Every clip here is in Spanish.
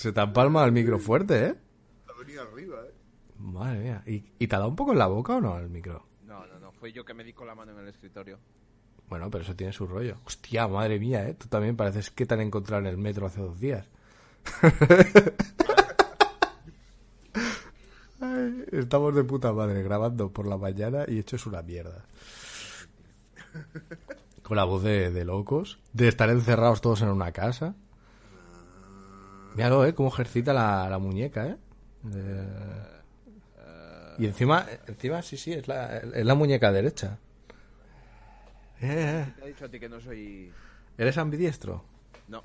Se te empalma el micro fuerte, ¿eh? Ha venido arriba, ¿eh? Madre mía. ¿Y, ¿Y te ha dado un poco en la boca o no el micro? No, no, no. Fue yo que me di con la mano en el escritorio. Bueno, pero eso tiene su rollo. Hostia, madre mía, ¿eh? Tú también pareces que te han encontrado en el metro hace dos días. Ay, estamos de puta madre grabando por la mañana y hecho es una mierda. Con la voz de, de locos, de estar encerrados todos en una casa. Míralo, ¿eh? Cómo ejercita la, la muñeca, ¿eh? De- Y encima, encima sí, sí, es la, es la muñeca derecha. Eh, eh. Te he dicho a ti que no soy... ¿Eres ambidiestro? No.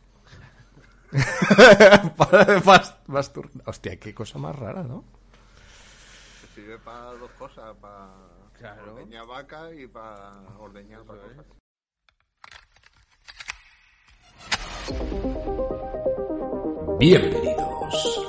Vas- vas tur- Hostia, qué cosa más rara, ¿no? Sirve para dos cosas, para Claro. ordeñar vaca y para ordeñar otras cosas. Bienvenidos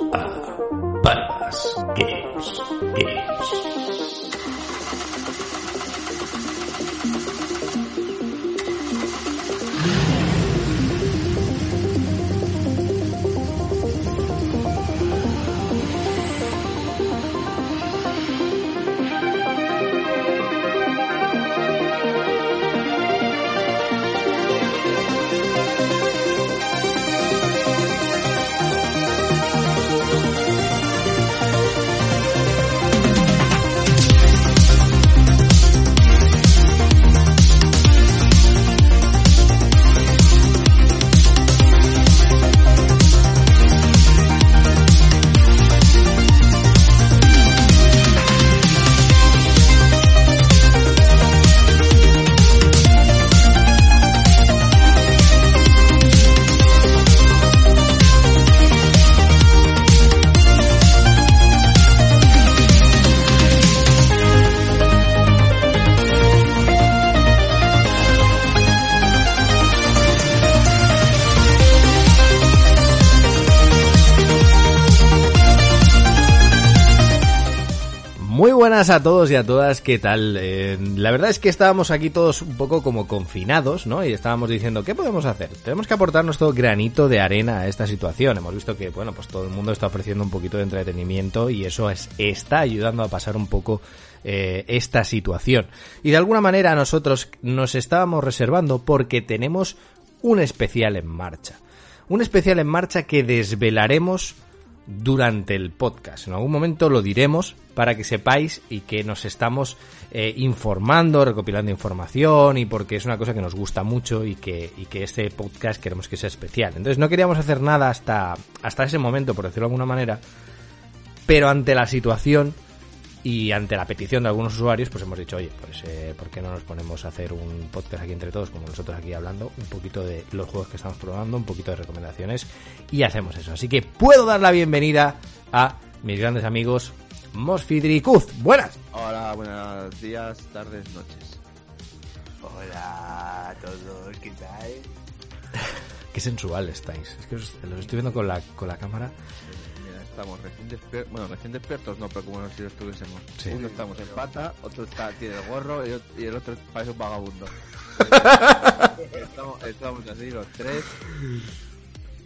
buenas a todos y a todas, ¿qué tal? Eh, la verdad es que estábamos aquí todos un poco como confinados, ¿no? Y estábamos diciendo, ¿qué podemos hacer? Tenemos que aportar nuestro granito de arena a esta situación. Hemos visto que, bueno, pues todo el mundo está ofreciendo un poquito de entretenimiento y eso es, está ayudando a pasar un poco eh, esta situación. Y de alguna manera nosotros nos estábamos reservando porque tenemos un especial en marcha. Un especial en marcha que desvelaremos durante el podcast. En algún momento lo diremos para que sepáis y que nos estamos eh, informando, recopilando información y porque es una cosa que nos gusta mucho y que, y que este podcast queremos que sea especial. Entonces no queríamos hacer nada hasta, hasta ese momento, por decirlo de alguna manera, pero ante la situación y ante la petición de algunos usuarios, pues hemos dicho, oye, pues eh, ¿por qué no nos ponemos a hacer un podcast aquí entre todos, como nosotros aquí hablando, un poquito de los juegos que estamos probando, un poquito de recomendaciones, y hacemos eso. Así que puedo dar la bienvenida a mis grandes amigos Mosfidri y Kuz. Buenas. Hola, buenos días, tardes, noches. Hola a todos, ¿qué tal? Qué sensual estáis. Es que os, los estoy viendo con la, con la cámara. Estamos recién despiertos. Bueno, recién despiertos no, pero como si lo estuviésemos. Sí. Uno estamos en pata, otro está, tiene el gorro y el otro parece un vagabundo. estamos, estamos así los tres.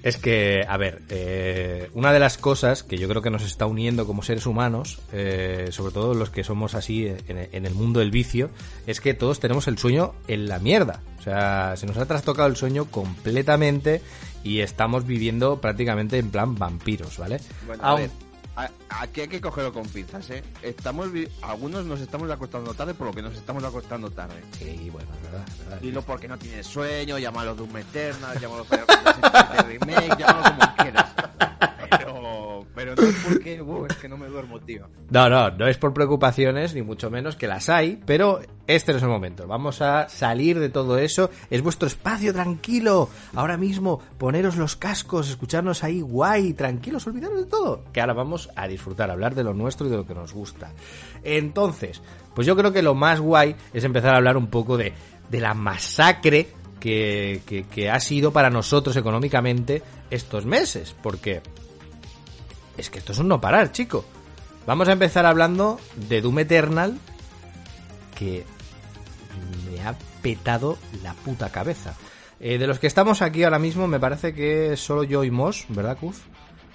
Es que, a ver, eh, una de las cosas que yo creo que nos está uniendo como seres humanos, eh, sobre todo los que somos así en, en el mundo del vicio, es que todos tenemos el sueño en la mierda. O sea, se nos ha trastocado el sueño completamente y estamos viviendo prácticamente en plan vampiros, ¿vale? Bueno, a ver, aquí hay que cogerlo con pinzas, ¿eh? Estamos, vi- algunos nos estamos acostando tarde por lo que nos estamos acostando tarde. Sí, bueno, es verdad, es verdad. Dilo porque no tienes sueño, llámalo Doom Eternal, llámalo Remake, llámalo como quieras. No es porque, uh, es que no me duermo, tío. No, no, no es por preocupaciones, ni mucho menos que las hay, pero este no es el momento. Vamos a salir de todo eso. Es vuestro espacio tranquilo. Ahora mismo, poneros los cascos, escucharnos ahí guay, tranquilos, olvidaros de todo. Que ahora vamos a disfrutar, a hablar de lo nuestro y de lo que nos gusta. Entonces, pues yo creo que lo más guay es empezar a hablar un poco de, de la masacre que, que ha sido para nosotros económicamente estos meses. Porque es que esto es un no parar, chico. Vamos a empezar hablando de Doom Eternal, que me ha petado la puta cabeza. Eh, de los que estamos aquí ahora mismo, me parece que solo yo y Moss, ¿verdad, Kuz?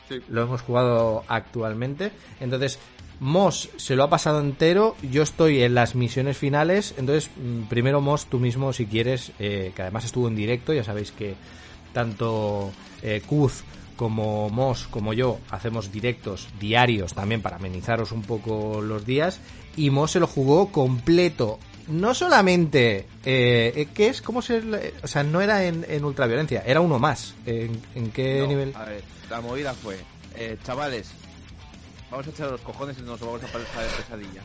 Sí. Lo hemos jugado actualmente. Entonces, Moss se lo ha pasado entero. Yo estoy en las misiones finales. Entonces, mm, primero Moss, tú mismo, si quieres, eh, que además estuvo en directo. Ya sabéis que tanto eh, Kuz como Moss como yo hacemos directos diarios también para amenizaros un poco los días. Y Moss se lo jugó completo. No solamente, eh, ¿qué es? ¿Cómo se...? O sea, no era en, en ultraviolencia, era uno más. ¿En, en qué No, nivel? A ver, la movida fue, eh, chavales, vamos a echar los cojones y nos vamos a pasar de pesadilla.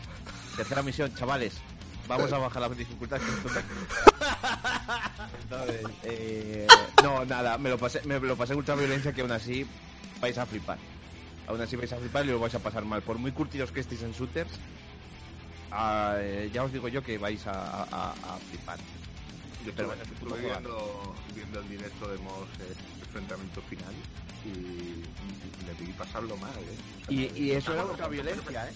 Tercera misión, chavales, vamos a bajar la dificultad. que esto Entonces, eh, no, nada, me lo pasé, me lo pasé en ultraviolencia que aún así vais a flipar. Aún así vais a flipar y lo vais a pasar mal. Por muy curtidos que estéis en shooters, ah, eh, ya os digo yo que vais a, a- a flipar. Yo estuve, bueno, estuve viendo, viendo el directo de Moss eh, el enfrentamiento final y me pedí pasarlo mal, ¿eh? Y, y eso era ultraviolencia, ¿eh?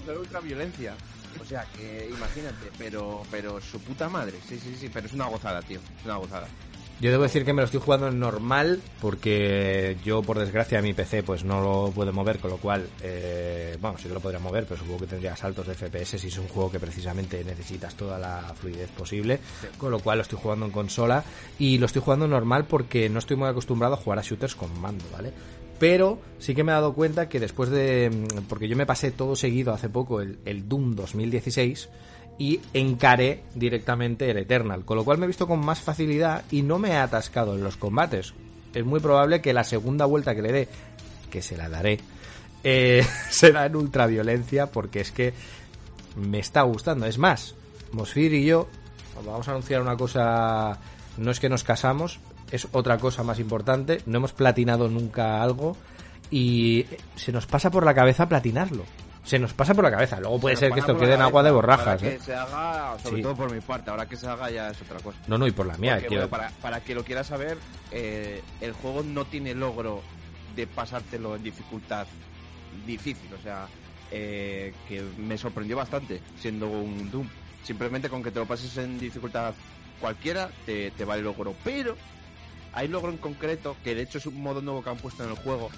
Eso era ultraviolencia. O sea, que imagínate, pero pero su puta madre. Sí, sí, sí, pero es una gozada, tío. Es una gozada. Yo debo decir que me lo estoy jugando en normal porque yo, por desgracia, mi PC pues no lo puedo mover, con lo cual, eh, bueno, sí que lo podría mover, pero supongo que tendría saltos de FPS si es un juego que precisamente necesitas toda la fluidez posible, con lo cual lo estoy jugando en consola y lo estoy jugando normal porque no estoy muy acostumbrado a jugar a shooters con mando, ¿vale? Pero sí que me he dado cuenta que después de... porque yo me pasé todo seguido hace poco el, el Doom 2016 y encaré directamente el Eternal, con lo cual me he visto con más facilidad y no me he atascado en los combates. Es muy probable que la segunda vuelta que le dé, que se la daré, eh, será en ultraviolencia porque es que me está gustando. Es más, Mosfir y yo os vamos a anunciar una cosa, no es que nos casamos, es otra cosa más importante, no hemos platinado nunca algo y se nos pasa por la cabeza platinarlo. Se nos pasa por la cabeza. Luego puede ser que esto quede en agua de borrajas. Para ¿eh? que se haga, sobre Sí. todo por mi parte, ahora que se haga ya es otra cosa. No, no, y por la mía. Porque, quiero- bueno, para, para que lo quieras saber, eh, el juego no tiene logro de pasártelo en dificultad difícil, o sea, eh, que me sorprendió bastante siendo un Doom. Simplemente con que te lo pases en dificultad cualquiera, te, te vale el logro. Pero hay logro en concreto, que de hecho es un modo nuevo que han puesto en el juego,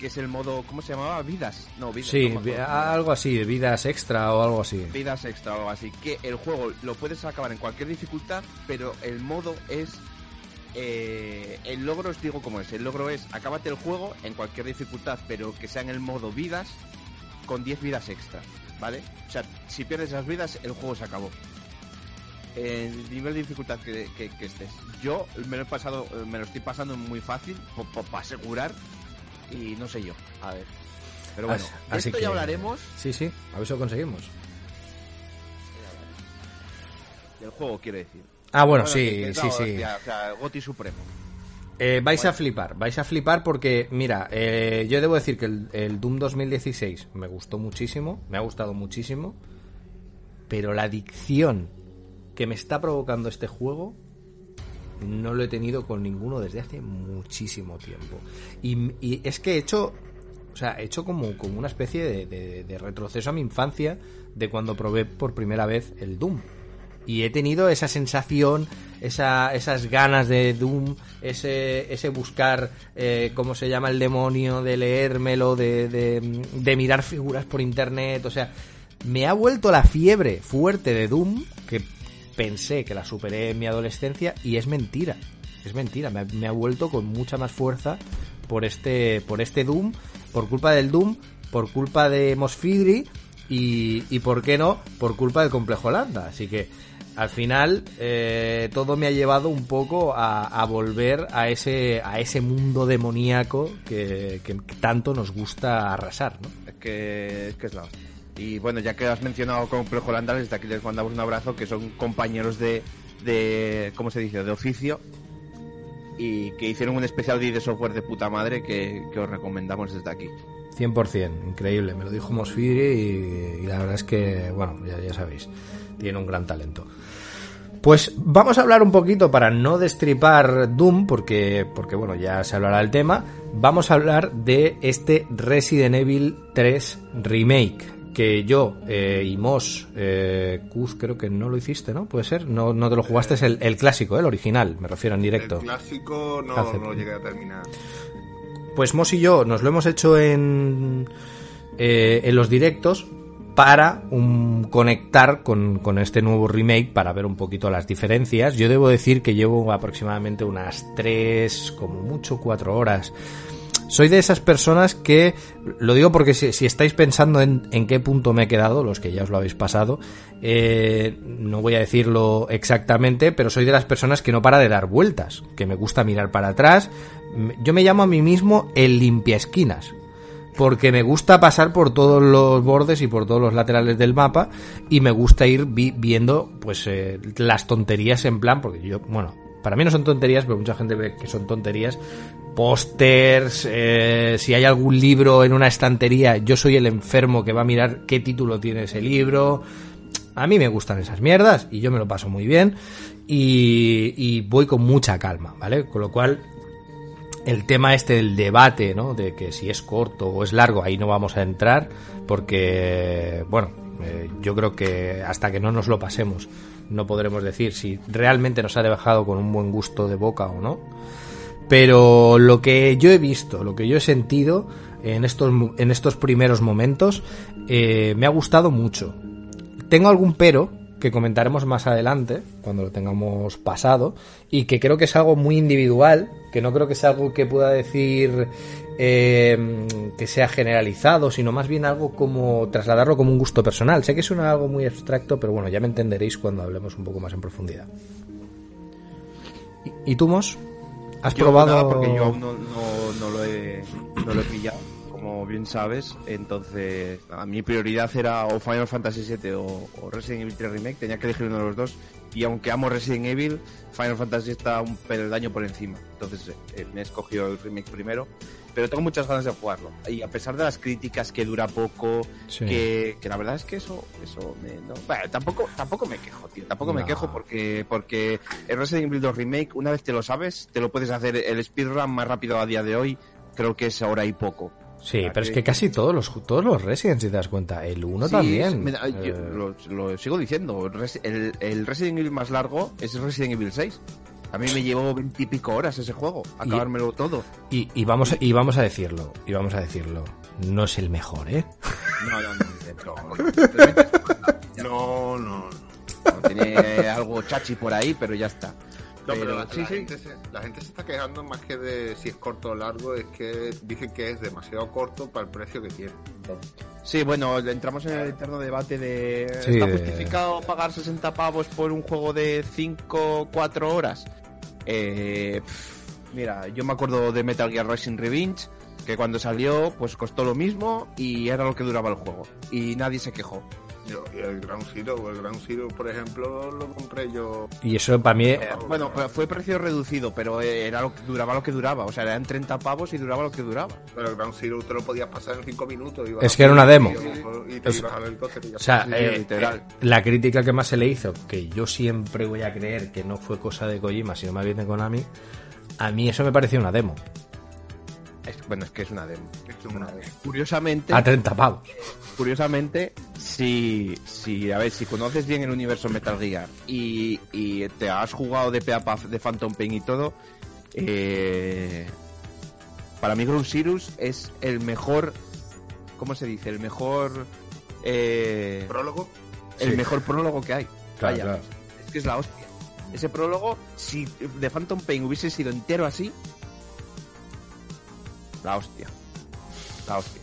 que es el modo, ¿cómo se llamaba? Vidas. No, vidas. Sí, no vi- algo así, vidas extra o algo así. vidas extra o algo así. Que el juego lo puedes acabar en cualquier dificultad, pero el modo es. eh, el logro os digo cómo es. El logro es acábate el juego en cualquier dificultad, pero que sea en el modo vidas con 10 vidas extra. ¿Vale? O sea, si pierdes esas vidas, el juego se acabó. El nivel de dificultad que, que- que estés. Yo me lo he pasado, me lo estoy pasando muy fácil, para asegurar. Y no sé yo. A ver. Pero bueno, Así- de así esto que- ya hablaremos. Sí, sí, a ver si lo conseguimos. Del juego, quiero decir. Ah, bueno, sí, sí, sí. hostia, O sea, Goti Supremo. Eh, vais a flipar, vais a flipar porque, mira, eh, yo debo decir que el, el Doom 2016 me gustó muchísimo, me ha gustado muchísimo, pero la adicción que me está provocando este juego no lo he tenido con ninguno desde hace muchísimo tiempo. Y, es que he hecho, o sea, he hecho como, como una especie de, de- retroceso a mi infancia de cuando probé por primera vez el Doom. Y he tenido esa sensación, esa, esas ganas de Doom, ese, ese buscar, eh, ¿cómo se llama el demonio? De leérmelo, de, de, de mirar figuras por internet. O sea, me ha vuelto la fiebre fuerte de Doom, que pensé que la superé en mi adolescencia, y es mentira. Es mentira, me ha, me ha vuelto con mucha más fuerza por este, por este Doom, por culpa del Doom, por culpa de Mosfidri y, y por qué no, por culpa del complejo Lambda. Así que al final eh, todo me ha llevado un poco a, a volver a ese, a ese mundo demoníaco que, que tanto nos gusta arrasar, ¿no? Es que, es que es la hostia. Y bueno, ya que has mencionado Complejo Landa, desde aquí les mandamos un abrazo, que son compañeros de, de ¿cómo se dice?, de oficio. Y que hicieron un especial de software de puta madre que, os recomendamos desde aquí. 100%, increíble, me lo dijo Mosfiri y, la verdad es que, bueno, ya, ya sabéis, tiene un gran talento. Pues vamos a hablar un poquito para no destripar Doom, porque, porque bueno, ya se hablará del tema. Vamos a hablar de este Resident Evil 3 Remake. Que yo eh, y Mos, eh, Kuz, creo que no lo hiciste, ¿no? Puede ser. No, no te lo jugaste, es el, el clásico, ¿eh? el original, me refiero en directo. El clásico no, Hace- no lo llegué a terminar. pues Mos y yo nos lo hemos hecho en, eh, en los directos para un, conectar con, con este nuevo remake para ver un poquito las diferencias. Yo debo decir que llevo aproximadamente unas 3, como mucho 4 horas soy de esas personas que, lo digo porque si, estáis pensando en, qué punto me he quedado, los que ya os lo habéis pasado, eh, no voy a decirlo exactamente, pero soy de las personas que no para de dar vueltas, que me gusta mirar para atrás. Yo me llamo a mí mismo el limpia esquinas, porque me gusta pasar por todos los bordes y por todos los laterales del mapa y me gusta ir vi viendo pues eh, las tonterías en plan, porque yo, bueno, para mí no son tonterías, pero mucha gente ve que son tonterías. Pósters, eh, si hay algún libro en una estantería, yo soy el enfermo que va a mirar qué título tiene ese libro. A mí me gustan esas mierdas y yo me lo paso muy bien y, y voy con mucha calma, ¿vale? Con lo cual, el tema este del debate, ¿no? De que si es corto o es largo, ahí no vamos a entrar porque, bueno, eh, yo creo que hasta que no nos lo pasemos no podremos decir si realmente nos ha dejado con un buen gusto de boca o no. Pero lo que yo he visto, lo que yo he sentido en estos, en estos primeros momentos, eh, me ha gustado mucho. Tengo algún pero que comentaremos más adelante, cuando lo tengamos pasado, y que creo que es algo muy individual, que no creo que sea algo que pueda decir eh, que sea generalizado, sino más bien algo como trasladarlo como un gusto personal. Sé que suena algo muy abstracto, pero bueno, ya me entenderéis cuando hablemos un poco más en profundidad. ¿Y, y tú, Mos? ¿Has Yo probado...? nada, porque yo aún no, no, no lo he, no lo he pillado, como bien sabes. Entonces, a mi prioridad era o Final Fantasy VII o, o Resident Evil 3 Remake. Tenía que elegir uno de los dos. Y aunque amo Resident Evil, Final Fantasy está un peldaño por encima. Entonces, eh, me he escogido el remake primero. Pero tengo muchas ganas de jugarlo. Y a pesar de las críticas que dura poco, Sí. que, que la verdad es que eso, eso me, no, bueno, tampoco, tampoco me quejo, tío, tampoco me quejo porque, porque el Resident Evil 2 Remake, una vez te lo sabes, te lo puedes hacer el speedrun más rápido a día de hoy, creo que es ahora y poco. Sí, pero es que- casi todos los todos los Resident, si te das cuenta, el 1 Sí, también. yo Eh, lo, lo sigo diciendo, el, el Resident Evil más largo es Resident Evil 6. A mí me llevó veintipico horas ese juego, acabármelo todo. y, y vamos y vamos a decirlo, y vamos a decirlo, no es el mejor, ¿eh? No, no, no, No, no, no. no, tiene algo chachi por ahí, pero ya está. No, pero, Pero la, sí, la sí. Gente se, la gente se está quejando más que de si es corto o largo, es que dicen que es demasiado corto para el precio que tiene. Sí, bueno, entramos en el eterno debate de... Sí, ¿Está de- justificado pagar 60 pavos por un juego de 5, 4 horas? Eh, pff, mira, yo me acuerdo de Metal Gear Rising Revenge, que cuando salió, pues costó lo mismo y era lo que duraba el juego. Y nadie se quejó. Yo, y el Ground Zero, el Ground Zero, por ejemplo, lo compré yo. Y eso para mí Eh, bueno, fue precio reducido, pero era lo que duraba lo que duraba. O sea, eran 30 pavos y duraba lo que duraba. Pero el Ground Zero te lo podías pasar en 5 minutos. ibas Es que era una demo. Y te Es- ibas al helicóptero y ya O sea, eh, literal. eh, la crítica que más se le hizo, que yo siempre voy a creer que no fue cosa de Kojima, sino más bien de Konami, a mí eso me pareció una demo. Es- bueno, es que es una demo. Es que es una demo. Curiosamente, A 30 pavos. Curiosamente, si, si, a ver, si conoces bien el universo Metal Gear y, y te has jugado de pe a pa de Phantom Pain y todo, eh, para mí Ground Zero es el mejor, ¿cómo se dice? El mejor, eh, ¿Prólogo? el Sí. mejor prólogo que hay. Claro, Vaya, claro. es que es la hostia. Ese prólogo, si de Phantom Pain hubiese sido entero así, la hostia. La hostia.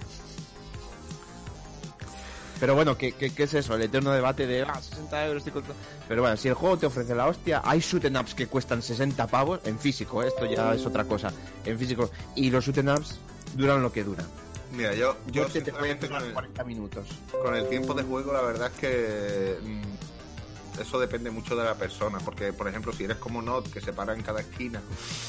Pero bueno, ¿qué, qué, qué es eso? El eterno debate de ah, 60 euros. estoy Pero bueno, si el juego te ofrece la hostia, hay shoot ups que cuestan 60 pavos en físico, ¿eh? esto ya es otra cosa. En físico. Y los shoot ups duran lo que duran. Mira, yo, yo Este te sinceramente con durar el, 40 minutos. con el tiempo de juego, la verdad es que mm, eso depende mucho de la persona. Porque, por ejemplo, si eres como Not, que se para en cada esquina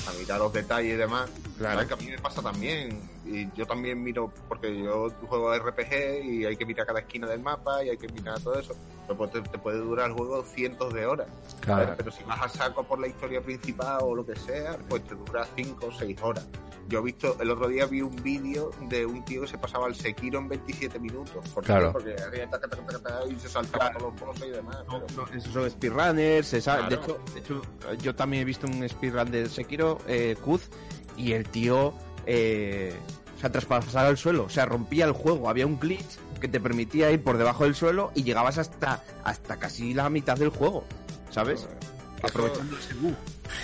a mirar los detalles y demás, Claro. que a mí me pasa también. Y yo también miro, porque yo juego RPG y hay que mirar cada esquina del mapa y hay que mirar todo eso. Pero pues te, te puede durar el juego cientos de horas. Claro. Pero si vas a saco por la historia principal o lo que sea, pues te dura 5 o 6 horas. Yo he visto, el otro día vi un vídeo de un tío que se pasaba el Sekiro en 27 minutos. Claro. Porque y se saltaba todos los bosses y demás. No, pero- no, esos son speedrunners, Claro. de, hecho, de hecho, yo también he visto un speedrun de Sekiro, eh, Kuz, y el tío eh, o sea, traspasar al suelo, o sea, rompía el juego, había un glitch que te permitía ir por debajo del suelo y llegabas hasta, hasta casi la mitad del juego, ¿sabes? Aprovechando ese bug.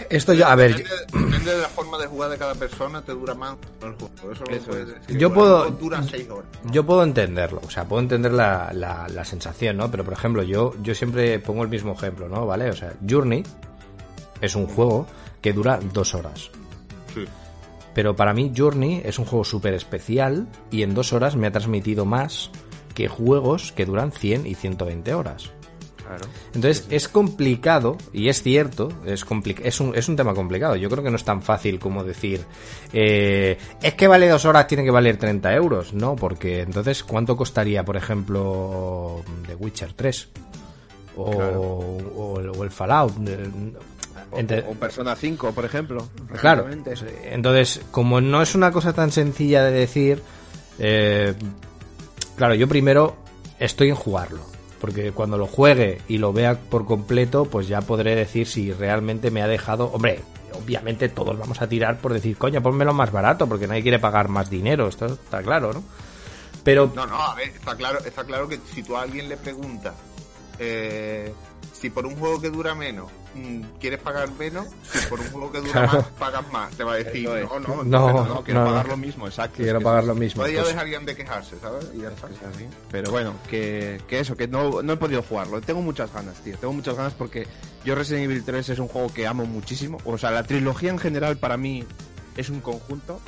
Esto yo, a ver, Depende, depende de la forma de jugar de cada persona, te dura más el juego. Eso, lo Eso puedes es. decir. Yo puedo- ejemplo, Dura 6 horas. yo puedo entenderlo, o sea, puedo entender la, la, la sensación, ¿no? Pero por ejemplo, yo, yo siempre pongo el mismo ejemplo, ¿no? ¿Vale? O sea, Journey es un juego que dura dos horas. Sí. Pero para mí Journey es un juego súper especial y en dos horas me ha transmitido más que juegos que duran 100 y 120 horas. Claro. Entonces es complicado, y es cierto, es, es, un, es un tema complicado. Yo creo que no es tan fácil como decir, eh, es que vale dos horas, tiene que valer 30 euros. No, porque entonces, ¿cuánto costaría, por ejemplo, The Witcher 3? O, Claro. o el, o el Fallout. Eh, Entre- O, o Persona 5, por ejemplo. Claro. Entonces, como no es una cosa tan sencilla de decir, eh, claro, yo primero estoy en jugarlo. Porque cuando lo juegue y lo vea por completo, pues ya podré decir si realmente me ha dejado. Hombre, obviamente todos vamos a tirar por decir, coño, ponmelo más barato, porque nadie quiere pagar más dinero. Esto está claro, ¿no? Pero No, no, a ver, está claro, está claro que si tú a alguien le preguntas eh, si por un juego que dura menos mm, quieres pagar menos, si por un juego que dura Claro. más pagas más, te va a decir, no, no, No, entonces No, quiero no, pagar no. lo mismo, exacto. quiero Es que pagar lo mismo. Entonces ya pues- dejarían de quejarse, ¿sabes? Y ya así. Pero bueno, que, que eso, que no, no he podido jugarlo. Tengo muchas ganas, tío. Tengo muchas ganas porque yo Resident Evil 3 es un juego que amo muchísimo. O sea, la trilogía en general para mí es un conjunto.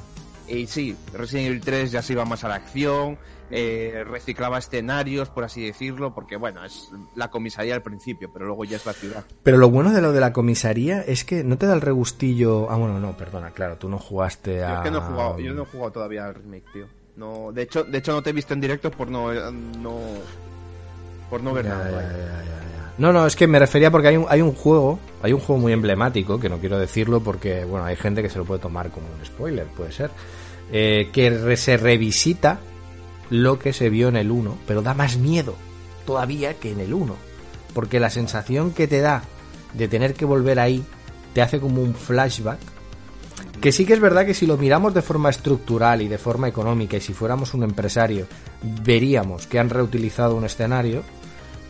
Y sí, Resident Evil 3 ya se iba más a la acción, eh, reciclaba escenarios, por así decirlo, porque bueno, es la comisaría al principio, pero luego ya es la ciudad. Pero lo bueno de lo de la comisaría es que no te da el regustillo. Ah, bueno, no, perdona, claro, tú no jugaste Yo a. es que no he jugado, yo no he jugado todavía al remake, tío. No, de hecho, de hecho no te he visto en directo por no, eh, no por no ver Ya, nada. ya. No, no, es que me refería porque hay un, hay un juego, hay un juego muy emblemático, que no quiero decirlo porque, bueno, hay gente que se lo puede tomar como un spoiler, puede ser, eh, que re- se revisita lo que se vio en el 1, pero da más miedo todavía que en el 1, porque la sensación que te da de tener que volver ahí te hace como un flashback que sí que es verdad que si lo miramos de forma estructural y de forma económica y si fuéramos un empresario, veríamos que han reutilizado un escenario,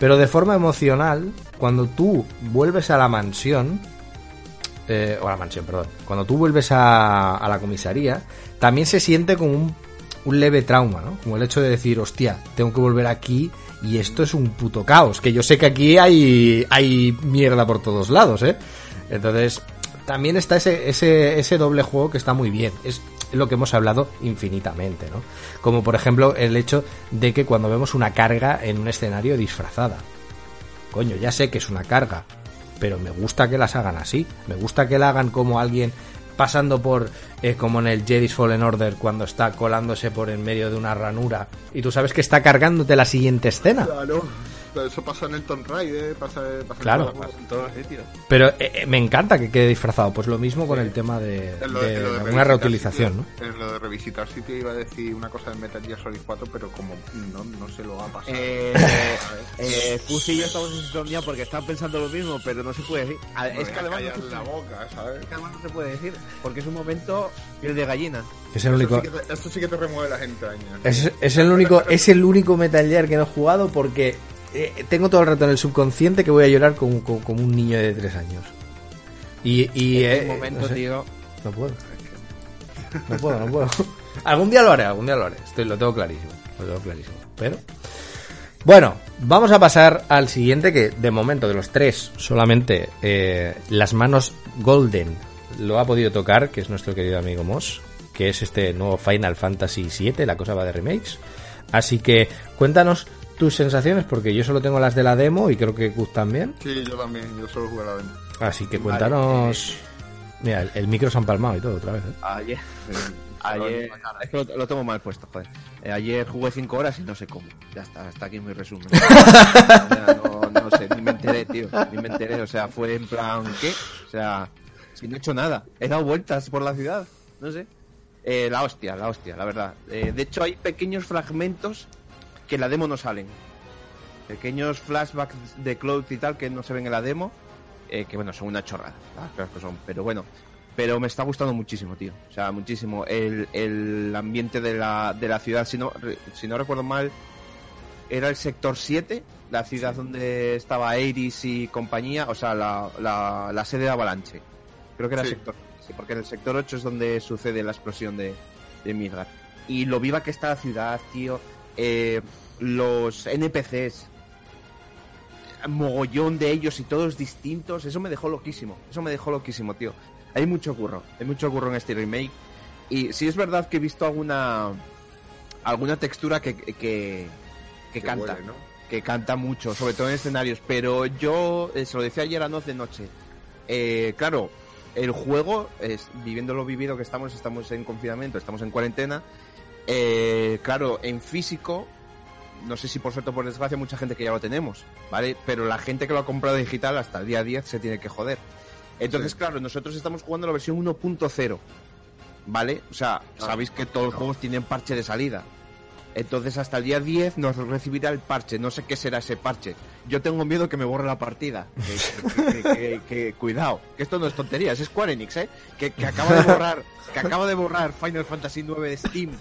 pero de forma emocional, cuando tú vuelves a la mansión, eh, o a la mansión, perdón, cuando tú vuelves a, a la comisaría, también se siente como un, un leve trauma, ¿no? Como el hecho de decir, hostia, tengo que volver aquí y esto es un puto caos, que yo sé que aquí hay, hay mierda por todos lados, ¿eh? Entonces, también está ese, ese, ese doble juego que está muy bien. Es lo que hemos hablado infinitamente, ¿no? Como por ejemplo el hecho de que cuando vemos una carga en un escenario disfrazada. Coño, ya sé que es una carga, pero me gusta que las hagan así. Me gusta que la hagan como alguien pasando por, eh, como en el Jedi's Fallen Order, cuando está colándose por en medio de una ranura y tú sabes que está cargándote la siguiente escena. Claro. Eso pasa en el Tomb Raider, pasa, pasa en Claro. todos. En todos los sitios. Pero eh, eh, me encanta que quede disfrazado. Pues lo mismo con el tema de, En lo de en reutilización, ¿no? sitio- En lo de revisitar sitio iba a decir una cosa de Metal Gear Solid 4, pero como no, no se lo va a pasar. Eh, eh, y yo estamos en sintonía porque estaba pensando lo mismo, pero no se puede decir. A- es que además no, la boca, ¿sabes? es que además no se puede decir, porque es un momento piel de gallina. Es el Esto único. sí, que te, esto sí que te remueve las entrañas. Es, es el único, es el único Metal Gear que no he jugado porque eh, tengo todo el rato en el subconsciente que voy a llorar como, como, como un niño de tres años. Y, y Es eh, un momento, no, sé, tío. no puedo. No puedo, no puedo. algún día lo haré, algún día lo haré. Estoy, lo tengo clarísimo. Lo tengo clarísimo. Pero. Bueno, vamos a pasar al siguiente que de momento de los tres solamente eh, las manos Golden lo ha podido tocar, que es nuestro querido amigo Moss, que es este nuevo Final Fantasy VII, la cosa va de remakes. Así que cuéntanos tus sensaciones, porque yo solo tengo las de la demo y creo que Gus también. Sí, yo también, yo solo jugué la demo. Así que cuéntanos... Mira, el, el micro se ha empalmado y todo otra vez. ¿eh? Ayer. Ayer. Es que lo, lo tengo mal puesto, joder. Eh, ayer jugué 5 horas y no sé cómo. Ya está, hasta aquí mi resumen. O sea, no, no sé, ni me enteré, tío. Ni me enteré. O sea, fue en plan, ¿qué? O sea, si no he hecho nada. He dado vueltas por la ciudad. No sé. Eh, la hostia, la hostia, la verdad. Eh, de hecho, hay pequeños fragmentos que en la demo no salen. Pequeños flashbacks de Cloud y tal que no se ven en la demo. eh, que bueno, son una chorrada. las cosas que son. Pero bueno, pero me está gustando muchísimo, tío. O sea, muchísimo. El, el ambiente de la, de la ciudad, si no, si no recuerdo mal, era el sector 7, la ciudad donde estaba Iris y compañía, o sea, la, la, la sede de Avalanche. Creo que era Sí. sector sí, porque en el sector 8 es donde sucede la explosión de, de. Y lo viva que está la ciudad, tío. Eh, los NPCs, mogollón de ellos y todos distintos, eso me dejó loquísimo. Eso me dejó loquísimo, tío. Hay mucho curro, hay mucho curro en este remake. Y sí es verdad que he visto alguna alguna textura que, que, que Que canta, huele, ¿no? que canta mucho, sobre todo en escenarios. Pero yo, eh, se lo decía ayer a Noz de noche, eh, claro, el juego, es, viviendo lo vivido que estamos, estamos en confinamiento, estamos en cuarentena, eh, claro, en físico, no sé si por suerte o por desgracia, mucha gente que ya lo tenemos, ¿vale? Pero la gente que lo ha comprado digital hasta el día 10 se tiene que joder. Entonces, Sí. claro, nosotros estamos jugando la versión 1.0, ¿vale? O sea, sabéis que todos los juegos tienen parche de salida. Entonces hasta el día 10 nos recibirá el parche. No sé qué será ese parche. Yo tengo miedo que me borre la partida. Que, que- que- que- que- cuidado, que esto no es tontería, es Square Enix, ¿eh? Que, que acaba de borrar, que acaba de borrar Final Fantasy 9 de Steam.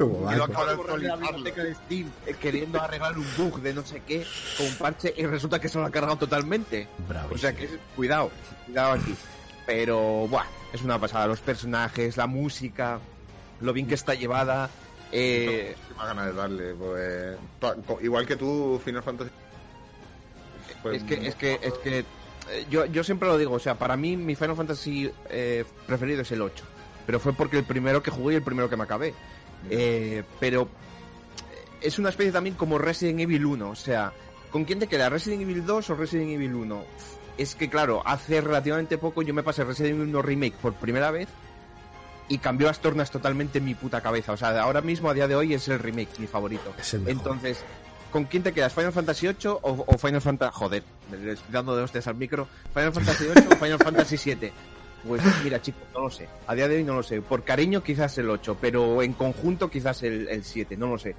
Que lo acaba de borrar de la biblioteca de Steam, eh, queriendo arreglar un bug de no sé qué con un parche y resulta que se lo ha cargado totalmente. Bravo. O sea que es- cuidado, cuidado aquí. Pero, buah, es una pasada. Los personajes, la música, lo bien que está llevada. Eh, ganas de darle, pues. Igual que tú, Final Fantasy. Pues, es que, es que, es que eh, yo, yo siempre lo digo, o sea, para mí mi Final Fantasy eh, preferido es el 8. Pero fue porque el primero que jugué y el primero que me acabé. Eh, pero es una especie también como Resident Evil 1. O sea, ¿con quién te queda? ¿Resident Evil 2 o Resident Evil 1? Es que, claro, hace relativamente poco yo me pasé Resident Evil 1 Remake por primera vez y cambió las tornas totalmente en mi puta cabeza. O sea, ahora mismo, a día de hoy, es el remake mi favorito. Es el mejor. Entonces, ¿con quién te quedas? ¿Final Fantasy 8 o, o Final Fantasy... Joder, estoy dando de hostias al micro. ¿Final Fantasy 8 o Final Fantasy 7? Pues mira, chicos, no lo sé. A día de hoy no lo sé. Por cariño quizás el 8, pero en conjunto quizás el, el 7, no lo sé.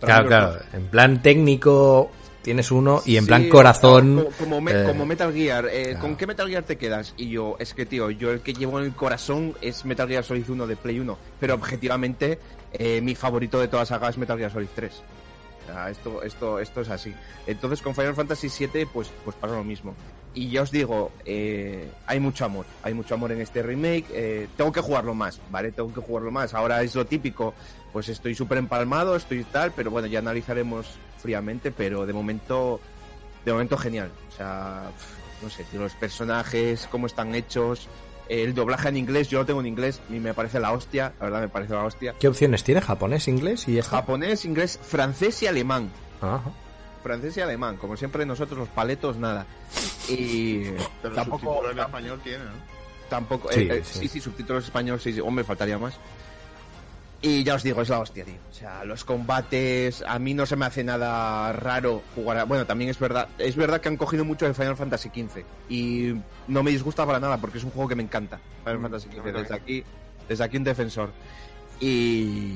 Claro, claro. En plan técnico tienes uno y en Sí, plan corazón. Como, como me- eh, como Metal Gear. eh, claro. ¿Con qué Metal Gear te quedas? Y yo, es que, tío, yo el que llevo en el corazón es Metal Gear Solid 1 de Play 1. Pero objetivamente, eh, mi favorito de toda la saga es Metal Gear Solid 3. O sea, esto, esto, esto es así. Entonces con Final Fantasy VII, pues, pues pasa lo mismo. Y ya os digo, eh, hay mucho amor. Hay mucho amor en este remake. eh, tengo que jugarlo más, ¿vale? Tengo que jugarlo más. Ahora es lo típico. Pues estoy súper empalmado, estoy tal, pero bueno, ya analizaremos fríamente. Pero de momento, de momento genial. O sea, no sé, los personajes, cómo están hechos. El doblaje en inglés, yo lo tengo en inglés y me parece la hostia. La verdad, me parece la hostia. ¿Qué opciones tiene? ¿Japonés, inglés y esto? Japonés, inglés, francés y alemán. Ajá. Francés y alemán, como siempre nosotros los paletos nada. Y Pero tampoco, en español tiene, ¿no? tampoco, Sí, eh, eh, sí. sí, sí, subtítulos español, sí, sí, hombre, faltaría más. Y ya os digo, es la hostia, tío. O sea, los combates, a mí no se me hace nada raro jugar a... Bueno, también es verdad, es verdad que han cogido mucho de Final Fantasy XV. Y no me disgusta para nada, porque es un juego que me encanta. Final Mm, Fantasy XV, desde aquí, desde aquí un defensor. Y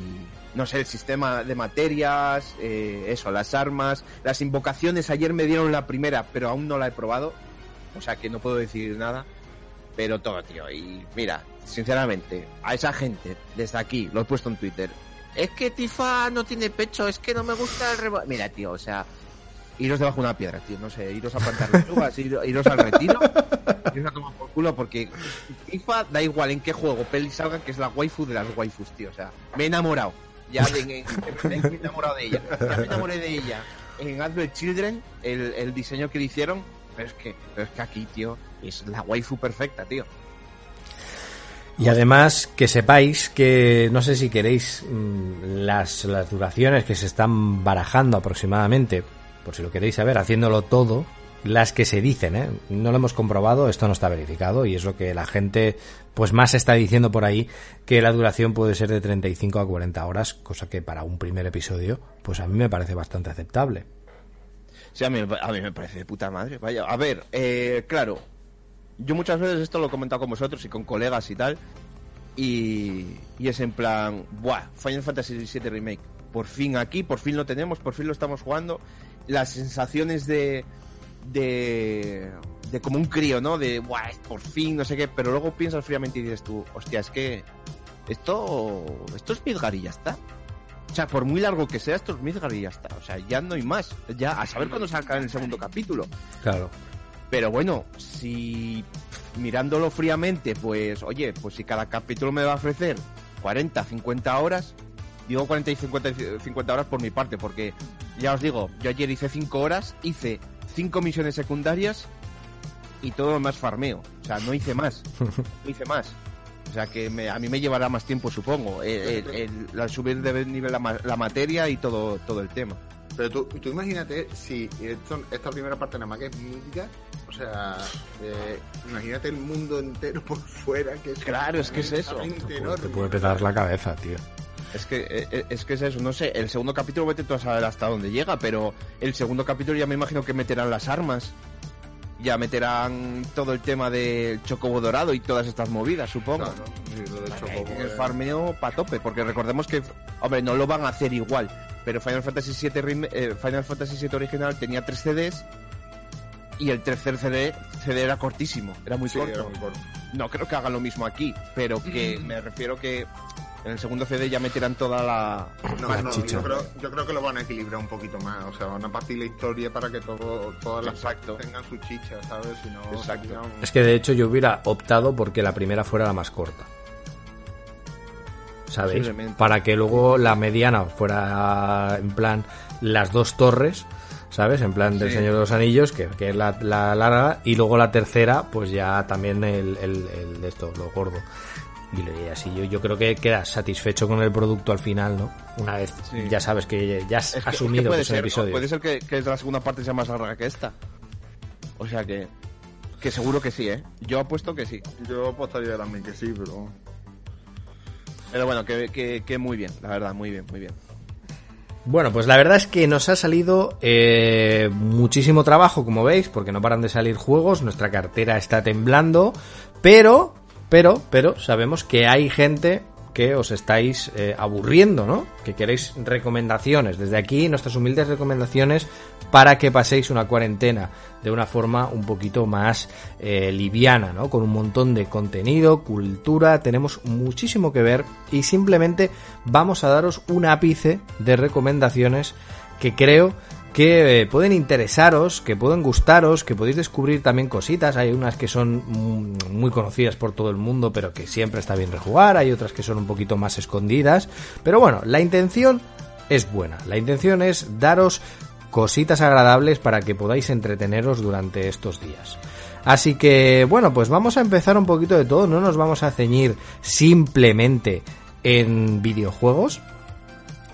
no sé, el sistema de materias, eh, eso, las armas, las invocaciones. Ayer me dieron la primera, pero aún no la he probado. O sea que no puedo decir nada. Pero todo, tío. Y mira, sinceramente, a esa gente, desde aquí, lo he puesto en Twitter. Es que Tifa no tiene pecho, es que no me gusta el rebo... Mira, tío, o sea, iros debajo de una piedra, tío. No sé, iros a plantar lechugas, ir- iros al retiro, iros a tomar por culo, porque FIFA da igual en qué juego, peli salga, que es la waifu de las waifus, tío. O sea, me he enamorado. Ya en- me he enamorado de ella. Ya me enamoré de ella en Advent Children, el, el diseño que le hicieron. Pero es que, es aquí, tío, es la waifu perfecta, tío. Y además que sepáis que no sé si queréis mm, las, las duraciones que se están barajando aproximadamente, por si lo queréis saber, haciéndolo todo, las que se dicen, ¿eh? No lo hemos comprobado, esto no está verificado y es lo que la gente pues más está diciendo por ahí que la duración puede ser de 35 a 40 horas, cosa que para un primer episodio pues a mí me parece bastante aceptable. Sí, a mí, a mí me parece de puta madre. Vaya, a ver, eh, claro, yo muchas veces esto lo he comentado con vosotros y con colegas y tal, y, y es en plan, buah, Final Fantasy VII Remake, por fin aquí, por fin lo tenemos, por fin lo estamos jugando, las sensaciones de, de, de como un crío, ¿no? De, Buah, por fin, no sé qué, pero luego piensas fríamente y dices tú, hostia, es que esto, esto es Midgar y ya está. O sea, por muy largo que sea, esto es Midgar y ya está. O sea, ya no hay más. Ya, a saber cuándo en el segundo capítulo. Claro. Pero bueno, si mirándolo fríamente, pues, oye, pues si cada capítulo me va a ofrecer 40, 50 horas, digo 40 y 50, 50 horas por mi parte, porque ya os digo, yo ayer hice 5 horas, hice 5 misiones secundarias y todo lo más farmeo. O sea, no hice más. No hice más. O sea que me- a mí me llevará más tiempo, supongo, el, el- el- el subir de nivel la, ma- la materia y todo, todo el tema. Pero tú, tú imagínate si esto, esta primera parte nada más que es mítica, o sea, eh, imagínate el mundo entero por fuera que es Claro, es que es eso. Te puede petar la cabeza, tío. Es que, eh, eh, es que es eso, no sé, el segundo capítulo vete tú a saber hasta dónde llega, pero el segundo capítulo ya me imagino que meterán las armas, ya meterán todo el tema del chocobo dorado y todas estas movidas, supongo. Claro, sí, lo de Chocobo, El farmeo pa' tope, porque recordemos que, hombre, no lo van a hacer igual, pero Final Fantasy VII, eh, Final Fantasy VII original tenía tres CDs y el tercer CD, CD era cortísimo, era muy sí, corto. era muy corto. No creo que hagan lo mismo aquí, pero que me refiero que en el segundo CD ya meterán toda la... No, La no, chicha. yo creo, yo creo que lo van a equilibrar un poquito más. O sea, van a partir la historia para que todo, todas las Exacto. tengan su chicha, ¿sabes? Si no, Exacto. un- Es que de hecho yo hubiera optado porque la primera fuera la más corta. ¿Sabéis? Para que luego la mediana fuera en plan las dos torres, ¿sabes? En plan del Sí. Señor de los Anillos, que, que es la, la larga, y luego la tercera, pues ya también el, el, el de esto, lo gordo. Y, lo- y así yo, yo creo que quedas satisfecho con el producto al final, ¿no? Una vez Sí. ya sabes que ya has Es que- es que asumido puede son ser, episodios. Puede ser que, que la segunda parte sea más larga que esta. O sea que... Que seguro que sí, ¿eh? Yo apuesto que sí. Yo apostaría también que sí, pero. Pero bueno, que, que, que muy bien, la verdad, muy bien, muy bien. Bueno, pues la verdad es que nos ha salido eh, muchísimo trabajo, como veis, porque no paran de salir juegos, nuestra cartera está temblando, pero, pero, pero sabemos que hay gente que os estáis eh, aburriendo, ¿no? Que queréis recomendaciones. Desde aquí, nuestras humildes recomendaciones para que paséis una cuarentena de una forma un poquito más eh, liviana, ¿no? Con un montón de contenido, cultura, tenemos muchísimo que ver y simplemente vamos a daros un ápice de recomendaciones que creo que eh, pueden interesaros, que pueden gustaros, que podéis descubrir también cositas. Hay unas que son mm, muy conocidas por todo el mundo, pero que siempre está bien rejugar. Hay otras que son un poquito más escondidas. Pero bueno, la intención es buena. La intención es daros cositas agradables para que podáis entreteneros durante estos días. Así que, bueno, pues vamos a empezar un poquito de todo. No nos vamos a ceñir simplemente en videojuegos.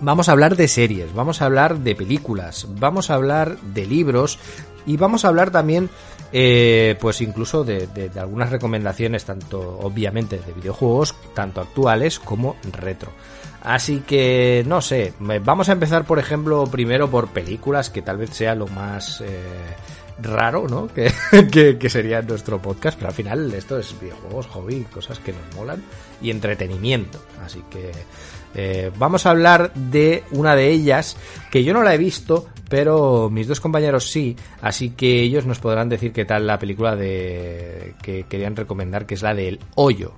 Vamos a hablar de series, vamos a hablar de películas, vamos a hablar de libros y vamos a hablar también, eh, pues incluso de, algunas recomendaciones, tanto obviamente de videojuegos, tanto actuales como retro. Así que, no sé, vamos a empezar, por ejemplo, primero por películas, que tal vez sea lo más eh, raro, ¿no? Que, que sería nuestro podcast, pero al final esto es videojuegos, hobby, cosas que nos molan y entretenimiento. Así que eh, vamos a hablar de una de ellas que yo no la he visto, pero mis dos compañeros sí, así que ellos nos podrán decir qué tal la película de que querían recomendar, que es la del hoyo.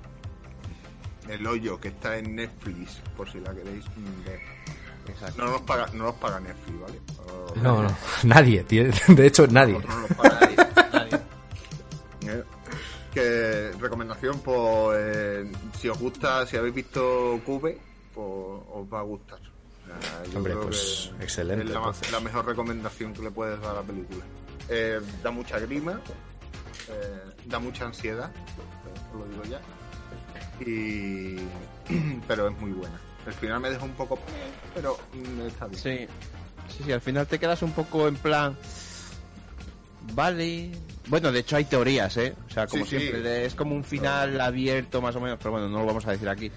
El hoyo que está en Netflix, por si la queréis ver. No nos paga, no nos paga Netflix, ¿vale? O- No, no, nadie, tío, de hecho nadie. No nos paga nadie. Eh, Que recomendación, pues eh, si os gusta, si habéis visto Cube, pues os va a gustar. O sea, yo Hombre, pues, excelente, Es la, entonces. la mejor recomendación que le puedes dar a la película. Eh, da mucha grima, eh, da mucha ansiedad, eh, lo digo ya. Y, pero es muy buena. El final me dejó un poco, pero mm, está bien. Sí, sí, sí, al final te quedas un poco en plan... Vale. Bueno, de hecho hay teorías, ¿eh? O sea, como Sí, siempre, es como un final abierto más o menos, pero bueno, no lo vamos a decir aquí.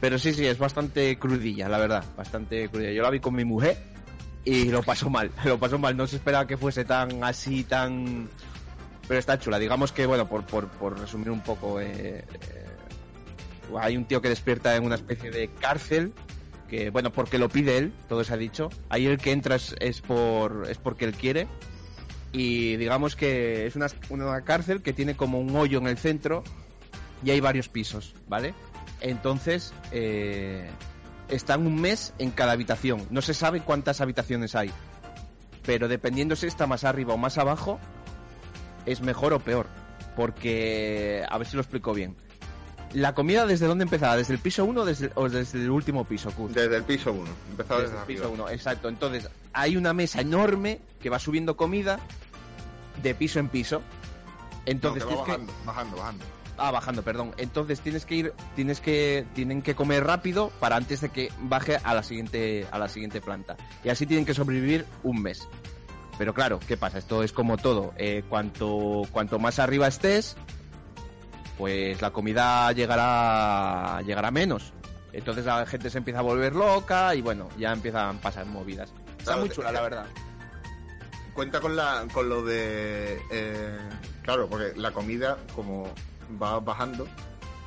Pero sí, sí, es bastante crudilla, la verdad, bastante crudilla. Yo la vi con mi mujer y lo pasó mal, lo pasó mal. No se esperaba que fuese tan así, tan... Pero está chula. Digamos que, bueno, por, por, por resumir un poco, eh, eh, hay un tío que despierta en una especie de cárcel que bueno porque lo pide él todo se ha dicho ahí el que entra es, es por es porque él quiere Y digamos que es una, una cárcel que tiene como un hoyo en el centro y hay varios pisos, ¿vale? Entonces, eh, están un mes en cada habitación. No se sabe cuántas habitaciones hay. Pero dependiendo si está más arriba o más abajo, es mejor o peor. Porque, a ver si lo explico bien. ¿La comida desde dónde empezaba? ¿Desde el piso 1 o desde, o desde el último piso, Kuz? Desde el piso 1. Empezaba Desde desde, el piso arriba. 1, exacto. Entonces, hay una mesa enorme que va subiendo comida de piso en piso. No, Entonces, que va tienes que- bajando, bajando, bajando. Ah, bajando, perdón. Entonces tienes que ir, tienes que, tienen que comer rápido para antes de que baje a la siguiente, a la siguiente planta. Y así tienen que sobrevivir un mes. Pero claro, ¿qué pasa? Esto es como todo. Eh, cuanto, cuanto más arriba estés, pues la comida llegará, llegará menos. Entonces la gente se empieza a volver loca y bueno, ya empiezan a pasar movidas. Está Claro, muy chula, la verdad. Cuenta con la con lo de eh, claro, porque la comida como va bajando,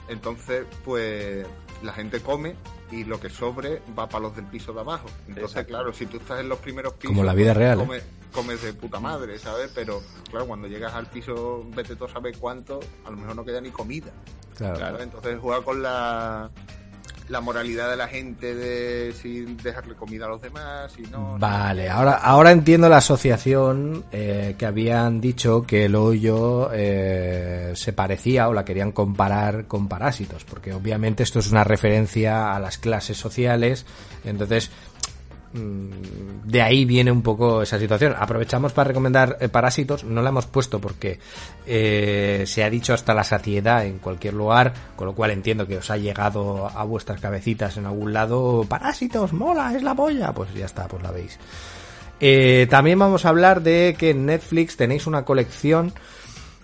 entonces pues la gente come y lo que sobre va para los del piso de abajo. Entonces, Exacto. claro, si tú estás en los primeros pisos, Como la vida real, ¿eh? comes, comes de puta madre, ¿sabes? Pero claro, cuando llegas al piso, vete tú a saber cuánto, a lo mejor no queda ni comida. Claro. ¿sabes? Entonces juega con la la moralidad de la gente de si dejarle comida a los demás, si no. Vale, ahora, ahora entiendo la asociación eh, que habían dicho que el hoyo eh, se parecía o la querían comparar con parásitos, porque obviamente esto es una referencia a las clases sociales, entonces de ahí viene un poco esa situación. Aprovechamos para recomendar eh, Parásitos, no la hemos puesto porque eh, se ha dicho hasta la saciedad en cualquier lugar, con lo cual entiendo que os ha llegado a vuestras cabecitas en algún lado, Parásitos, mola, es la polla, pues ya está, pues la veis. Eh, también vamos a hablar de que en Netflix tenéis una colección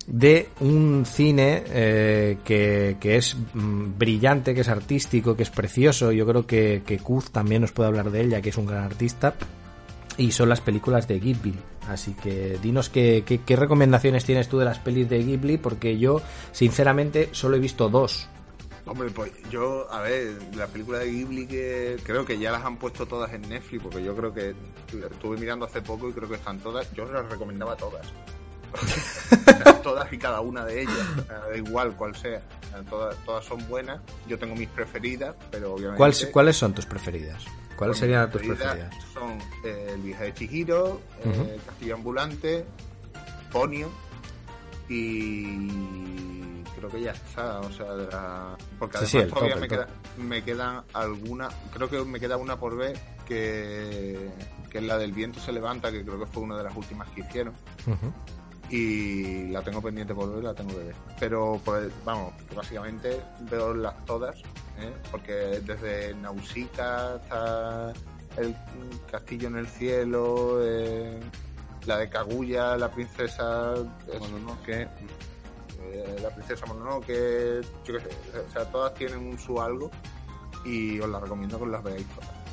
de un cine eh, que, que es mm, brillante, que es artístico, que es precioso. Yo creo que, que Kuz también nos puede hablar de ella, que es un gran artista. Y son las películas de Ghibli. Así que dinos qué, qué, qué recomendaciones tienes tú de las pelis de Ghibli, porque yo, sinceramente, solo he visto dos. Hombre, pues yo, a ver, la película de Ghibli que creo que ya las han puesto todas en Netflix, porque yo creo que estuve mirando hace poco y creo que están todas. Yo las recomendaba todas. todas y cada una de ellas, eh, da igual cuál sea. Eh, Todas, todas son buenas. Yo tengo mis preferidas, pero obviamente. ¿Cuál- ¿Cuáles son tus preferidas? ¿Cuáles Pues serían tus preferidas? Son eh, El viaje de Chihiro, eh. Castillo Ambulante, Ponio y creo que ya está, o sea, de la... porque además sí, todavía top, me, queda, me quedan alguna, creo que me queda una por ver que, que es la del viento se levanta, que creo que fue una de las últimas que hicieron. Y la tengo pendiente por ver, la tengo que ver. Pero pues, vamos, básicamente veo las todas, ¿eh? porque desde Nausicaa hasta el castillo en el cielo, eh, la de Kaguya, la princesa Mononoke, eh, la princesa Mononoke, yo qué sé, o sea, todas tienen un su algo y os las recomiendo que las veáis todas.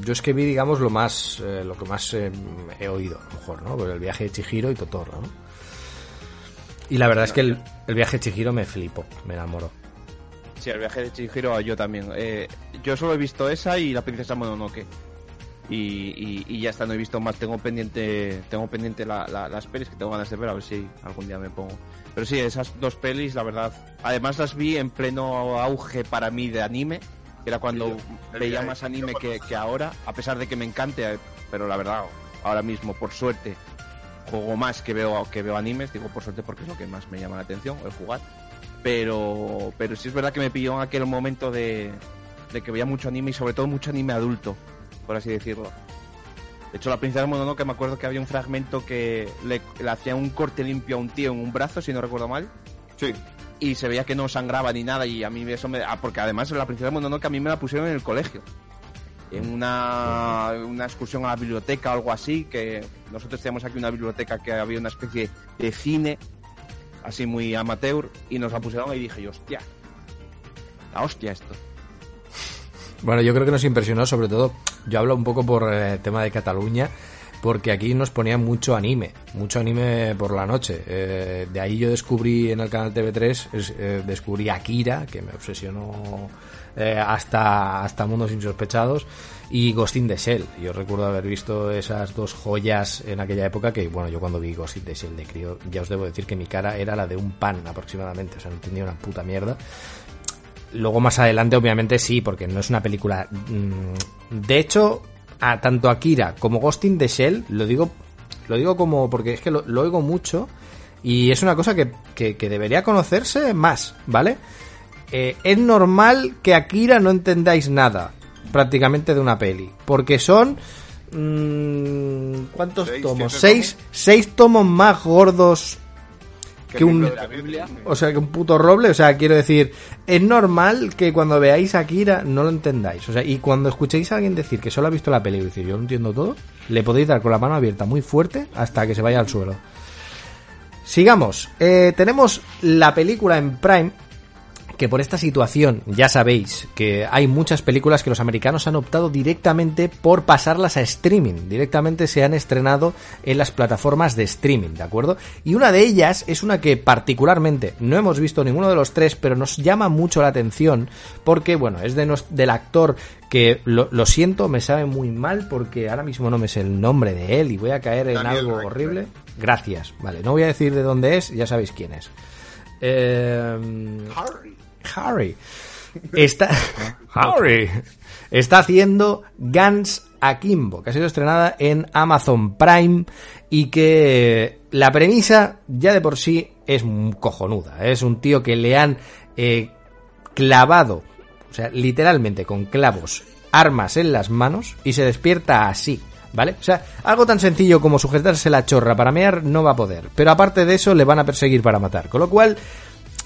Yo es que vi, digamos, lo más, eh, lo que más eh, he oído, a lo mejor, ¿no? Pues el viaje de Chihiro y Totoro, ¿no? Y la verdad es que el, el viaje de Chihiro me flipó, me enamoró. Sí, el viaje de Chihiro yo también. Eh, yo solo he visto esa y la princesa Mononoke. Y, y, y ya está, no he visto más. Tengo pendiente tengo pendiente la- la- las pelis que tengo ganas de ver, a ver si algún día me pongo. Pero sí, esas dos pelis, la verdad. Además las vi en pleno auge para mí de anime, que era cuando Sí, veía más anime que, que ahora, a pesar de que me encante, pero la verdad, ahora mismo, por suerte, juego más que veo, que veo animes, digo por suerte porque es lo que más me llama la atención, el jugar. Pero, pero sí es verdad que me pilló en aquel momento de, de que veía mucho anime y sobre todo mucho anime adulto, por así decirlo. De hecho, la princesa Mononoke me acuerdo que había un fragmento que le, le hacía un corte limpio a un tío en un brazo, si no recuerdo mal, Sí, y se veía que no sangraba ni nada y a mí eso me... ah, porque además la princesa Mononoke a mí me la pusieron en el colegio. En una, una excursión a la biblioteca o algo así, que nosotros teníamos aquí una biblioteca que había una especie de cine, así muy amateur, y nos la pusieron y dije hostia, la hostia esto. Bueno, yo creo que nos impresionó, sobre todo, yo hablo un poco por el tema de Cataluña, porque aquí nos ponían mucho anime, mucho anime por la noche. Eh, de ahí yo descubrí en el canal TV3, es- eh, descubrí Akira, que me obsesionó eh, hasta, hasta Mundos Insospechados y Ghost in the Shell. Yo recuerdo haber visto esas dos joyas en aquella época que, bueno, yo cuando vi Ghost in the Shell de crío, ya os debo decir que mi cara era la de un pan aproximadamente, o sea, no entendía una puta mierda. Luego más adelante, obviamente sí, porque no es una película... mm, De hecho, a tanto Akira como Ghost in the Shell, lo digo, lo digo como porque es que lo, lo oigo mucho y es una cosa que, que- que debería conocerse más, ¿vale? Eh, es normal que Akira no entendáis nada prácticamente de una peli, porque son... mm, ¿Cuántos Seis, tomos? Seis, seis tomos más gordos que un- libro de La Biblia. o sea, que un puto roble, o sea, quiero decir, es normal que cuando veáis a Akira no lo entendáis. O sea, y cuando escuchéis a alguien decir que solo ha visto la peli y decir yo no entiendo todo, le podéis dar con la mano abierta muy fuerte hasta que se vaya al suelo. Sigamos. Eh, tenemos la película en Prime. Que por esta situación, ya sabéis que hay muchas películas que los americanos han optado directamente por pasarlas a streaming. Directamente se han estrenado en las plataformas de streaming, ¿de acuerdo? Y una de ellas es una que particularmente no hemos visto ninguno de los tres, pero nos llama mucho la atención porque, bueno, es de nos- del actor que lo, lo siento, me sabe muy mal porque ahora mismo no me sé el nombre de él y voy a caer en Daniel algo Radcliffe. horrible. Gracias, vale, no voy a decir de dónde es, ya sabéis quién es. Eh, Harry. Harry está Harry está haciendo Guns Akimbo, que ha sido estrenada en Amazon Prime y que la premisa ya de por sí es cojonuda. Es un tío que le han eh, clavado, o sea, literalmente con clavos, armas en las manos y se despierta así. ¿Vale? O sea, algo tan sencillo como sujetarse la chorra para mear no va a poder. Pero aparte de eso, le van a perseguir para matar. Con lo cual,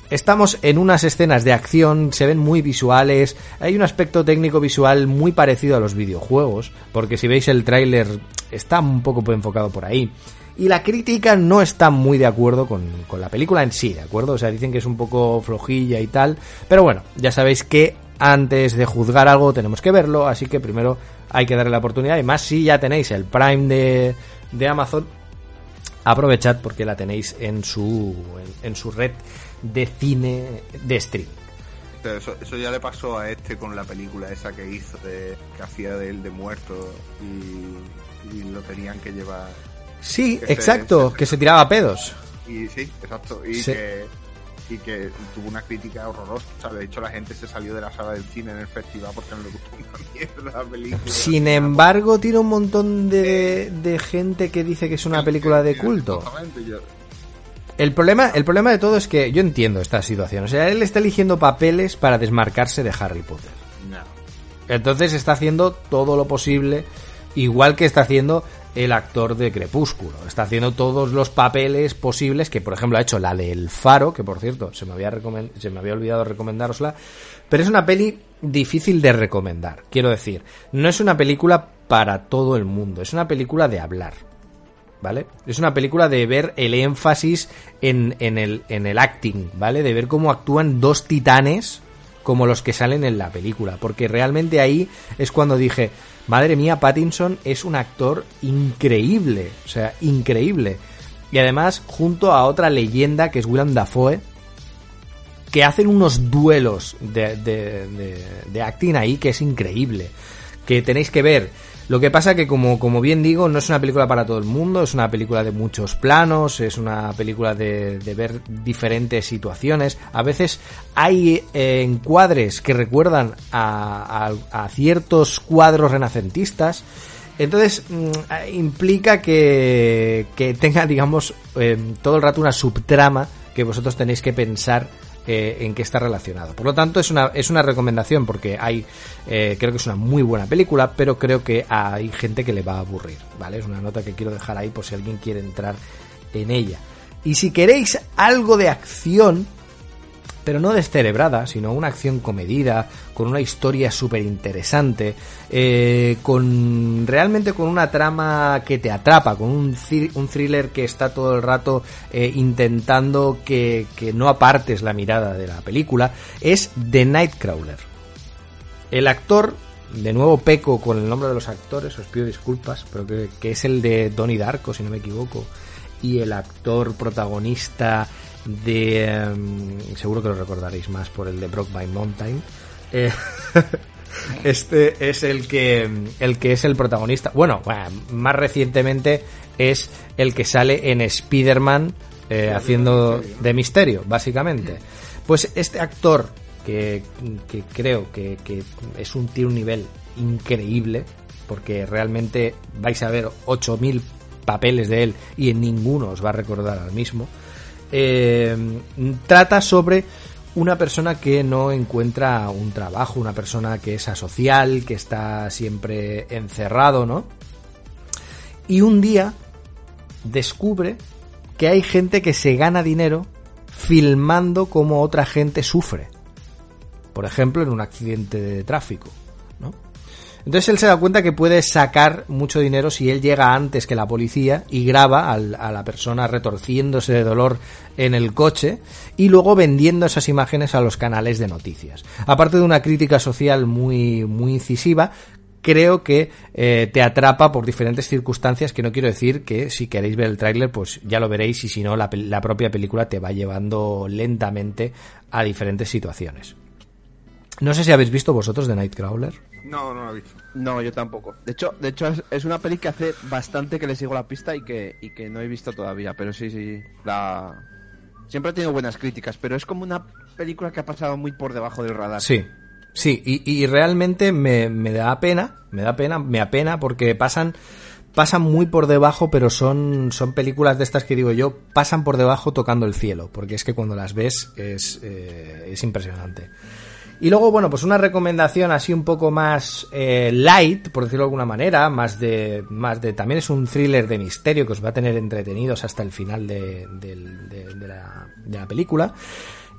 Estamos en unas escenas de acción, se ven muy visuales, hay un aspecto técnico visual muy parecido a los videojuegos, porque si veis el tráiler está un poco enfocado por ahí. Y la crítica no está muy de acuerdo con, con la película en sí, ¿de acuerdo? O sea, dicen que es un poco flojilla y tal, pero bueno, ya sabéis que antes de juzgar algo tenemos que verlo, así que primero hay que darle la oportunidad, y más si ya tenéis el Prime de, de Amazon, aprovechad porque la tenéis en su, en, en su red de cine de stream. Pero eso, eso ya le pasó a este con la película esa que hizo, de, que hacía de él de muerto y, y lo tenían que llevar. Sí, Que se- exacto, se- que se tiraba pedos. Y sí, exacto. Y, Sí. que, y que tuvo una crítica horrorosa. O sea, de hecho, la gente se salió de la sala del cine en el festival porque no le gustó una mierda la película. Sin embargo, tiene un montón de, de gente que dice que es una película de culto. Exactamente, yo- El problema, el problema de todo es que yo entiendo esta situación. O sea, él está eligiendo papeles para desmarcarse de Harry Potter. no. Entonces está haciendo todo lo posible, igual que está haciendo el actor de Crepúsculo. Está haciendo todos los papeles posibles, que por ejemplo ha hecho la del Faro, que por cierto se me había, se me había olvidado recomendárosla, pero es una peli difícil de recomendar. Quiero decir, no es una película para todo el mundo, es una película de hablar. ¿Vale? Es una película de ver el énfasis en, en, el, en el acting, ¿vale? De ver cómo actúan dos titanes como los que salen en la película. Porque realmente ahí es cuando dije, madre mía, Pattinson es un actor increíble. O sea, increíble. Y además, junto a otra leyenda que es Willem Dafoe, que hacen unos duelos de, de, acting ahí que es increíble. Que tenéis que ver. Lo que pasa que, como, como bien digo, no es una película para todo el mundo, es una película de muchos planos, es una película de, de ver diferentes situaciones. A veces hay eh, encuadres que recuerdan a, a- a ciertos cuadros renacentistas. Entonces, mm, implica que, que tenga, digamos, eh, todo el rato una subtrama que vosotros tenéis que pensar eh, en qué está relacionado. Por lo tanto, es una, es una recomendación porque hay, eh, creo que es una muy buena película, pero creo que hay gente que le va a aburrir, ¿vale? Es una nota que quiero dejar ahí por si alguien quiere entrar en ella. Y si queréis algo de acción, pero no descerebrada, sino una acción comedida, con una historia súper interesante, eh, con realmente con una trama que te atrapa, con un, un thriller que está todo el rato eh, intentando que, que no apartes la mirada de la película, es The Nightcrawler. El actor, de nuevo peco con el nombre de los actores, os pido disculpas, pero que, que es el de Donnie Darko, si no me equivoco, y el actor protagonista de... em, seguro que lo recordaréis más por el de Brokeback Mountain. Eh, este es el que, el que es el protagonista. Bueno, bueno, más recientemente es el que sale en Spider-Man eh, haciendo de misterio, básicamente. Pues este actor, que, que creo que, que es un, tiene un nivel increíble, porque realmente vais a ver 8.000 papeles de él y en ninguno os va a recordar al mismo, eh, trata sobre una persona que no encuentra un trabajo, una persona que es asocial, que está siempre encerrado, ¿no? Y un día descubre que hay gente que se gana dinero filmando cómo otra gente sufre. Por ejemplo, en un accidente de tráfico, ¿no? Entonces él se da cuenta que puede sacar mucho dinero si él llega antes que la policía y graba a la persona retorciéndose de dolor en el coche y luego vendiendo esas imágenes a los canales de noticias. Aparte de una crítica social muy, muy incisiva, creo que eh, te atrapa por diferentes circunstancias que no quiero decir que si queréis ver el tráiler pues ya lo veréis y si no la propia película te va llevando lentamente a diferentes situaciones. No sé si habéis visto vosotros de Nightcrawler. No, no lo he visto. No, yo tampoco. De hecho, de hecho es, es una peli que hace bastante que le sigo la pista y que, y que no he visto todavía, pero sí, sí, la... Siempre ha tenido buenas críticas, pero es como una película que ha pasado muy por debajo del radar. Sí, sí, y, y realmente me, me da pena, me da pena, me apena porque pasan, pasan muy por debajo, pero son, son películas de estas que digo yo, pasan por debajo tocando el cielo, porque es que cuando las ves es, eh, es impresionante. Y luego, bueno, pues una recomendación así un poco más eh, light, por decirlo de alguna manera, más de, más de, también es un thriller de misterio que os va a tener entretenidos hasta el final de, de- de la, de la película,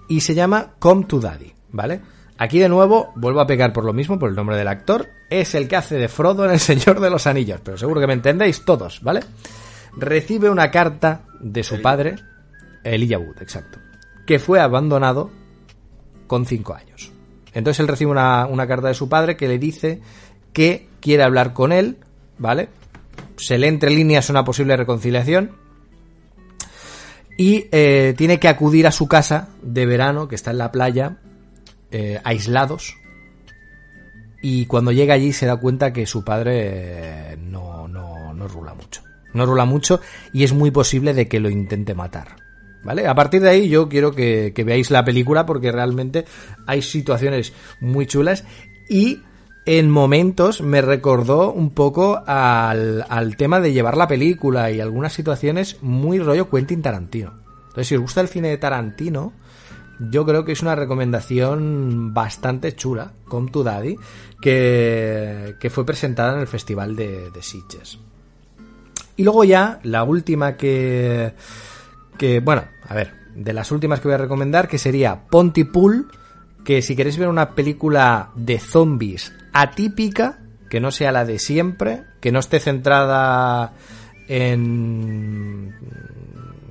y se llama Come to Daddy, ¿vale? Aquí de nuevo vuelvo a pegar por lo mismo, por el nombre del actor, es el que hace de Frodo en El Señor de los Anillos, pero seguro que me entendéis todos, ¿vale? Recibe una carta de su padre, Elijah Wood, exacto, que fue abandonado con 5 años. Entonces él recibe una, una carta de su padre que le dice que quiere hablar con él, ¿vale? Se lee entre líneas una posible reconciliación. Y eh, tiene que acudir a su casa de verano, que está en la playa, eh, aislados. Y cuando llega allí se da cuenta que su padre eh, no, no, no rula mucho. No rula mucho y es muy posible de que lo intente matar. ¿Vale? A partir de ahí yo quiero que, veáis la película porque realmente hay situaciones muy chulas y en momentos me recordó un poco al, al tema de llevar la película y algunas situaciones muy rollo Quentin Tarantino. Entonces si os gusta el cine de Tarantino, yo creo que es una recomendación bastante chula, Come to Daddy, que, que fue presentada en el Festival de, de Sitges. Y luego ya, la última que, que, bueno, a ver, de las últimas que voy a recomendar, que sería Pontypool, que si queréis ver una película de zombies atípica, que no sea la de siempre, que no esté centrada en...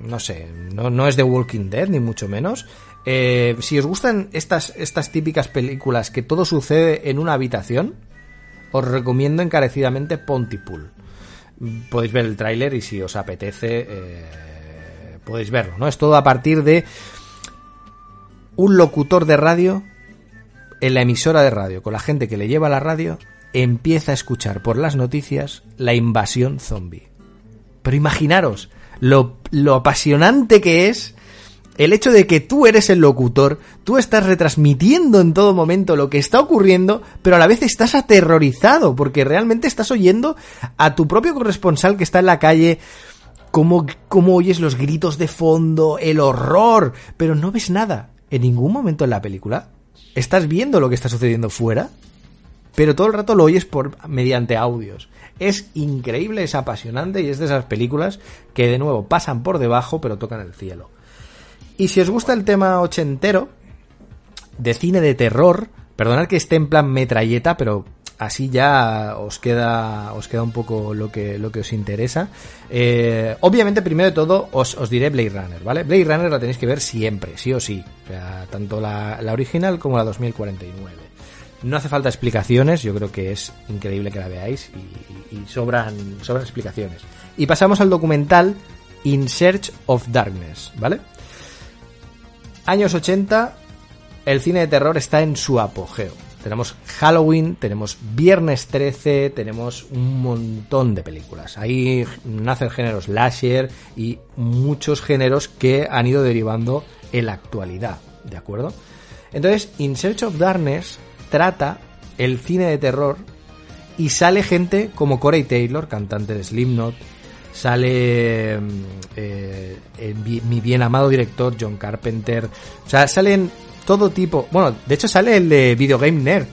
no sé, no, no es de Walking Dead, ni mucho menos. Eh, si os gustan estas, estas típicas películas que todo sucede en una habitación, os recomiendo encarecidamente Pontypool. Podéis ver el tráiler y si os apetece eh, podéis verlo, ¿no? Es todo a partir de un locutor de radio en la emisora de radio, con la gente que le lleva la radio, empieza a escuchar por las noticias la invasión zombie. Pero imaginaros lo, lo apasionante que es el hecho de que tú eres el locutor, tú estás retransmitiendo en todo momento lo que está ocurriendo, pero a la vez estás aterrorizado, porque realmente estás oyendo a tu propio corresponsal que está en la calle, cómo, cómo oyes los gritos de fondo, el horror, pero no ves nada en ningún momento en la película. Estás viendo lo que está sucediendo fuera, pero todo el rato lo oyes por mediante audios. Es increíble, es apasionante y es de esas películas que de nuevo pasan por debajo pero tocan el cielo. Y si os gusta el tema ochentero de cine de terror, perdonad que esté en plan metralleta, pero así ya os queda os queda un poco lo que lo que os interesa. Eh, obviamente, primero de todo, os, os diré Blade Runner, ¿vale? Blade Runner la tenéis que ver siempre, sí o sí. O sea, tanto la, la original como la 2049. No hace falta explicaciones, yo creo que es increíble que la veáis y, y sobran, sobran explicaciones. Y pasamos al documental In Search of Darkness, ¿vale? Años 80, el cine de terror está en su apogeo. Tenemos Halloween, tenemos Viernes 13, tenemos un montón de películas. Ahí nace el género slasher y muchos géneros que han ido derivando en la actualidad, ¿de acuerdo? Entonces, In Search of Darkness trata el cine de terror y sale gente como Corey Taylor, cantante de Slipknot, sale mm, eh, bi- mi bien amado director John Carpenter, o sea, salen todo tipo, bueno, de hecho sale el de Video Game Nerd,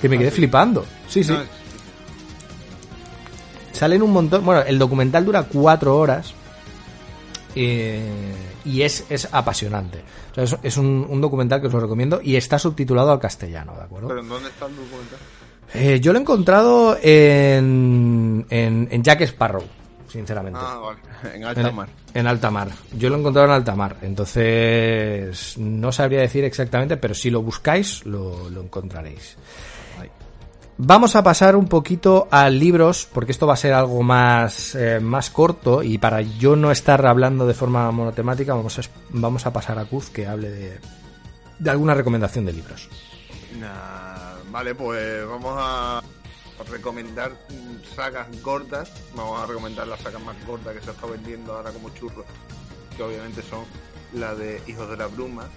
que me quedé flipando, sí, sí, salen un montón, bueno, el documental dura cuatro horas eh, y es, es apasionante, o sea, es, es un, un documental que os lo recomiendo y está subtitulado al castellano, ¿de acuerdo? ¿Pero en dónde está el documental? Eh, yo lo he encontrado en, en, en Jack Sparrow, sinceramente. Ah, vale. en alta en, mar. en alta mar. Yo lo he encontrado en alta mar. Entonces, no sabría decir exactamente, pero si lo buscáis, lo, lo encontraréis. Vamos a pasar un poquito a libros, porque esto va a ser algo más, eh, más corto y para yo no estar hablando de forma monotemática, vamos a, vamos a pasar a Kuz que hable de, de alguna recomendación de libros. Nah, vale, pues vamos a recomendar mm, sagas gordas. Vamos a recomendar las sagas más gordas que se está vendiendo ahora como churros, que obviamente son la de Hijos de la Bruma,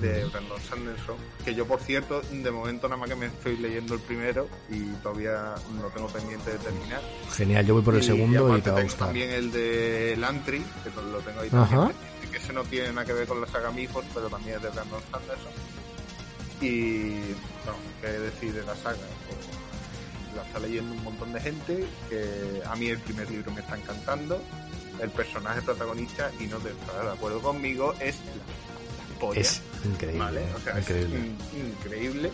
de Brandon Sanderson, que yo por cierto, de momento nada más que me estoy leyendo el primero y todavía lo tengo pendiente de terminar. Genial, yo voy por el Y- segundo y, te va a gustar. También el de Lantry, que lo tengo ahí Ajá. también. pendiente, Que ese no tiene nada que ver con la saga Mifford, pero también es de Brandon Sanderson. Y, bueno, ¿qué decir de la saga? Pues, la está leyendo un montón de gente, que a mí el primer libro me está encantando. El personaje protagonista, y no te estarás de acuerdo conmigo, es la, la polla. Es increíble, ¿vale? O sea, increíble. es in- increíble.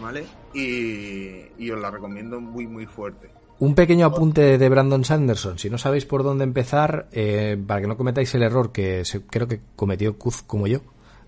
¿Vale? Y, y os la recomiendo muy, muy fuerte. Un pequeño apunte de Brandon Sanderson. Si no sabéis por dónde empezar, eh, para que no cometáis el error que se- creo que cometió Kuz como yo,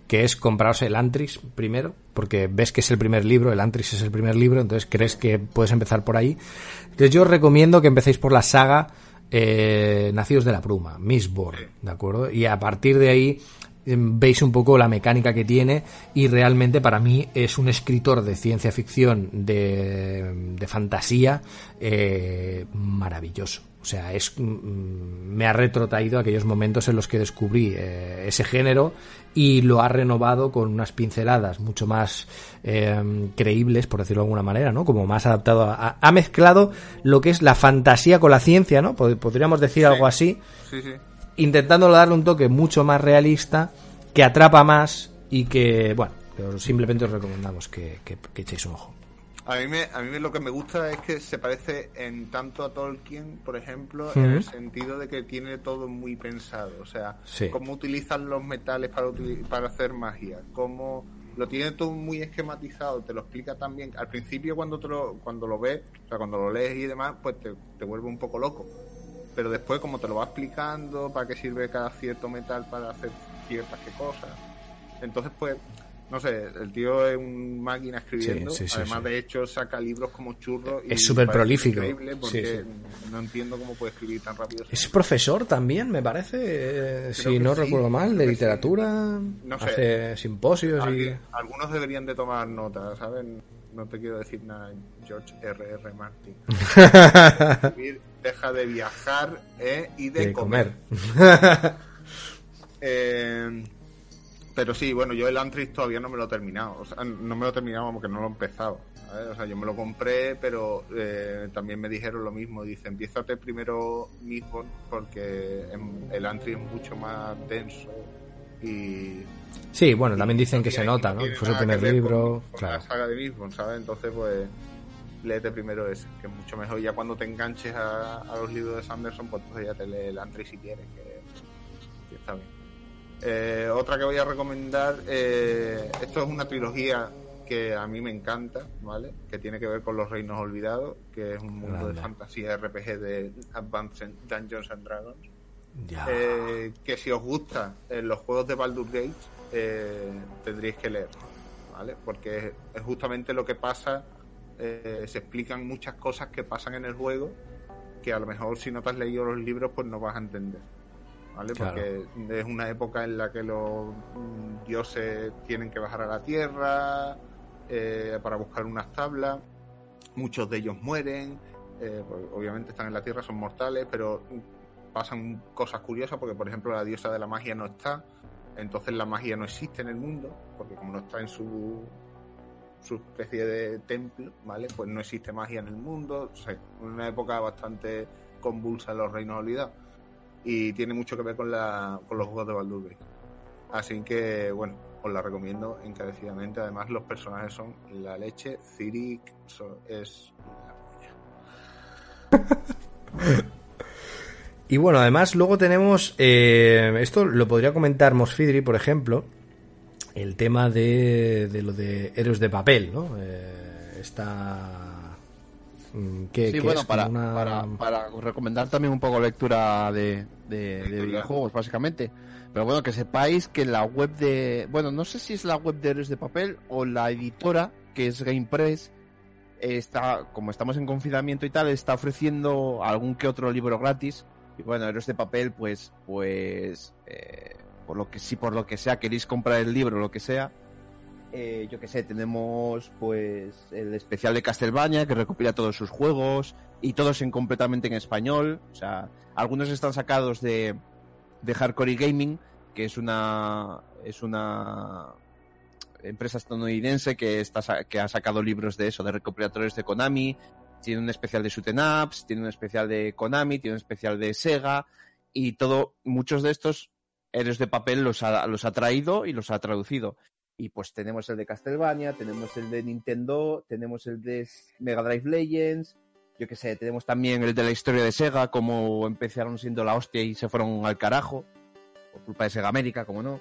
que es compraros el Antris primero, porque ves que es el primer libro, el Antris es el primer libro, entonces crees que puedes empezar por ahí. Entonces yo os recomiendo que empecéis por la saga eh, Nacidos de la Pluma, Mistborn, ¿de acuerdo? Y a partir de ahí em, veis un poco la mecánica que tiene y realmente para mí es un escritor de ciencia ficción, de, de fantasía, eh, maravilloso. O sea, es mm, me ha retrotraído a aquellos momentos en los que descubrí eh, ese género y lo ha renovado con unas pinceladas mucho más eh, creíbles, por decirlo de alguna manera, ¿no? Como más adaptado a, ha mezclado lo que es la fantasía con la ciencia, ¿no? Pod- Podríamos decir algo así Sí, sí. intentando darle un toque mucho más realista, que atrapa más y que, bueno, pero simplemente os recomendamos que, que- que echéis un ojo. A mí, me, a mí lo que me gusta es que se parece en tanto a Tolkien, por ejemplo, en el sentido de que tiene todo muy pensado. O sea, Sí. cómo utilizan los metales para, para hacer magia, cómo lo tiene todo muy esquematizado, te lo explica también. Al principio cuando, te lo, cuando lo ves, o sea, cuando lo lees y demás, pues te, te vuelve un poco loco. Pero después, como te lo va explicando, para qué sirve cada cierto metal para hacer ciertas que cosas. Entonces, pues, no sé, el tío es un máquina escribiendo. Sí, sí, sí, Además, de hecho, saca libros como churros. Es súper prolífico. Increíble porque no entiendo cómo puede escribir tan rápido. Es profesor también, me parece, eh, si no recuerdo mal, de literatura, No sé. hace simposios y... Algunos deberían de tomar nota, ¿saben? No te quiero decir nada, George R. R. Martin. Deja de viajar ¿eh? y de, de comer. comer. Eh, pero sí, bueno, yo el Antris todavía no me lo he terminado. O sea, no me lo he terminado porque no lo he empezado. ¿sabes? O sea, yo me lo compré, pero eh, también me dijeron lo mismo. Dice, empiézate primero Mistborn porque em- el Antris es mucho más denso y... Sí, bueno, también dicen que se nota, ¿no? Fue su primer libro, con, con claro. la saga de Mistborn, ¿sabes? Entonces, pues, léete primero ese, que es mucho mejor. Ya cuando te enganches a, a los libros de Sanderson, pues entonces ya te lee el Antris si quieres, que, que está bien. Eh, otra que voy a recomendar, eh, esto es una trilogía que a mí me encanta, ¿vale? Que tiene que ver con los reinos olvidados, que es un mundo Grande. de fantasía RPG de Advanced Dungeons and Dragons. Ya. Eh, que si os gusta los juegos de Baldur's Gate tendréis que leer ¿vale? porque es, justamente lo que pasa se explican muchas cosas que pasan en el juego que a lo mejor si no te has leído los libros pues no vas a entender ¿vale? Claro. porque es una época en la que los mm, dioses tienen que bajar a la tierra eh, para buscar unas tablas. Muchos de ellos mueren. eh, pues, obviamente están en la Tierra, son mortales, pero pasan cosas curiosas porque, por ejemplo, la diosa de la magia no está. Entonces la magia no existe en el mundo, porque como no está en su, su especie de templo, ¿vale? Pues no existe magia en el mundo. O sea, una época bastante convulsa en los reinos olvidados. Y tiene mucho que ver con, la, con los juegos de Baldur's Gate. Así que, bueno, os la recomiendo encarecidamente. Además, los personajes son la leche. So- es la polla. Y bueno, además luego tenemos, eh, esto lo podría comentar Mosfidri, por ejemplo, el tema de, de lo de héroes de papel, ¿no? Eh, esta... mm, que, Sí, que bueno, es para, una- para, para recomendar también un poco lectura de, de, de videojuegos, básicamente. Pero bueno, que sepáis que la web de... Bueno, no sé si es la web de Héroes de Papel o la editora, que es GamePress, está, como estamos en confinamiento y tal, está ofreciendo algún que otro libro gratis. Y bueno, Héroes de Papel, pues, pues, eh, por lo que si por lo que sea queréis comprar el libro, lo que sea, eh, yo que sé, tenemos pues el especial de Castlevania que recopila todos sus juegos y todos en completamente en español. O sea, algunos están sacados de, de Hardcore Gaming, que es una es una empresa estadounidense que está que ha sacado libros de eso, de recopilatorios de Konami. Tiene un especial de Shoot 'em Ups, tiene un especial de Konami, tiene un especial de Sega y todo muchos de estos héroes de papel los ha, los ha traído y los ha traducido. Y pues tenemos el de Castlevania, tenemos el de Nintendo, tenemos el de Mega Drive Legends, yo que sé, tenemos también el de la historia de Sega, como empezaron siendo la hostia y se fueron al carajo, por culpa de Sega América, como no.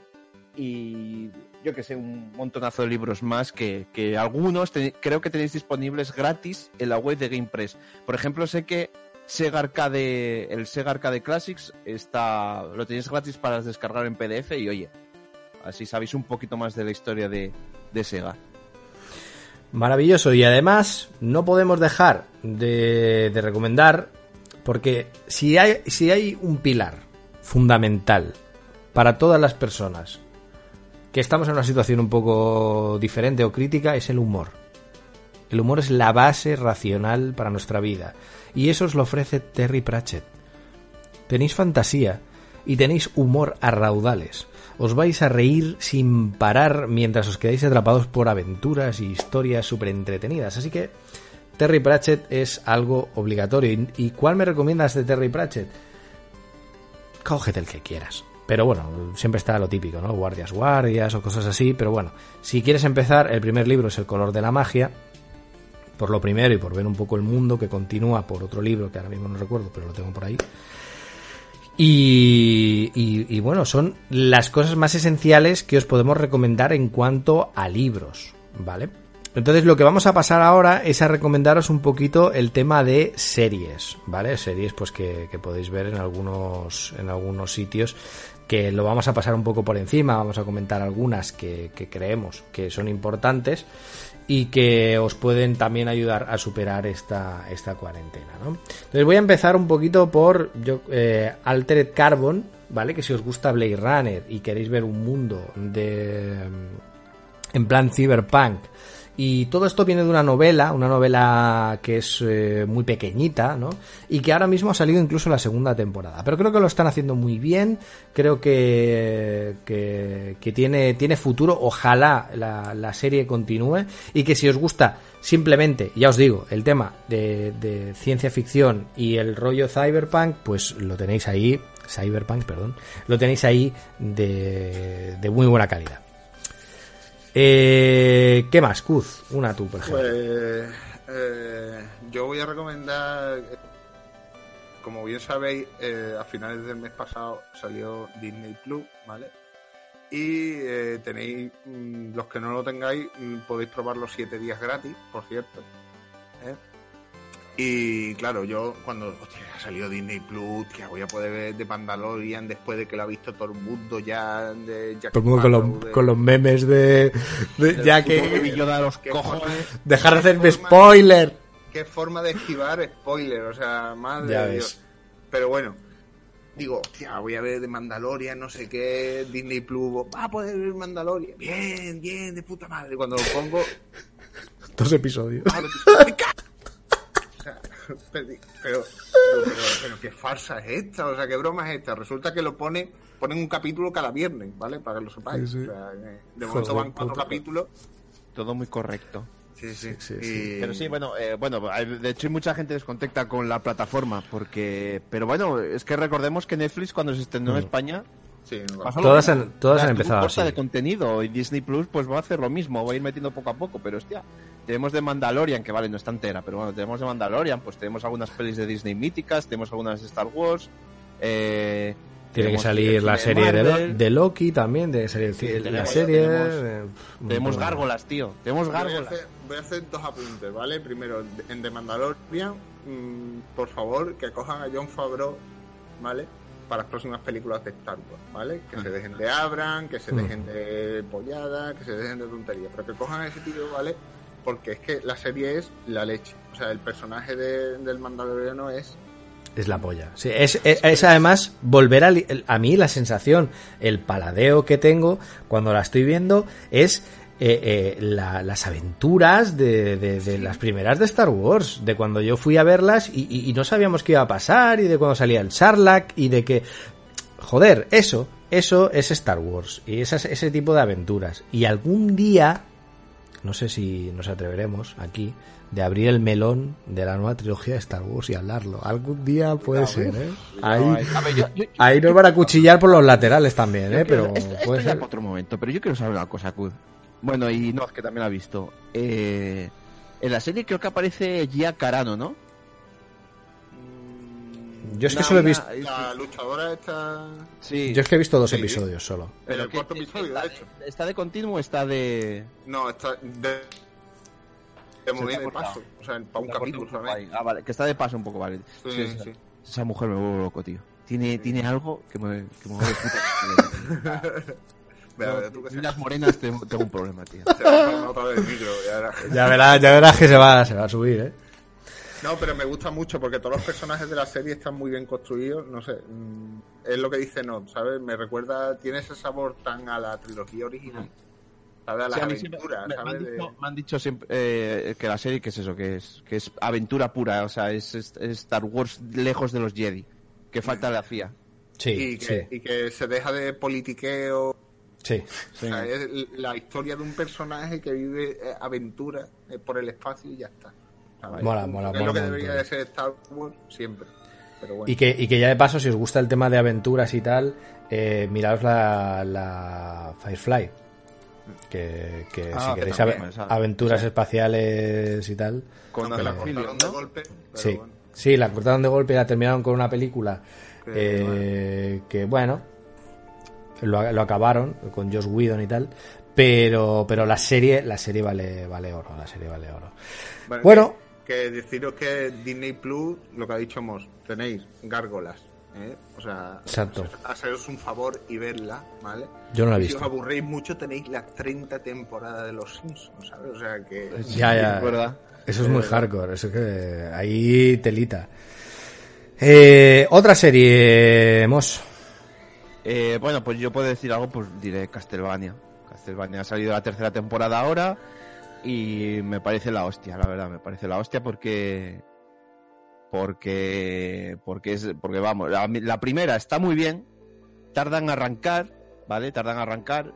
Y yo que sé, un montonazo de libros más que, que algunos creo que tenéis disponibles gratis en la web de GamePress. Por ejemplo, sé que Sega Arcade, el Sega Arcade Classics está, lo tenéis gratis para descargar en PDF y oye, así sabéis un poquito más de la historia de, de Sega. Maravilloso. Y además, no podemos dejar de, de recomendar, porque si hay, si hay un pilar fundamental para todas las personas que estamos en una situación un poco diferente o crítica, es el humor. El humor es la base racional para nuestra vida. Y eso os lo ofrece Terry Pratchett. Tenéis fantasía y tenéis humor a raudales. Os vais a reír sin parar mientras os quedáis atrapados por aventuras y historias súper entretenidas. Así que Terry Pratchett es algo obligatorio. ¿Y- ¿Y cuál me recomiendas de Terry Pratchett? Cógete el que quieras. Pero bueno, siempre está lo típico, ¿no? Guardias, guardias o cosas así. Pero bueno, si quieres empezar, el primer libro es El color de la magia. Por lo primero y por ver un poco el mundo que continúa por otro libro que ahora mismo no recuerdo, pero lo tengo por ahí. Y, y- bueno, son las cosas más esenciales que os podemos recomendar en cuanto a libros, ¿vale? Entonces lo que vamos a pasar ahora es a recomendaros un poquito el tema de series, ¿vale? Series pues que, podéis ver en algunos, en algunos sitios que lo vamos a pasar un poco por encima, vamos a comentar algunas que creemos que son importantes y que os pueden también ayudar a superar esta, esta cuarentena, ¿no? Entonces voy a empezar un poquito por yo, eh, Altered Carbon, ¿vale? Que si os gusta Blade Runner y queréis ver un mundo de en plan cyberpunk y todo esto viene de una novela, una novela que es eh, muy pequeñita, ¿no? Y que ahora mismo ha salido incluso la segunda temporada. Pero creo que lo están haciendo muy bien, creo que, que, que tiene, tiene futuro, ojalá la, la serie continúe y que si os gusta simplemente, ya os digo, el tema de, de ciencia ficción y el rollo cyberpunk, pues lo tenéis ahí, cyberpunk, perdón, lo tenéis ahí de, de muy buena calidad. Eh, ¿Qué más, Kuz? Una tú, por ejemplo. Pues eh, yo voy a recomendar, como bien sabéis, eh, a finales del mes pasado salió Disney Plus, ¿vale? Y eh, tenéis, mm, los que no lo tengáis, mm, podéis probar los 7 días gratis, por cierto. Y claro, yo cuando hostia, ha salido Disney Plus, que voy a poder ver de Mandalorian después de que lo ha visto todo el mundo ya, de Jack Todo el mundo con, los, de- con los memes de, de- ya que Yoda los cojones. dejar de hacerme forma- spoiler. qué forma de esquivar spoiler, o sea, madre Ya de ves. Dios. Pero bueno, digo, hostia, voy a ver de Mandalorian, no sé qué, Disney Plus, va a poder ver Mandalorian, bien, bien, de puta madre. Cuando lo pongo, Dos episodios. Sea, pero, pero, qué farsa es esta, o sea, qué broma es esta. Resulta que lo pone, ponen un capítulo cada viernes, ¿vale? Para que lo sepáis. Sí, sí. O sea, que de momento van cuatro puta. capítulos. Todo muy correcto. Sí, sí, Sí, sí, Y- Pero sí, bueno, eh, bueno, de hecho hay mucha gente descontenta con la plataforma, porque, pero bueno, es que recordemos que Netflix cuando se estrenó en. España Sí, no, Todas han- todas han empezado así. de contenido y Disney Plus pues va a hacer lo mismo, va a ir metiendo poco a poco, pero hostia, tenemos de Mandalorian, que vale, no está entera, pero bueno, tenemos de Mandalorian, pues tenemos algunas pelis de Disney míticas, tenemos algunas de Star Wars, eh, Tiene que salir la de serie de, Loki también, de salir Sí, la tenemos- serie. tenemos- tenemos gárgolas, tío, tenemos Voy a, gárgolas. hacer, voy a hacer dos apuntes, ¿vale? Primero, en The Mandalorian, mm, por favor, que cojan a John Favreau, ¿vale? Para las próximas películas de Star Wars, ¿vale? Que se dejen de Abran, que se Hmm. dejen de pollada, que se dejen de tonterías, pero que cojan a ese tío, ¿vale? Porque es que la serie es la leche. O sea, el personaje de- del Mandaloriano es Es la polla. Sí, es, es- es además volver a, a mí la sensación, el paladeo que tengo cuando la estoy viendo es eh, eh, la- las aventuras de, de- de las primeras de Star Wars, de cuando yo fui a verlas y, y- y no sabíamos qué iba a pasar y de cuando salía el Sarlacc y de que... Joder, eso, eso es Star Wars y esas- ese tipo de aventuras. Y algún día, no sé si nos atreveremos aquí, de abrir el melón de la nueva trilogía de Star Wars y hablarlo. Algún día puede ser, ¿eh? Ahí, A ver, yo- yo- ahí nos van a cuchillar por los laterales también, ¿eh? quiero- Pero esto, esto puede ya ser. para otro momento, pero yo quiero saber una cosa, Kud. Bueno, y no, es que también la ha visto. Eh, en la serie creo que aparece Gia Carano, ¿no? mm, Yo es que Una- solo he visto, la luchadora esta Sí. yo es que he visto dos Sí. episodios solo. en el cuarto episodio, está de hecho. ¿Está de continuo o está de...? No, está de, de muy bien de cortado. paso. O sea, para un capítulo solamente. Ah, vale, que está de paso un poco, vale. Sí, Sí, esa, sí. esa mujer me vuelve loco, tío. Tiene, tiene algo que me, que me vuelve puta. Vea, tú las morenas tengo, tengo un problema, tío. se va a poner otra vez el micro, ya verás. Ya verás, ya verás que se va, se va a subir, ¿eh? No, pero me gusta mucho porque todos los personajes de la serie están muy bien construidos. No sé, mm, es lo que dice Not, ¿sabes? Me recuerda, tiene ese sabor tan a la trilogía original. ¿Sabes? A las Sí, a aventuras, me, me han ¿sabes? Dicho, me han dicho siempre eh, que la serie, que es eso? Que es, que es aventura pura, o sea, es, es- es Star Wars lejos de los Jedi. Que falta le hacía. Sí, y, que, sí, y que se deja de politiqueo. Sí. O sea, es la historia de un personaje que vive eh, aventura eh, por el espacio y ya está. ¿sabes? Mola, mola, Que mola Es lo que debería de ser Star Wars siempre. Pero bueno. Y que, y que ya de paso, si os gusta el tema de aventuras y tal, eh, miraos la, la Firefly. Que, que Ah, si que queréis también, ave- esa- aventuras espaciales y tal. Con Aunque la cortaron de golpe. Sí, bueno. sí, la cortaron de golpe y la terminaron con una película Que, eh, que, bueno, lo, lo acabaron con Josh Whedon y tal. Pero, pero la serie, la serie vale, vale oro, la serie vale oro. Bueno, Bueno. Que, que deciros que Disney Plus, lo que ha dicho Moss, tenéis gárgolas. ¿eh? O sea, Exacto. haceros un favor y verla, ¿vale? Yo no la he Y si os visto. aburréis mucho, tenéis la 30 temporada de Los Simpsons, ¿sabes? O sea que. Ya, ya. Verdad. Eso es muy hardcore, eso que ahí telita. Eh, otra serie, Mos. Eh, bueno, pues yo puedo decir algo, pues diré Castlevania. Castlevania ha salido la tercera temporada ahora y me parece la hostia, la verdad, me parece la hostia porque porque porque es porque vamos, la, la primera está muy bien, tardan en arrancar, ¿vale? Tardan en arrancar,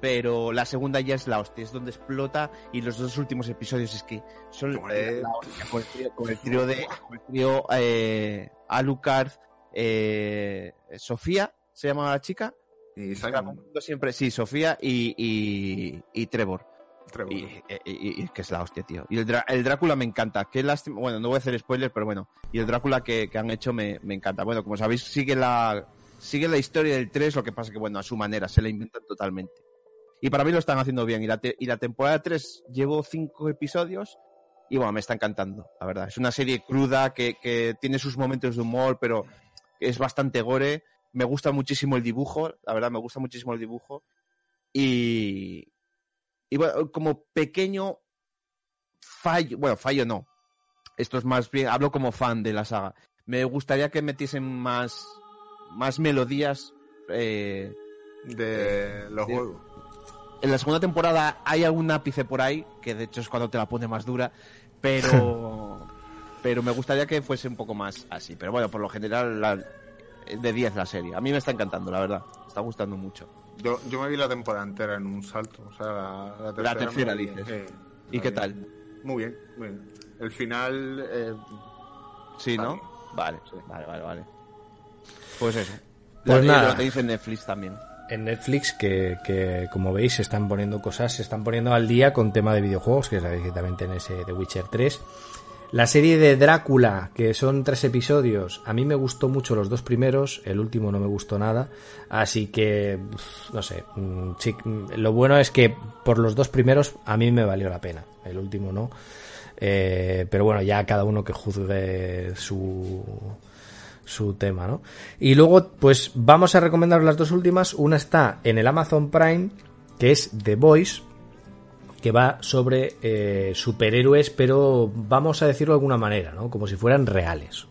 pero la segunda ya es la hostia, es donde explota y los dos últimos episodios es que son Hombre. la hostia con el trío, con el trío de con el trío, eh, Alucard, eh, Sofía se llama la chica Y Simon, siempre, sí, Sofía y, y, y Trevor. Trevor. Y, y- y- y que es la hostia, tío. Y el, Drá- el Drácula me encanta. Qué lástima. Bueno, no voy a hacer spoilers, pero bueno. Y el Drácula que, que han hecho me, me encanta. Bueno, como sabéis, sigue la, sigue la historia del 3, lo que pasa que, bueno, a su manera, se la inventan totalmente. Y para mí lo están haciendo bien. Y la, te- y la temporada 3 llevo 5 episodios y, bueno, me está encantando, la verdad. Es una serie cruda que, que tiene sus momentos de humor, pero es bastante gore. Me gusta muchísimo el dibujo, la verdad, me gusta muchísimo el dibujo. Y, y bueno, como pequeño fallo, bueno, fallo no. Esto es más bien, hablo como fan de la saga. Me gustaría que metiesen más, más melodías. eh, de los Sí. juegos. en la segunda temporada hay algún ápice por ahí, que de hecho es cuando te la pone más dura, pero pero me gustaría que fuese un poco más así. Pero bueno, por lo general la- de 10 la serie. A mí me está encantando, la verdad. Me está gustando mucho. Yo, yo me vi la temporada entera en un salto. O sea, la, la tercera. tercera, vi- dices. sí, ¿Y la qué vi. tal? Muy bien, muy bien. El final. eh, Sí, ¿no? bien. Vale, vale, vale, vale. Pues eso. Pues La- nada. Lo tenéis en Netflix también. en Netflix que, que, como veis se están poniendo cosas, se están poniendo al día con tema de videojuegos, que sabéis que también tenéis eh, The Witcher 3. La serie de Drácula, que son tres episodios, a mí me gustó mucho los dos primeros, el último no me gustó nada, así que, no sé, mm, mm, lo bueno es que por los dos primeros a mí me valió la pena, el último no. Eh, pero bueno, ya cada uno que juzgue su, su tema, ¿no? Y luego, pues vamos a recomendar las dos últimas. Una está en el Amazon Prime, que es The Voice, que va sobre eh, superhéroes, pero vamos a decirlo de alguna manera, ¿no? Como si fueran reales.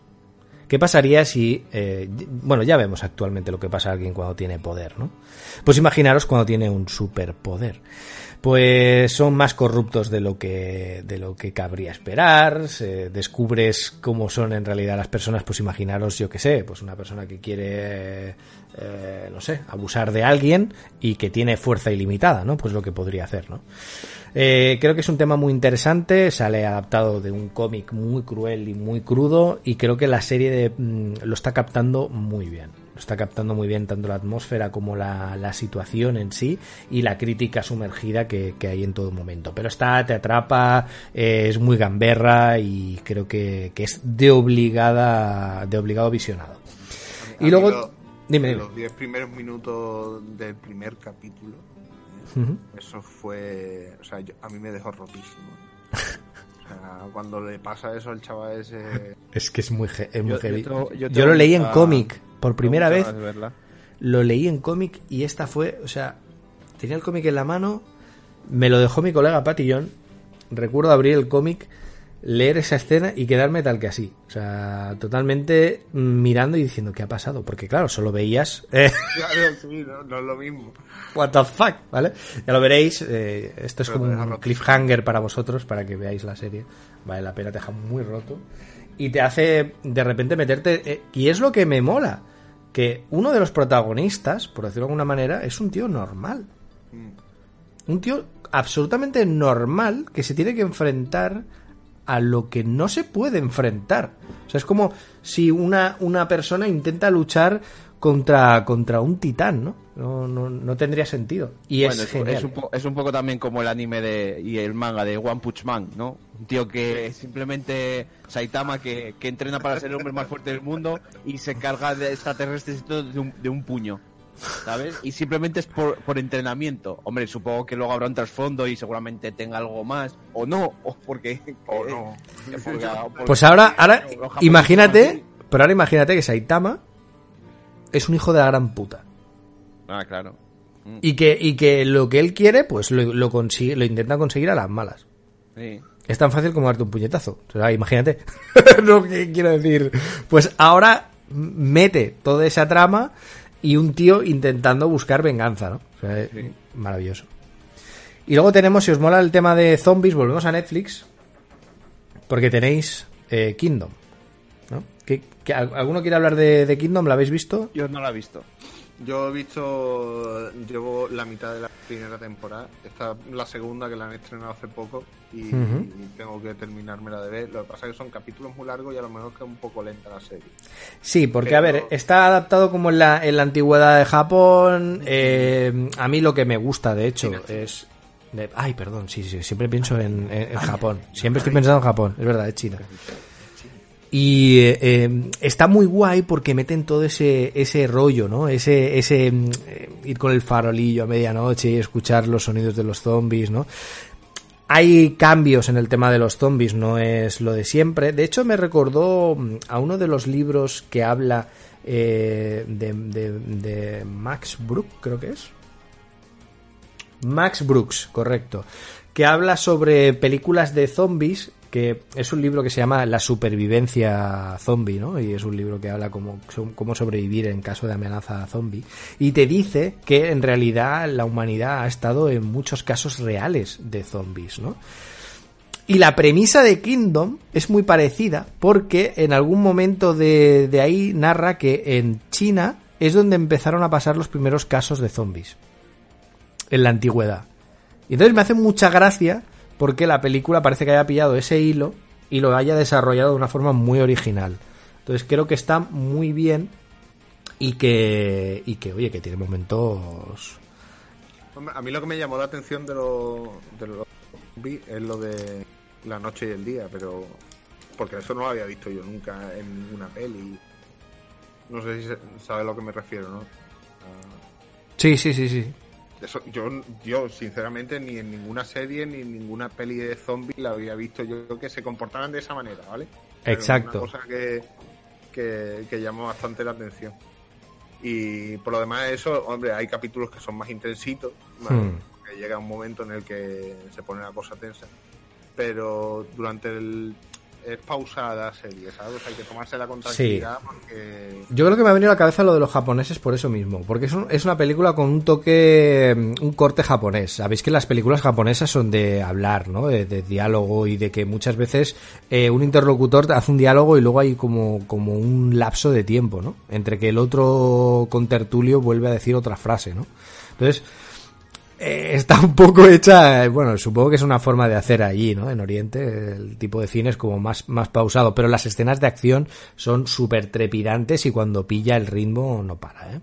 ¿Qué pasaría si, eh, bueno, ya vemos actualmente lo que pasa a alguien cuando tiene poder, ¿no? Pues imaginaros cuando tiene un superpoder. Pues son más corruptos de lo que, de lo que cabría esperar, se- descubres cómo son en realidad las personas, pues imaginaros, yo que sé, pues una persona que quiere, eh, no sé, abusar de alguien y que tiene fuerza ilimitada, ¿no? Pues lo que podría hacer, ¿no? Eh, creo que es un tema muy interesante, sale adaptado de un cómic muy cruel y muy crudo y creo que la serie de, mm, lo está captando muy bien. Lo está captando muy bien tanto la atmósfera como la, la situación en sí y la crítica sumergida que, que hay en todo momento. Pero está, te atrapa, eh, es muy gamberra y creo que, que es de obligada, de obligado visionado. Y luego, dime, dime. Los 10 primeros minutos del primer capítulo. Eso fue. O sea, yo- a mí me dejó rotísimo. O sea, cuando le pasa eso al chaval ese. Es que es muy, es muy Yo- yo heavy. tengo- yo Yo, tengo lo leí en cómic por primera vez. verla. lo leí en cómic y esta fue, o sea, tenía el cómic en la mano, me lo dejó mi colega Patillón, recuerdo abrir el cómic, leer esa escena y quedarme tal que así, o sea, totalmente mirando y diciendo qué ha pasado, porque claro, solo veías, eh, Claro, sí, no, no es lo mismo. what the fuck, ¿vale? Ya lo veréis, eh, esto es Pero como un roto. cliffhanger para vosotros, para que veáis la serie, vale la pena, te deja muy roto y te hace de repente meterte, eh, y es lo que me mola, que uno de los protagonistas, por decirlo de alguna manera, es un tío normal. Un tío absolutamente normal que se tiene que enfrentar a lo que no se puede enfrentar. O sea, es como si una, una persona intenta luchar contra, contra un titán, ¿no? No, no, no tendría sentido. Y Bueno, es es, genial. es un po- es un poco también como el anime de, y el manga de One Punch Man, ¿no? Un tío que simplemente Saitama que, que entrena para ser el hombre más fuerte del mundo y se carga de extraterrestres de un, de un puño, ¿sabes? Y simplemente es por, por entrenamiento. Hombre, supongo que luego habrá un trasfondo y seguramente tenga algo más, o no, o porque... O no. porque- porque- Pues ahora, ahora, imagínate, pero ahora imagínate que Saitama es un hijo de la gran puta. Ah, claro. Y que, y que lo que él quiere, pues lo, lo consigue, lo intenta conseguir a las malas. Sí. Es tan fácil como darte un puñetazo. O sea, imagínate. lo que quiero decir. Pues ahora mete toda esa trama y un tío intentando buscar venganza, ¿no? O sea, Sí. maravilloso. Y luego tenemos, si os mola el tema de zombies, volvemos a Netflix. Porque tenéis eh, Kingdom. ¿no? ¿Qué- qué- ¿Alguno quiere hablar de, de Kingdom? ¿La habéis visto? Yo no la he visto. Yo he visto, llevo la mitad de la primera temporada, esta es la segunda que la han estrenado hace poco y, tengo que terminármela de ver. Lo que pasa es que son capítulos muy largos y a lo mejor que es un poco lenta la serie. Sí, porque Pero- a ver, está adaptado como en la, en la antigüedad de Japón. eh, a mí lo que me gusta, de hecho, es. de- ay, perdón, sí, sí, siempre pienso en, en- en Japón. Siempre estoy pensando en Japón, es verdad, es China. Y eh, eh, está muy guay porque meten todo ese, ese rollo, ¿no? Ese, ese mm, eh, ir con el farolillo a medianoche y escuchar los sonidos de los zombies, ¿no? Hay cambios en el tema de los zombies, no es lo de siempre. De hecho, me recordó mm, a uno de los libros que habla de, de- de Max Brook, creo que es. Max Brooks, correcto. Que habla sobre películas de zombies que es un libro que se llama La supervivencia zombie, ¿no? Y es un libro que habla como cómo sobrevivir en caso de amenaza zombie. Y te dice que en realidad la humanidad ha estado en muchos casos reales de zombies, ¿no? Y la premisa de Kingdom es muy parecida porque en algún momento de, de ahí narra que en China es donde empezaron a pasar los primeros casos de zombies. En la antigüedad. Y entonces me hace mucha gracia porque la película parece que haya pillado ese hilo y lo haya desarrollado de una forma muy original. Entonces creo que está muy bien y que, y que oye, que tiene momentos... Hombre, A mí lo que me llamó la atención de los de zombies es lo de la noche y el día, pero porque eso no lo había visto yo nunca en ninguna peli. No sé si se- sabe a lo que me refiero, ¿no? Sí, sí, sí, sí. Eso, yo, yo, sinceramente, ni en ninguna serie ni en ninguna peli de zombies la había visto yo que se comportaran de esa manera, ¿vale? Pero Exacto. Una cosa que, que, que llamó bastante la atención. Y por lo demás, eso, hombre, hay capítulos que son más intensitos, ¿vale? Hmm. Porque llega un momento en el que se pone la cosa tensa. Pero durante el. Es pausada serie, ¿sabes? Hay que tomársela con tranquilidad porque. Yo creo que me ha venido a la cabeza lo de los japoneses por eso mismo, porque es, un- es una película con un toque, mm, un corte japonés. Sabéis que las películas japonesas son de hablar, ¿no? De, de diálogo y de que muchas veces eh, un interlocutor hace un diálogo y luego hay como, como un lapso de tiempo, ¿no? Entre que el otro contertulio vuelve a decir otra frase, ¿no? Entonces, eh, está un poco hecha, eh, bueno, supongo que es una forma de hacer allí, ¿no? En Oriente, el tipo de cine es como más, más pausado, pero las escenas de acción son súper trepidantes y cuando pilla el ritmo no para, ¿eh?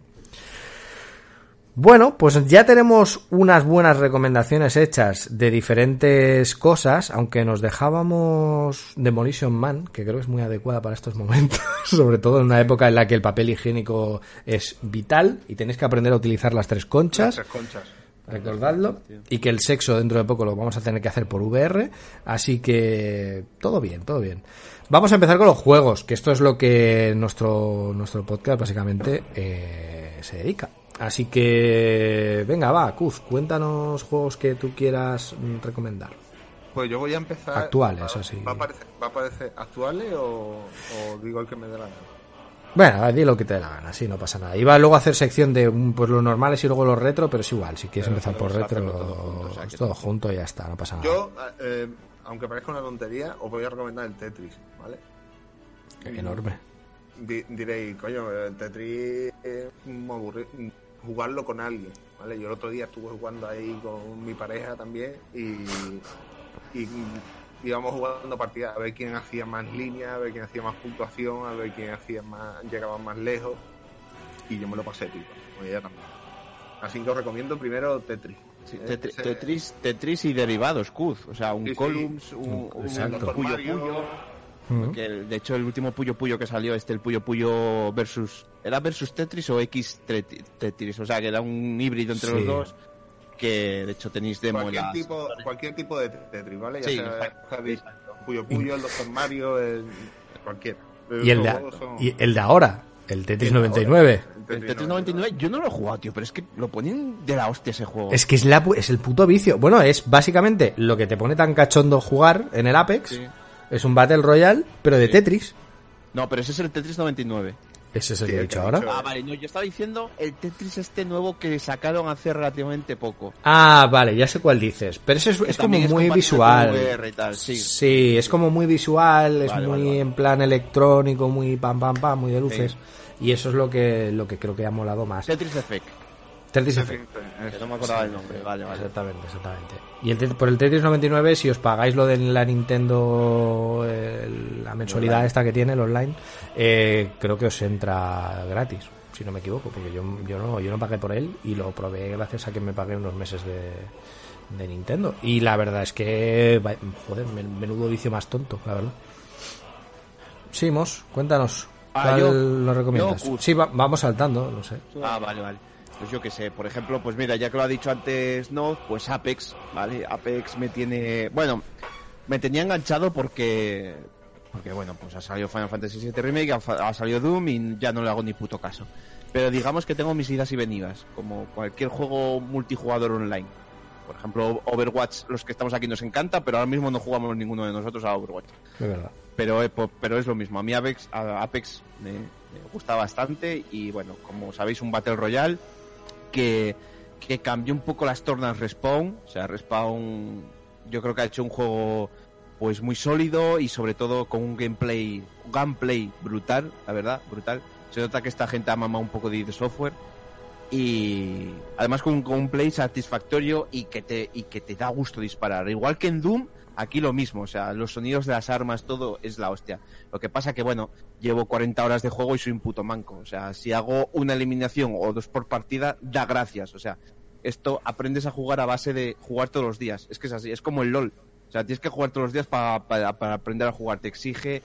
Bueno, pues ya tenemos unas buenas recomendaciones hechas de diferentes cosas, aunque nos dejábamos Demolition Man, que creo que es muy adecuada para estos momentos, sobre todo en una época en la que el papel higiénico es vital y tenéis que aprender a utilizar las tres conchas. Tres conchas. Recordadlo. Y que el sexo dentro de poco lo vamos a tener que hacer por VR. Así que todo bien, todo bien. Vamos a empezar con los juegos, que esto es lo que nuestro, nuestro podcast básicamente eh, se dedica. Así que, venga, va, Kuz, cuéntanos juegos que tú quieras mm, recomendar. Pues yo voy a empezar. Actuales, ¿Va- así. ¿Va a aparecer, va a aparecer actuales o, o digo el que me dé la gana? Bueno, di lo que te dé la gana, sí, no pasa nada. Iba luego a hacer sección de mm, pues los normales y luego los retro, pero es igual, si quieres Pero empezar por retro, todo junto, o sea que- todo junto y ya está, no pasa nada. Yo, eh, aunque parezca una tontería, os voy a recomendar el Tetris, ¿vale? Enorme. Di- diréis, coño, el Tetris es muy aburrido. Jugarlo con alguien, ¿vale? Yo el otro día estuve jugando ahí con mi pareja también y, y íbamos jugando partidas a ver quién hacía más líneas, a ver quién hacía más puntuación, a ver quién hacía más, llegaba más lejos y yo me lo pasé, tío. Ella también. Así que os recomiendo primero Tetris. Sí, Eh, Tetri- ese- Tetris, Tetris y derivados, Kuz. O sea, un Sí, sí. Columns, un, un Exacto. Puyo Puyo. El- de hecho, el último Puyo Puyo que salió, este, el Puyo Puyo versus. ¿Era versus Tetris o X Tetris? O sea, que era un híbrido entre Sí. los dos. Que de hecho tenéis demo en cualquier las- tipo, cualquier tipo de Tetris, ¿vale? Ya Sí, sea exacto, Javi, exacto. Puyo Puyo, el Doctor Mario, el, cualquiera. Y el, de, son- y el de ahora, el Tetris el de ahora. 99. El Tetris 99, yo no lo he jugado, tío, pero es que lo ponen de la hostia ese juego. Es que es, la, pu- es el puto vicio. Bueno, es básicamente lo que te pone tan cachondo jugar en el Apex. Sí. Es un Battle Royale, pero de Sí. Tetris. No, pero ese es el Tetris 99. Ese es el Sí, que he dicho ahora. Ah, vale, no, yo estaba diciendo el Tetris este nuevo que sacaron hace relativamente poco. Ah, vale, ya sé cuál dices. Pero ese es, es como también muy visual. VR y tal, sí. Sí, es como muy visual, es Vale, muy vale, vale. en plan electrónico, muy pam pam pam, muy de luces. Y eso es lo que, lo que creo que ha molado más. Tetris Effect. Tetris Sí, Effect. sí, sí. Que no me acordaba el nombre, vale, vale. Exactamente, exactamente. Y el, por el Tetris 99, si os pagáis lo de la Nintendo, el- la mensualidad Online. esta que tiene, el online, eh, creo que os entra gratis, si no me equivoco, porque yo, yo, no, yo no pagué por él y lo probé gracias a que me pagué unos meses de, de Nintendo. Y la verdad es que, joder, men- menudo vicio más tonto, la verdad. Simos, cuéntanos. Ah, ¿Cuál yo- lo recomiendas? yo, sí, va- vamos saltando, no sé. Ah, vale, vale. Pues yo qué sé, por ejemplo, pues mira, ya que lo ha dicho antes no, pues Apex, ¿vale? Apex me tiene, bueno, me tenía enganchado porque, porque bueno, pues ha salido Final Fantasy VII Remake, ha, salido Doom y ya no le hago ni puto caso. Pero digamos que tengo mis idas y venidas, como cualquier juego multijugador online. Por ejemplo, Overwatch, los que estamos aquí nos encanta, pero ahora mismo no jugamos ninguno de nosotros a Overwatch. Es verdad. Pero, eh, pero es lo mismo. A mí Apex, a- Apex me, me gusta bastante y bueno, como sabéis, un Battle Royale que, cambió un poco las tornas Respawn. O sea, Respawn yo creo que ha hecho un juego pues muy sólido y sobre todo con un gameplay, gameplay brutal, la verdad, brutal. Se nota que esta gente ha mamado un poco de id Software y además con, con un play satisfactorio y que te y que te da gusto disparar. Igual que en Doom, aquí lo mismo, o sea, los sonidos de las armas, todo es la hostia. Lo que pasa que bueno, llevo 40 horas de juego y soy un puto manco, o sea, si hago una eliminación o dos por partida, da gracias, o sea, esto aprendes a jugar a base de jugar todos los días, es que es así, es como el LOL. O sea, tienes que jugar todos los días para, para, aprender a jugar, te exige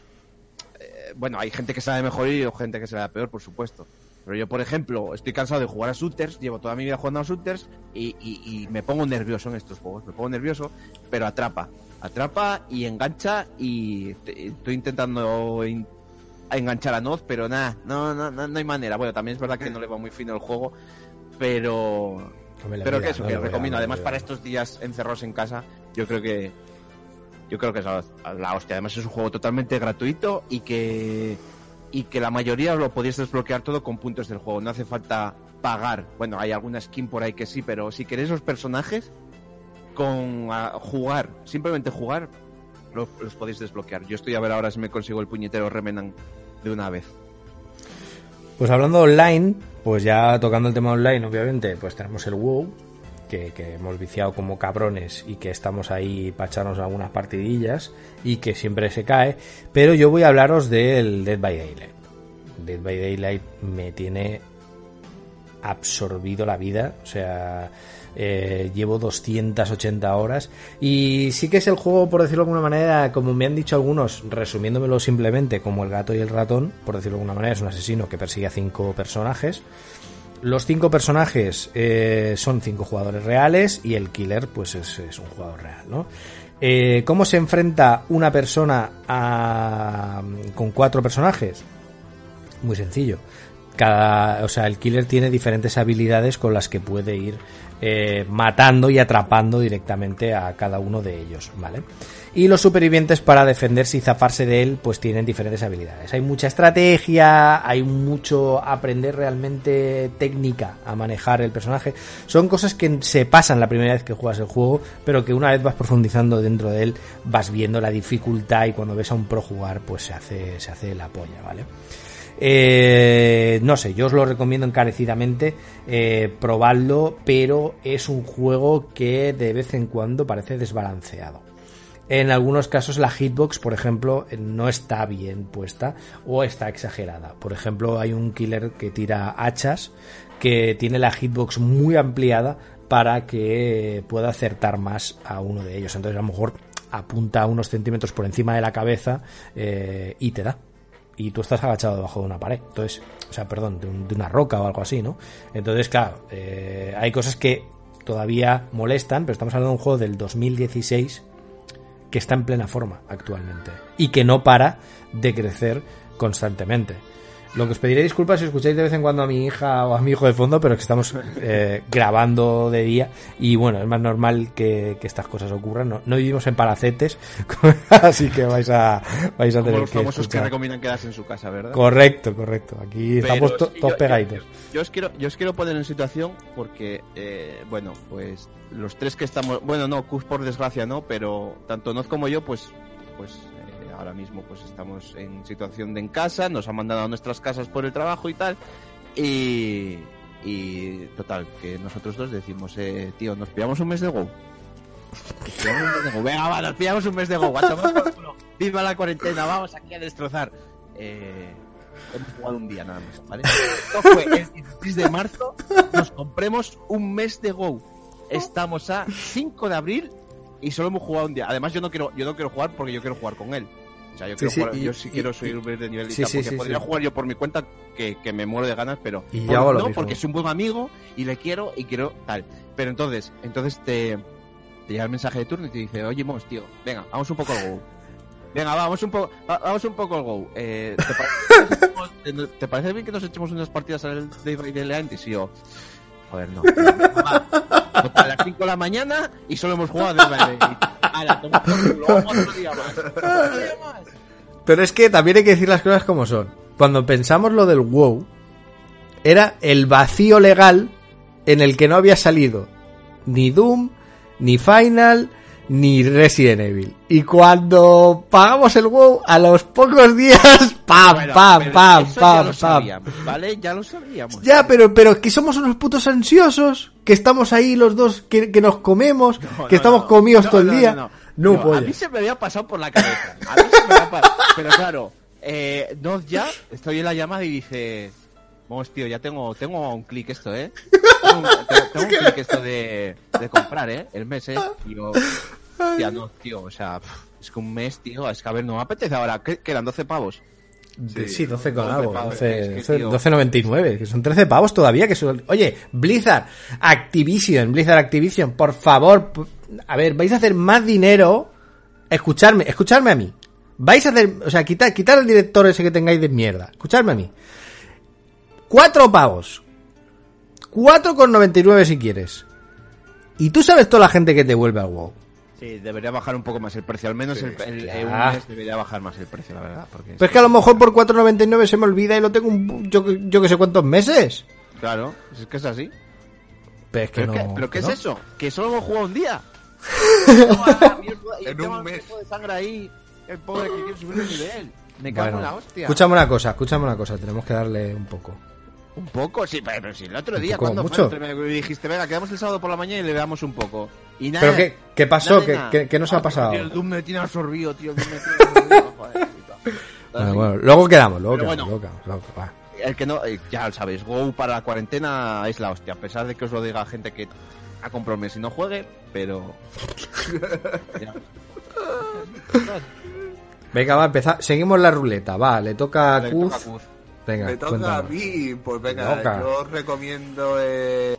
eh, bueno, hay gente que sabe mejor y gente que sabe peor, por supuesto. Pero yo, por ejemplo, estoy cansado de jugar a shooters, llevo toda mi vida jugando a shooters y, y- y me pongo nervioso en estos juegos, me pongo nervioso, pero atrapa, atrapa y engancha y estoy intentando in- enganchar a Noz, pero nada, no, no, no, no hay manera. Bueno, también es verdad que no le va muy fino el juego, pero pero pida, que eso, no que recomiendo. Además, para estos días encerrados en casa, yo creo que. Yo creo que es la, la hostia. Además, es un juego totalmente gratuito y que. Y que la mayoría lo podéis desbloquear todo con puntos del juego. No hace falta pagar. Bueno, hay alguna skin por ahí que sí, pero si queréis los personajes, con a jugar, simplemente jugar, lo- los podéis desbloquear. Yo estoy a ver ahora si me consigo el puñetero Remenant de una vez. Pues hablando online, pues ya tocando el tema online, obviamente, pues tenemos el WoW, que, que hemos viciado como cabrones y que estamos ahí para echarnos algunas partidillas y que siempre se cae. Pero yo voy a hablaros del Dead by Daylight. Dead by Daylight me tiene absorbido la vida, o sea, eh, llevo 280 horas y sí que es el juego, por decirlo de alguna manera, como me han dicho algunos, resumiéndomelo simplemente como el gato y el ratón, por decirlo de alguna manera, es un asesino que persigue a cinco personajes. Los cinco personajes eh, son cinco jugadores reales y el killer pues es, un jugador real, ¿no? Eh, ¿Cómo se enfrenta una persona a- con cuatro personajes? Muy sencillo. Cada, o sea, el killer tiene diferentes habilidades con las que puede ir eh, matando y atrapando directamente a cada uno de ellos, ¿vale? Y los supervivientes para defenderse y zafarse de él, pues tienen diferentes habilidades. Hay mucha estrategia, hay mucho aprender realmente técnica a manejar el personaje. Son cosas que se pasan la primera vez que juegas el juego, pero que una vez vas profundizando dentro de él, vas viendo la dificultad y cuando ves a un pro jugar, pues se hace, se hace la polla, ¿vale? Eh, no sé, yo os lo recomiendo encarecidamente eh, pero es un juego que de vez en cuando parece desbalanceado. En algunos casos la hitbox, por ejemplo, no está bien puesta o está exagerada. Por ejemplo, hay un killer que tira hachas que tiene la hitbox muy ampliada para que pueda acertar más a uno de ellos. Entonces a lo mejor apunta unos centímetros por encima de la cabeza eh, y te da y tú estás agachado debajo de una pared. Entonces, o sea, perdón, de, un- de una roca o algo así, ¿no? Entonces, claro, eh, hay cosas que todavía molestan, pero estamos hablando de un juego del 2016 que está en plena forma actualmente y que no para de crecer constantemente. Lo que os pediré disculpas si escucháis de vez en cuando a mi hija o a mi hijo de fondo, pero es que estamos eh, grabando de día y bueno, es más normal que, que estas cosas ocurran. No, no vivimos en palacetes, así que vais a, vais a Como tener los que famosos que escuchar. recomiendan quedarse en su casa, ¿verdad? Correcto, correcto. Aquí Pero estamos to- todos yo- pegaditos. Yo, yo os quiero, yo os quiero poner en situación porque, eh, bueno, pues los tres que estamos, bueno, no, Cus por desgracia no, pero tanto Noz como yo, pues, pues ahora mismo pues estamos en situación de en casa, nos han mandado a nuestras casas por el trabajo y tal, y, y total, que nosotros dos decimos, eh, tío, nos pillamos un mes de Go. Nos pillamos un mes de Go. Venga, va, nos pillamos un mes de Go. Viva la cuarentena, vamos aquí a destrozar. Eh, hemos jugado un día nada más, ¿vale? Esto fue el 16 de marzo, nos compremos un mes de Go. Estamos a 5 de abril y solo hemos jugado un día. Además, yo no quiero, yo no quiero jugar porque yo quiero jugar con él. O sea, yo, quiero sí, jugar- y- yo sí y- quiero subir de nivel sí, porque podría jugar yo por mi cuenta que, que me muero de ganas, pero Y por- no, mismo. porque es un buen amigo y le quiero y quiero tal. Pero entonces, entonces te, te llega el mensaje de turno y te dice, oye, Mos, tío, venga, vamos un poco al Go. Venga, vamos un poco, va- vamos un poco al Go. Eh, ¿te, parece, que nos echemos- ¿Te parece bien que nos echemos unas partidas al Day by Daylight? Y yo, joder, no. tío. A las 5 de la mañana y solo hemos jugado de Raven. Ahora, toma por culo, otro día más. Otro día más. Pero es que también hay que decir las cosas como son. Cuando pensamos lo del WoW, era el vacío legal en el que no había salido ni Doom, ni Final, ni Resident Evil. Y cuando pagamos el WoW, a los pocos días, pam, Bueno, pam, pam, eso ya pam, lo pam. sabíamos, ¿Vale? Ya lo sabíamos. Ya, pero, pero que somos unos putos ansiosos, que estamos ahí los dos, que, que nos comemos, No, que no, estamos no. comidos todo el día. no, a mí se me había pasado por la cabeza. A mí se me había pasado. Pero claro, eh, no ya, estoy en la llamada y dice, vamos tío, ya tengo, tengo un clic esto, ¿eh? Tengo un, tengo- tengo un clic esto de, de comprar, ¿eh? El mes, ¿eh? Y yo, ya no, tío, o sea, es que un mes, tío, es que a ver, no me apetece ahora, ¿qué quedan 12 pavos? Sí, sí, 12 con 12 algo, pavos, 12, es que, 12, tío. 12.99, que son 13 pavos todavía, que son... Oye, Blizzard, Activision, Blizzard Activision, por favor, a ver, vais a hacer más dinero, escucharme, escucharme a mí. Vais a hacer, o sea, quitar, quitar el director ese que tengáis de mierda, escuchadme a mí. Cuatro pavos. 4,99 si quieres. Y tú sabes toda la gente que te vuelve al WoW. Sí, debería bajar un poco más el precio, al menos Sí, el, el- un mes debería bajar más el precio, la verdad. Porque Pero es que a lo mejor por 4,99 se me olvida y lo tengo un, yo, yo que sé cuántos meses. Claro, es que es así. Pero es que ¿Pero, no. qué, ¿pero qué es eso? Que solo hemos jugado un día. En un mes. de sangre ahí, el pobre que quiere subir el nivel. Me cago Bueno, en la hostia. escúchame una cosa, escúchame una cosa, tenemos que darle un poco. Un poco, sí, pero, sí, el otro día, cuando mucho. fue? Dijiste, venga, quedamos el sábado por la mañana y le damos un poco. Y nada. ¿Pero qué, qué pasó? ¿Qué, qué- qué nos ha Ah, pasado? tío, el Doom me tiene absorbido, tío. el Doom me tiene absorbido, joder, puta. Bueno, bueno, luego quedamos, luego quedamos, bueno. luego quedamos, luego quedamos, va. El que no, eh, ya lo sabéis, Go para la cuarentena es la hostia, a pesar de que os lo diga gente que el mes y no juegue, pero. Venga, va a empezar. Seguimos la ruleta, va, le toca a Kuz. Venga, Me toca a mí, pues venga, yo os recomiendo eh,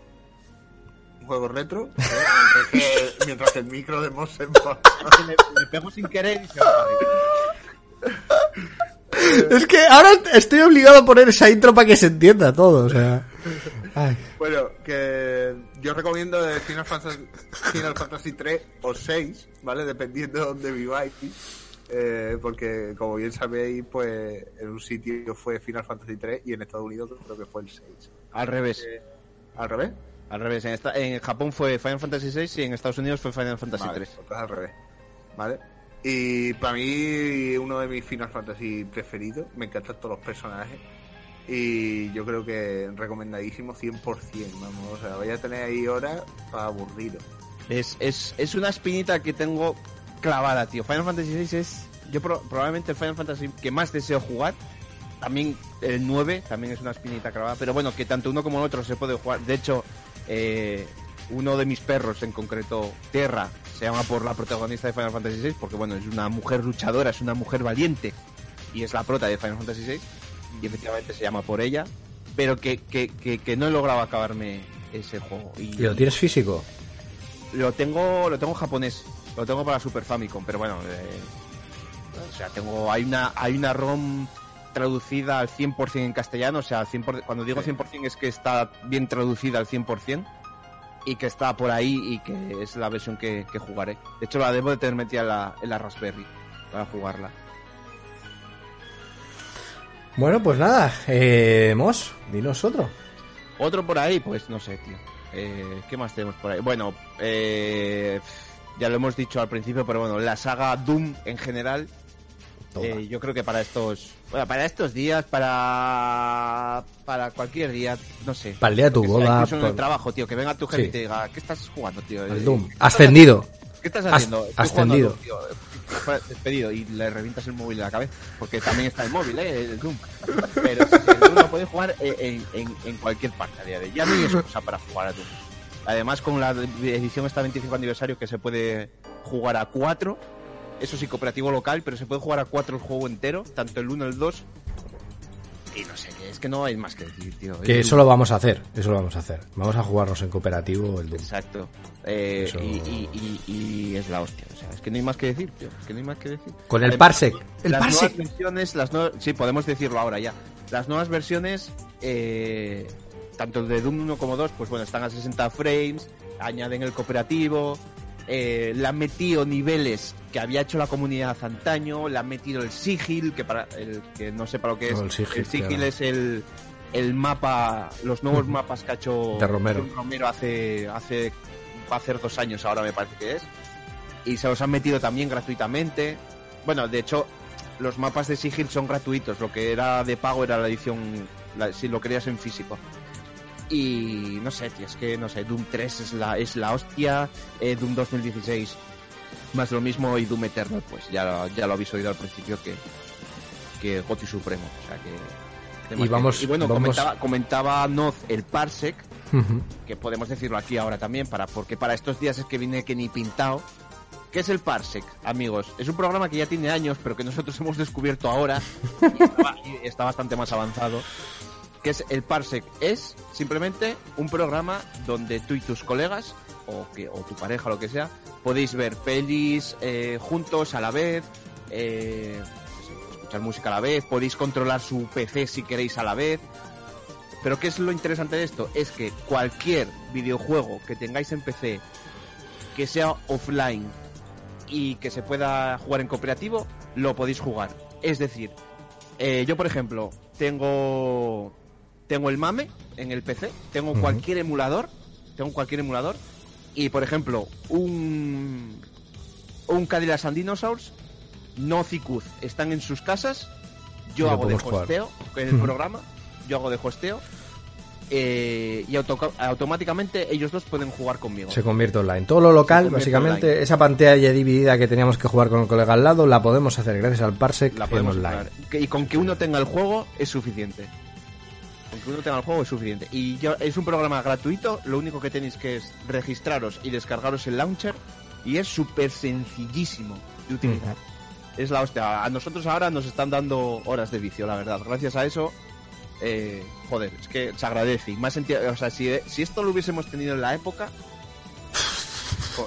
un juego retro. ¿eh? mientras, que, mientras que el micro de. Que me, me pego sin querer y se va. Es que ahora estoy obligado a poner esa intro para que se entienda todo, o sea. Ay. Bueno, que yo recomiendo de Final Fantasy, Final Fantasy 3 o 6, ¿vale? Dependiendo de dónde viváis. Eh, porque, como bien sabéis, pues en un sitio fue Final Fantasy 3 y en Estados Unidos creo que fue el 6. Al revés. ¿Al revés? Al revés. En, esta- en Japón fue Final Fantasy VI y en Estados Unidos fue Final Fantasy Vale, 3. pues al revés. ¿Vale? Y para mí, uno de mis Final Fantasy preferidos. Me encantan todos los personajes. Y yo creo que recomendadísimo 100%. Vamos, o sea, vaya a tener ahí horas para aburrido. Es, es, es una espinita que tengo clavada, tío. Final Fantasy VI es. Yo pro- probablemente el Final Fantasy que más deseo jugar. También el 9 también es una espinita clavada. Pero bueno, que tanto uno como el otro se puede jugar. De hecho, eh, uno de mis perros, en concreto Terra, se llama por la protagonista de Final Fantasy VI. Porque bueno, es una mujer luchadora, es una mujer valiente. Y es la prota de Final Fantasy VI. Y efectivamente se llama por ella. Pero que, que, que, que no he logrado acabarme ese juego. ¿Y lo tienes físico? Lo tengo, lo tengo en japonés. Lo tengo para Super Famicom, pero bueno, eh, o sea, tengo, hay una, hay una ROM traducida al 100% en castellano, o sea, al 100%, cuando digo 100% es que está bien traducida al 100% y que está por ahí y que es la versión que, que jugaré. De hecho, la debo de tener metida en la, en la Raspberry para jugarla. Bueno, pues nada, eh, Mos, dinos otro. Otro por ahí, pues no sé, tío. Eh, ¿Qué más tenemos por ahí? Bueno, eh, ya lo hemos dicho al principio, pero bueno, la saga Doom en general, eh, yo creo que para estos, bueno, para estos días, para para cualquier día, no sé. Para el día de tu boda, incluso en el por- trabajo, tío, que venga tu jefe Sí. y te diga, ¿qué estás jugando, tío? el Eh, Doom. ¿qué estás Ascendido. ¿Qué estás As- haciendo? Estoy ascendido. Doom, tío. Despedido y le revientas el móvil en la cabeza. Porque también está el móvil, ¿eh? El Doom. Pero sí, el Doom lo puedes jugar en, en, en cualquier parte a día de hoy. Ya no hay excusa para jugar a Doom. Además, con la edición esta 25 aniversario que se puede jugar a 4. Eso sí, cooperativo local, pero se puede jugar a 4 el juego entero, tanto el 1 el 2. Y no sé, es que no hay más que decir, tío. Que Es eso lo vamos a hacer, eso lo vamos a hacer. Vamos a jugarnos en cooperativo el Doom. Exacto. Eh, Eso- y, y, y, y es la hostia. O sea, es que no hay más que decir, tío. Es que no hay más que decir. Con el Parsec. El las Parsec. nuevas versiones, las nuevas, sí, podemos decirlo ahora ya. Las nuevas versiones, eh, tanto de Doom 1 como 2, pues bueno, están a 60 frames. añaden el cooperativo, eh, le han metido niveles que había hecho la comunidad antaño, le han metido el sigil, que para el que no sepa lo que es, el sigil, claro. es el, el mapa, los nuevos mapas que ha hecho De Romero. Romero hace, hace, va a hacer dos años ahora me parece que es, y se los han metido también gratuitamente. Bueno, de hecho, los mapas de sigil son gratuitos, lo que era de pago era la edición, la- si lo querías en físico. Y no sé, tío, es que no sé, Doom 3 es la, es la hostia, eh, Doom 2016 más lo mismo y Doom Eternal, pues ya, ya lo habéis oído al principio que, que Goti Supremo. O sea que. Y vamos- y bueno, vamos- comentaba, comentaba Noz el Parsec, que podemos decirlo aquí ahora también, para, porque para estos días es que viene que ni pintado. ¿Qué es el Parsec, amigos? Es un programa que ya tiene años, pero que nosotros hemos descubierto ahora y está bastante más avanzado. Que es el Parsec es simplemente un programa donde tú y tus colegas o que o tu pareja lo que sea podéis ver pelis eh, juntos a la vez, eh, escuchar música a la vez, podéis controlar su PC si queréis a la vez. Pero ¿qué es lo interesante de esto? Es que cualquier videojuego que tengáis en PC que sea offline y que se pueda jugar en cooperativo, lo podéis jugar. Es decir, eh, yo por ejemplo tengo tengo el MAME en el PC, tengo cualquier emulador, tengo cualquier emulador y por ejemplo un un Cadillac and Dinosaurs, no Cicuz, están en sus casas, yo hago de podemos jugar. hosteo en el programa, yo hago de hosteo eh, y auto- automáticamente ellos dos pueden jugar conmigo. Se convierte online. Todo lo local, básicamente, online. esa pantalla dividida que teníamos que jugar con el colega al lado, la podemos hacer gracias al Parsec la en podemos online. jugar. Que- Y con que uno tenga el juego es suficiente. Con que uno tenga el juego es suficiente. Y ya es un programa gratuito, lo único que tenéis que es registraros y descargaros el launcher y es súper sencillísimo de utilizar. Es la hostia. A nosotros ahora nos están dando horas de vicio, la verdad. Gracias a eso, eh, joder, es que se agradece. Y más o sea, si, si esto lo hubiésemos tenido en la época,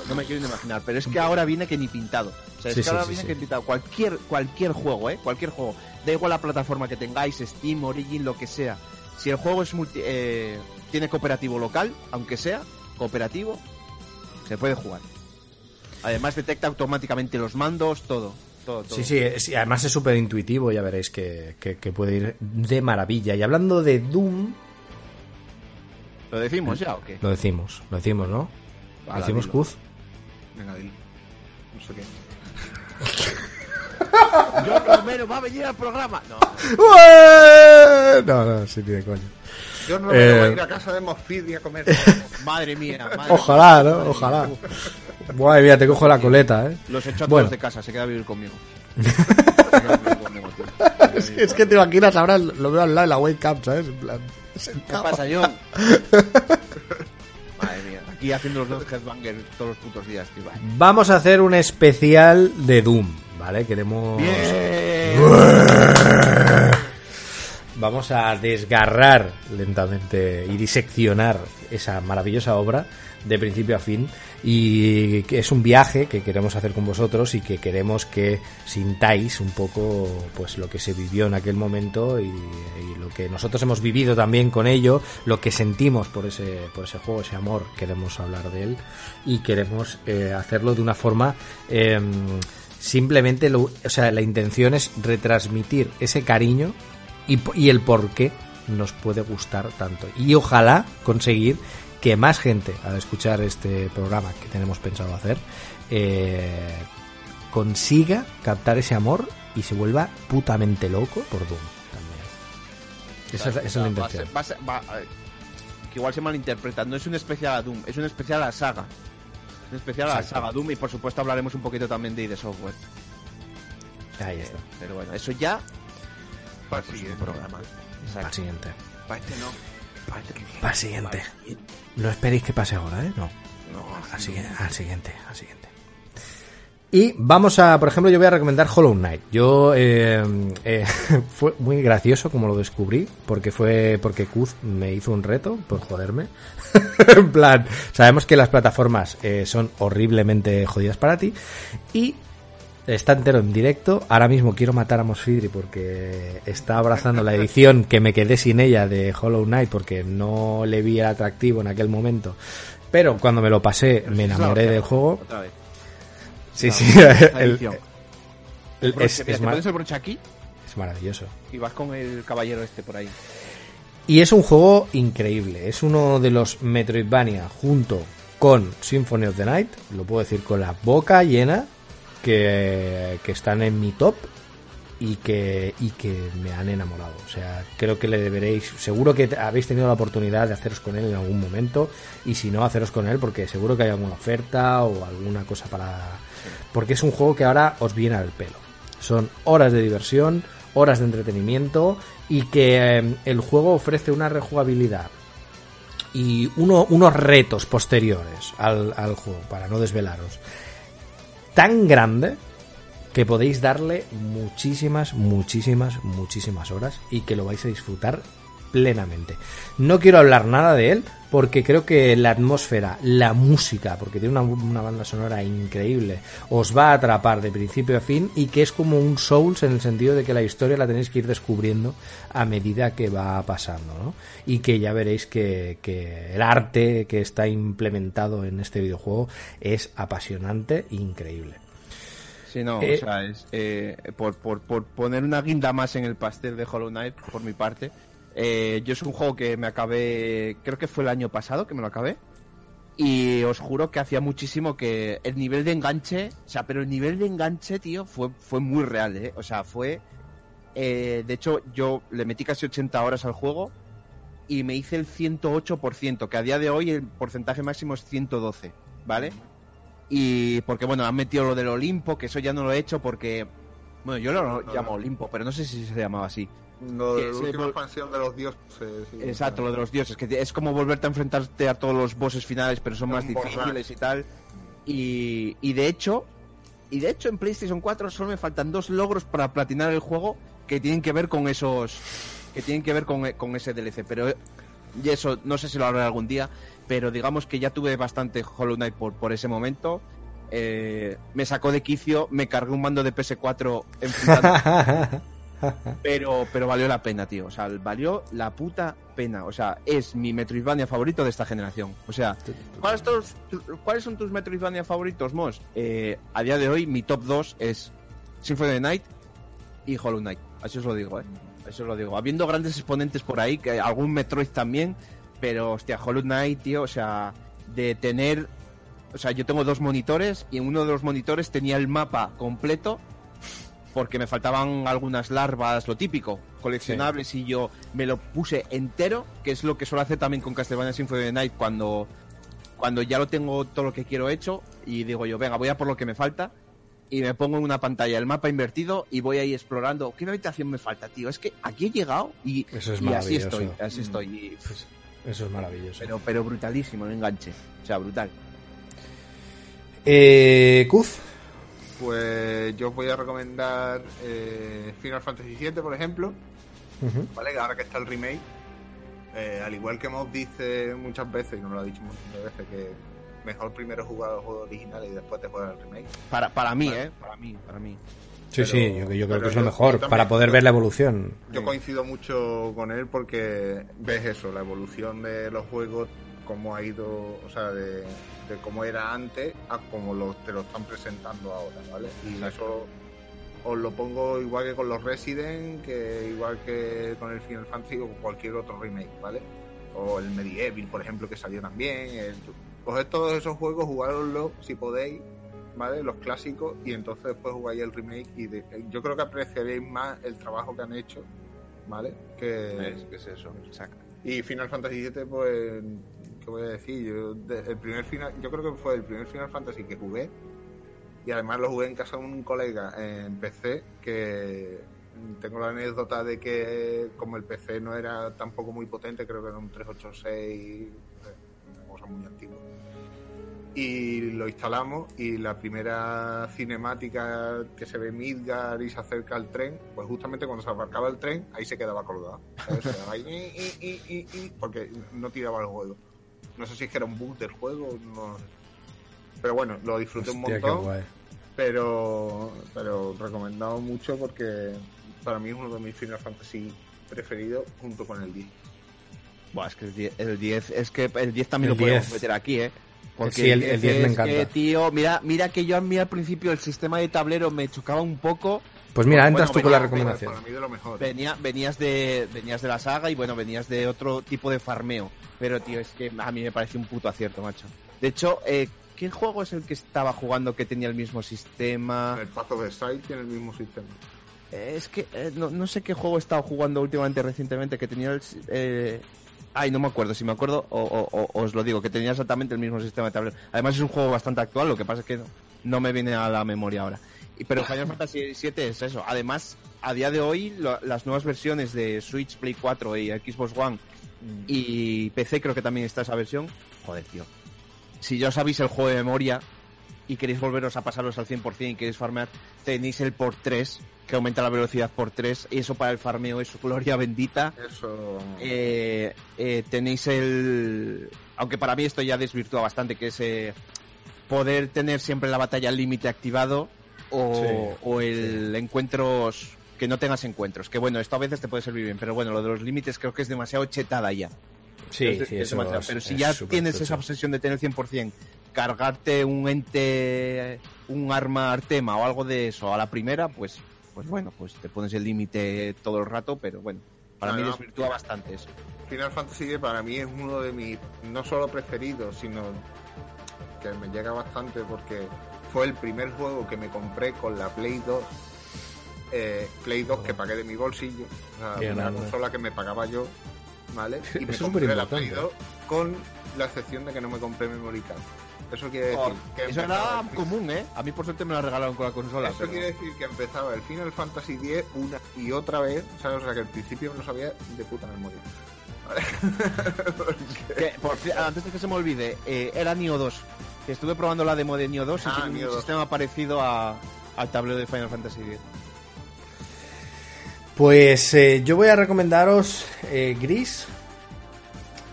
no me quiero ni imaginar. Pero es que ahora viene que ni pintado. O sea, es Sí, que sí, ahora sí, viene que pintado. Cualquier, cualquier juego, ¿eh? Cualquier juego. Da igual la plataforma que tengáis, Steam, Origin, lo que sea. Si el juego es multi- eh, tiene cooperativo local, aunque sea cooperativo, se puede jugar. Además detecta automáticamente los mandos, todo. todo, todo. Sí, sí, es- y además es súper intuitivo, ya veréis que, que- que puede ir de maravilla. Y hablando de Doom, ¿Lo decimos ya o qué? lo decimos, lo decimos, ¿no? ¿Lo decimos. Kuz? Venga, dilo. No sé qué. John Romero va a venir al programa. No. No, no, sí tiene coño. Yo no Eh, me voy a ir a casa de Mosfidi a comer. Madre mía. Madre Ojalá, mía, ¿no? madre Ojalá. mía. Buah, mira, te cojo la coleta, ¿eh? Los echo a Bueno. todos de casa, se queda a vivir conmigo. A vivir Es que te imaginas ahora, lo veo al lado de la webcam, ¿sabes? En plan, ¿Qué pasa, John? Madre mía, aquí haciendo los dos headbangers todos los putos días, tío. Vamos a hacer un especial de Doom, ¿vale? Queremos... Vamos a desgarrar lentamente y diseccionar esa maravillosa obra de principio a fin y que es un viaje que queremos hacer con vosotros y que queremos que sintáis un poco pues lo que se vivió en aquel momento y, y lo que nosotros hemos vivido también con ello, lo que sentimos por ese por ese juego, ese amor, queremos hablar de él y queremos eh, hacerlo de una forma em, simplemente lo- o sea, la intención es retransmitir ese cariño y, y el por qué nos puede gustar tanto. Y ojalá conseguir que más gente, al escuchar este programa que tenemos pensado hacer, eh, consiga captar ese amor y se vuelva putamente loco por Doom también. Esa, es- esa es la Va a intención. ser- va a ser- va- que igual se malinterpreta. No es un especial a Doom, es un especial a la saga. Es un especial a la Exacto. saga Doom y por supuesto hablaremos un poquito también de ID Software. Ahí está. Pero bueno, eso ya Para el un siguiente. programa. Siguiente. Para este no. Para este no. Para el siguiente. No esperéis que pase ahora, ¿eh? No. No, Al siguiente, al siguiente, al siguiente. Y vamos a, por ejemplo, yo voy a recomendar Hollow Knight. Yo eh, eh, fue muy gracioso como lo descubrí, porque fue porque Kuz me hizo un reto por joderme. en plan, sabemos que las plataformas eh, son horriblemente jodidas para ti y está entero en directo. Ahora mismo quiero matar a Mosfidri porque está abrazando la edición que me quedé sin ella de Hollow Knight porque no le vi el atractivo en aquel momento Pero cuando me lo pasé, me enamoré del juego. Otra vez. Sí, sí, el- el- Broche, es, es mar- el aquí es maravilloso. y vas con el caballero este por ahí. Y es un juego increíble. Es uno de los Metroidvania junto con Symphony of the Night. Lo puedo decir con la boca llena. Que, que están en mi top. Y que, y que me han enamorado. O sea, creo que le deberéis. Seguro que habéis tenido la oportunidad de haceros con él en algún momento. Y si no, haceros con él porque seguro que hay alguna oferta o alguna cosa para. Porque es un juego que ahora os viene al pelo. Son horas de diversión, horas de entretenimiento y que eh, el juego ofrece una rejugabilidad y uno- unos retos posteriores al, al juego, para no desvelaros, tan grande que podéis darle muchísimas, muchísimas, muchísimas horas y que lo vais a disfrutar plenamente. No quiero hablar nada de él porque creo que la atmósfera, la música, porque tiene una, una banda sonora increíble, os va a atrapar de principio a fin y que es como un Souls en el sentido de que la historia la tenéis que ir descubriendo a medida que va pasando, ¿no? Y que ya veréis que, que el arte que está implementado en este videojuego es apasionante e increíble. Sí, no, Eh, o sea, es, eh, por, por, por poner una guinda más en el pastel de Hollow Knight, por mi parte, eh, yo es un juego que me acabé, creo que fue el año pasado que me lo acabé, y os juro que hacía muchísimo que el nivel de enganche, o sea, pero el nivel de enganche, tío, fue, fue muy real, ¿eh? O sea, fue... eh, de hecho, yo le metí casi 80 horas al juego y me hice el 108%, que a día de hoy el porcentaje máximo es 112, ¿vale? Y porque, bueno, han metido lo del Olimpo, que eso ya no lo he hecho porque... Bueno, yo lo No, llamo. Olimpo, pero no sé si se llamaba así. Lo de la última expansión de los dioses. sí, Exacto, lo de los dioses, que es como volverte a enfrentarte a todos los bosses finales, pero son más difíciles y tal. Y, y de hecho, y de hecho en PlayStation 4 solo me faltan dos logros para platinar el juego que tienen que ver con esos, que tienen que ver con, con ese DLC. Pero y eso no sé si lo haré algún día, pero digamos que ya tuve bastante Hollow Knight por, por ese momento. Eh, me sacó de quicio, me cargué un mando de PS4 enfrentando pero, pero valió la pena, tío. O sea, valió la puta pena. O sea, es mi Metroidvania favorito de esta generación. O sea, ¿cuáles, tus- tu- ¿cuáles son tus Metroidvania favoritos, Mos? Eh, a día de hoy, mi top 2 es Symphony of the Night y Hollow Knight. Así os lo digo, ¿eh? Así os lo digo. Habiendo grandes exponentes por ahí, que algún Metroid también, pero, hostia, Hollow Knight, tío, o sea, de tener... O sea, yo tengo dos monitores y en uno de los monitores tenía el mapa completo porque me faltaban algunas larvas, lo típico, coleccionables, y yo me lo puse entero, que es lo que suelo hacer también con Castlevania Symphony of the Night cuando, cuando ya lo tengo todo lo que quiero hecho, y digo yo, venga, voy a por lo que me falta, y me pongo en una pantalla el mapa invertido y voy ahí explorando. ¿Qué habitación me falta, tío? Es que aquí he llegado y, Eso es y así estoy, así Mm. estoy. y- Pues Eso es maravilloso. pero, pero brutalísimo el enganche. O sea, brutal. Eh, Kuz, Pues yo os voy a recomendar eh, Final Fantasy VII, por ejemplo, Ujú. ¿vale? Que Ahora que está el remake, eh, al igual que Mob dice muchas veces, y nos lo ha dicho de veces, que mejor primero jugar los juegos originales y después te juegas el remake. Para, para mí, Vale. ¿eh? Para mí, para mí. Sí, Pero- sí, yo, yo creo que es lo mejor también- para poder ver la evolución. Yo coincido mucho con él porque ves eso, la evolución de los juegos, cómo ha ido, o sea, de, de cómo era antes a cómo lo, te lo están presentando ahora, ¿vale? Y eso os lo pongo igual que con los Resident, que igual que con el Final Fantasy o cualquier otro remake, ¿vale? O el Medieval, por ejemplo, que salió también. El, coged todos esos juegos, jugároslos si podéis, ¿vale? Los clásicos, y entonces después jugáis el remake. Y de- yo creo que apreciaréis más el trabajo que han hecho, ¿vale? Que, Es, que es eso, exacto. y Final Fantasy VII, pues, ¿qué voy a decir? Yo, de- el primer final, yo creo que fue el primer Final Fantasy que jugué. Y además lo jugué en casa de un colega en PC, que tengo la anécdota de que como el PC no era tampoco muy potente, creo que era un 386, una cosa muy antigua. Y lo instalamos y la primera cinemática que se ve Midgar y se acerca al tren, pues justamente cuando se aparcaba el tren, ahí se quedaba colgado. Se quedaba ahí, porque no tiraba el juego. No sé si es que era un bug del juego, no. Pero bueno, lo disfruté un Hostia, montón, guay. pero, pero recomendado mucho porque para mí es uno de mis Final Fantasy preferidos junto con el 10. Buah, es que el 10, el 10 es que el 10 también El lo podemos 10. meter aquí, ¿eh? Porque Sí, el- el 10 me encanta. que, tío, mira, mira que yo a mí al principio el sistema de tablero me chocaba un poco. Pues mira, entras Bueno, tú con la venía- recomendación. Para mí de lo mejor. Venía, venías de venías de la saga y bueno, venías de otro tipo de farmeo. Pero tío, es que a mí me parece un puto acierto, macho. De hecho, eh, ¿qué juego es el que estaba jugando que tenía el mismo sistema? El Path of the Side tiene el mismo sistema. Eh, Es que eh, no, no sé qué juego he estado jugando últimamente recientemente que tenía el... Eh... Ay, no me acuerdo. Si me acuerdo, o, o- o- os lo digo, que tenía exactamente el mismo sistema de tablero. Además es un juego bastante actual, lo que pasa es que no, no me viene a la memoria ahora. Y, pero Final Fantasy VII es eso. Además, a día de hoy, lo- las nuevas versiones de Switch, Play 4 y Xbox One y PC creo que también está esa versión. Joder, tío. Si ya sabéis el juego de memoria y queréis volveros a pasaros al 100% y queréis farmear, tenéis el por 3, que aumenta la velocidad por 3. Y eso para el farmeo es gloria bendita. Eso. Eh, eh, tenéis el... Aunque para mí esto ya desvirtúa bastante, que es eh, poder tener siempre la batalla al límite activado o, Sí, o el encuentros... Que no tengas encuentros. Que bueno, esto a veces te puede servir bien, pero bueno, lo de los límites creo que es demasiado chetada ya. Sí, Es- sí, es eso demasiado. es- Pero si es ya tienes esa obsesión de tener 100%, cargarte un ente, un arma artema o algo de eso a la primera, pues, pues bueno, pues te pones el límite todo el rato, pero bueno, para No, mí no. desvirtúa bastante eso. Final Fantasy para mí es uno de mis no solo preferidos, sino que me llega bastante porque fue el primer juego que me compré con la Play 2. eh, Play 2 que pagué de mi bolsillo, o sea, una consola que me pagaba yo, ¿vale? Y me compré la. Play 2 con la excepción de que no me compré memory card. Eso quiere decir que Eso empezaba era común, ¿eh? A mí por suerte me la regalaron con la consola. Eso pero- quiere decir que empezaba el Final Fantasy X una y otra vez, ¿sabes? O sea que al principio no sabía de puta memoria. Que, por ci- antes de que se me olvide, eh, era Nioh 2. Que estuve probando la demo de Nioh 2 y Ah, tiene Nioh un 2. sistema parecido a, al tablero de Final Fantasy X. Pues eh, yo voy a recomendaros eh, Gris.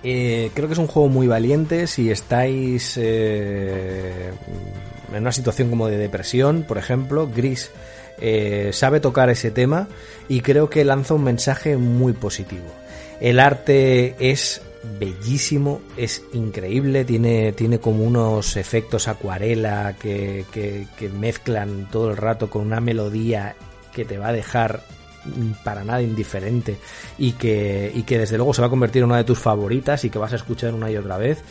Eh, creo que es un juego muy valiente si estáis eh, en una situación como de depresión, por ejemplo. Gris eh, sabe tocar ese tema y creo que lanza un mensaje muy positivo. El arte es bellísimo, es increíble, tiene, tiene como unos efectos acuarela que, que- mezclan todo el rato con una melodía que te va a dejar para nada indiferente y que, y que desde luego se va a convertir en una de tus favoritas y que vas a escuchar una y otra vez.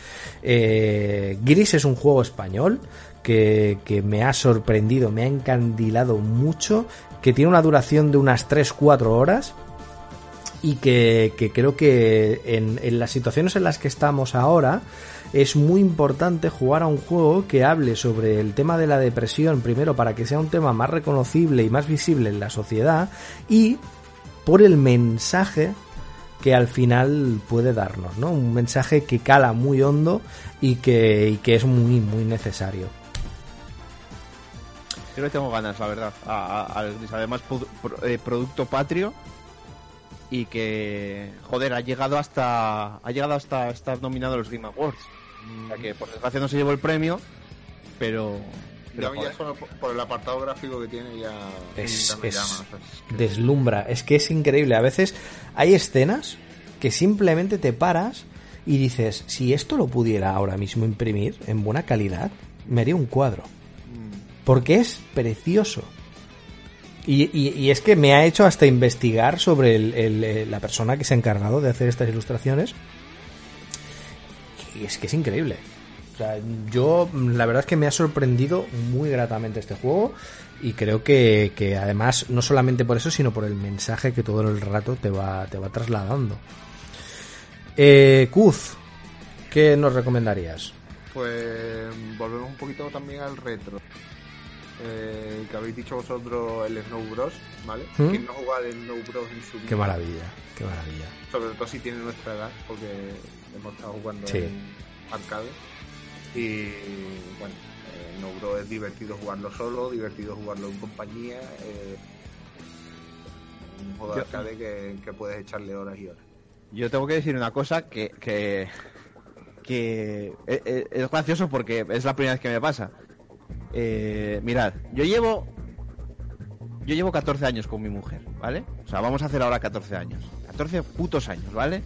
Eh, Gris es un juego español que, que me ha sorprendido, me ha encandilado mucho, que tiene una duración de unas 3-4 horas y que, creo que en, las situaciones en las que estamos ahora es muy importante jugar a un juego que hable sobre el tema de la depresión, primero para que sea un tema más reconocible y más visible en la sociedad y por el mensaje que al final puede darnos, ¿no? Un mensaje que cala muy hondo y que, y que es muy, muy necesario. Yo le tengo ganas, la verdad. a- a-. Además, eh, producto patrio y que, joder, ha llegado hasta ha llegado hasta estar nominado a los Game Awards. O sea que, por desgracia, no se llevó el premio, pero... pero Ya, solo por, el apartado gráfico que tiene ya, Es- es- llama, o sea, es que- deslumbra. Es que es increíble. A veces hay escenas que simplemente te paras y dices, si esto lo pudiera ahora mismo imprimir en buena calidad, me haría un cuadro. Porque es precioso. Y, y- y es que me ha hecho hasta investigar sobre el- eh, la persona que se ha encargado de hacer estas ilustraciones. Y es que es increíble. O sea, yo la verdad es que me ha sorprendido muy gratamente este juego y creo que, que además no solamente por eso, sino por el mensaje que todo el rato te va, te va trasladando. Eh, Kuz, ¿qué nos recomendarías? Pues volvemos un poquito también al retro. Eh, que habéis dicho vosotros el Snow Bros, ¿vale? ¿Mm? ¿Quién no juega al Snow Bros en su vida? Qué maravilla, qué maravilla. Sobre todo si tiene nuestra edad, porque hemos estado jugando Sí. en arcade. Y bueno, eh, Snow Bros es divertido jugarlo solo, divertido jugarlo en compañía. eh, un juego de arcade que, que puedes echarle horas y horas. Yo tengo que decir una cosa que, que, que e- e- es gracioso porque es la primera vez que me pasa. Eh, mirad, yo llevo yo llevo 14 años con mi mujer, ¿vale? O sea, vamos a hacer ahora 14 años. 14 putos años, ¿vale?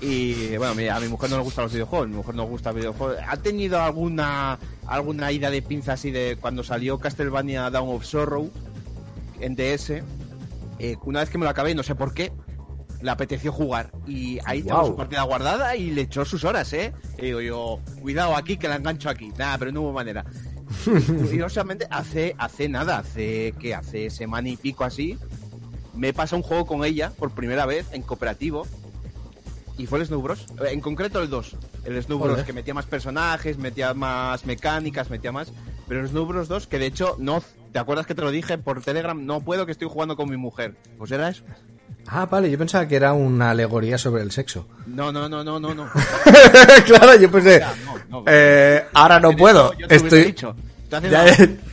Y bueno, a mi mujer no le gustan los videojuegos, a mi mujer no le gusta los videojuegos. ¿Ha tenido alguna alguna ida de pinza así de cuando salió Castlevania Dawn of Sorrow en DS? Eh, una vez que me lo acabé, no sé por qué, le apeteció jugar. Y ahí tengo Guau. su partida guardada y le echó sus horas, ¿eh? Y digo yo, cuidado aquí que la engancho aquí. Nada, pero no hubo manera. Curiosamente, hace, hace nada, hace que hace semana y pico así, me pasa un juego con ella por primera vez en cooperativo. Y fue el Snow Bros. Eh, En concreto el 2. El Snow Bros que metía más personajes, metía más mecánicas, metía más. Pero el Snow Bros 2, que de hecho, no. ¿Te acuerdas que te lo dije por Telegram? No puedo que estoy jugando con mi mujer. Pues era eso. Ah, vale, yo pensaba que era una alegoría sobre el sexo. No, no, no, no, no, no. claro, yo pensé, no, no. eh, ahora no puedo, yo te estoy... dicho, Ya,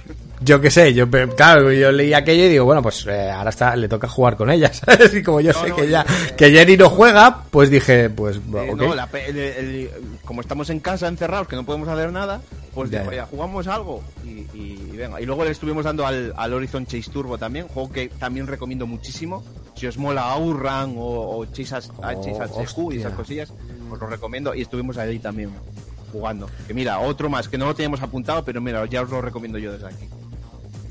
yo qué sé, yo claro, yo leí aquello y digo, bueno, pues eh, ahora está, le toca jugar con ella, ¿sabes? Y como yo No, sé que ya, que Jenny no juega, pues dije, pues, Eh, la el- el- como estamos en casa encerrados, que no podemos hacer nada, pues Ya, ya. "Oye, jugamos algo. Y, y- y venga. Y luego le estuvimos dando al, al Horizon Chase Turbo también, juego que también recomiendo muchísimo. Si os mola Outrun o, o Chase, as- a- Chase at the Who y esas cosillas, os lo recomiendo. Y estuvimos ahí también jugando. Que mira, otro más, que no lo teníamos apuntado, pero mira, ya os lo recomiendo yo desde aquí.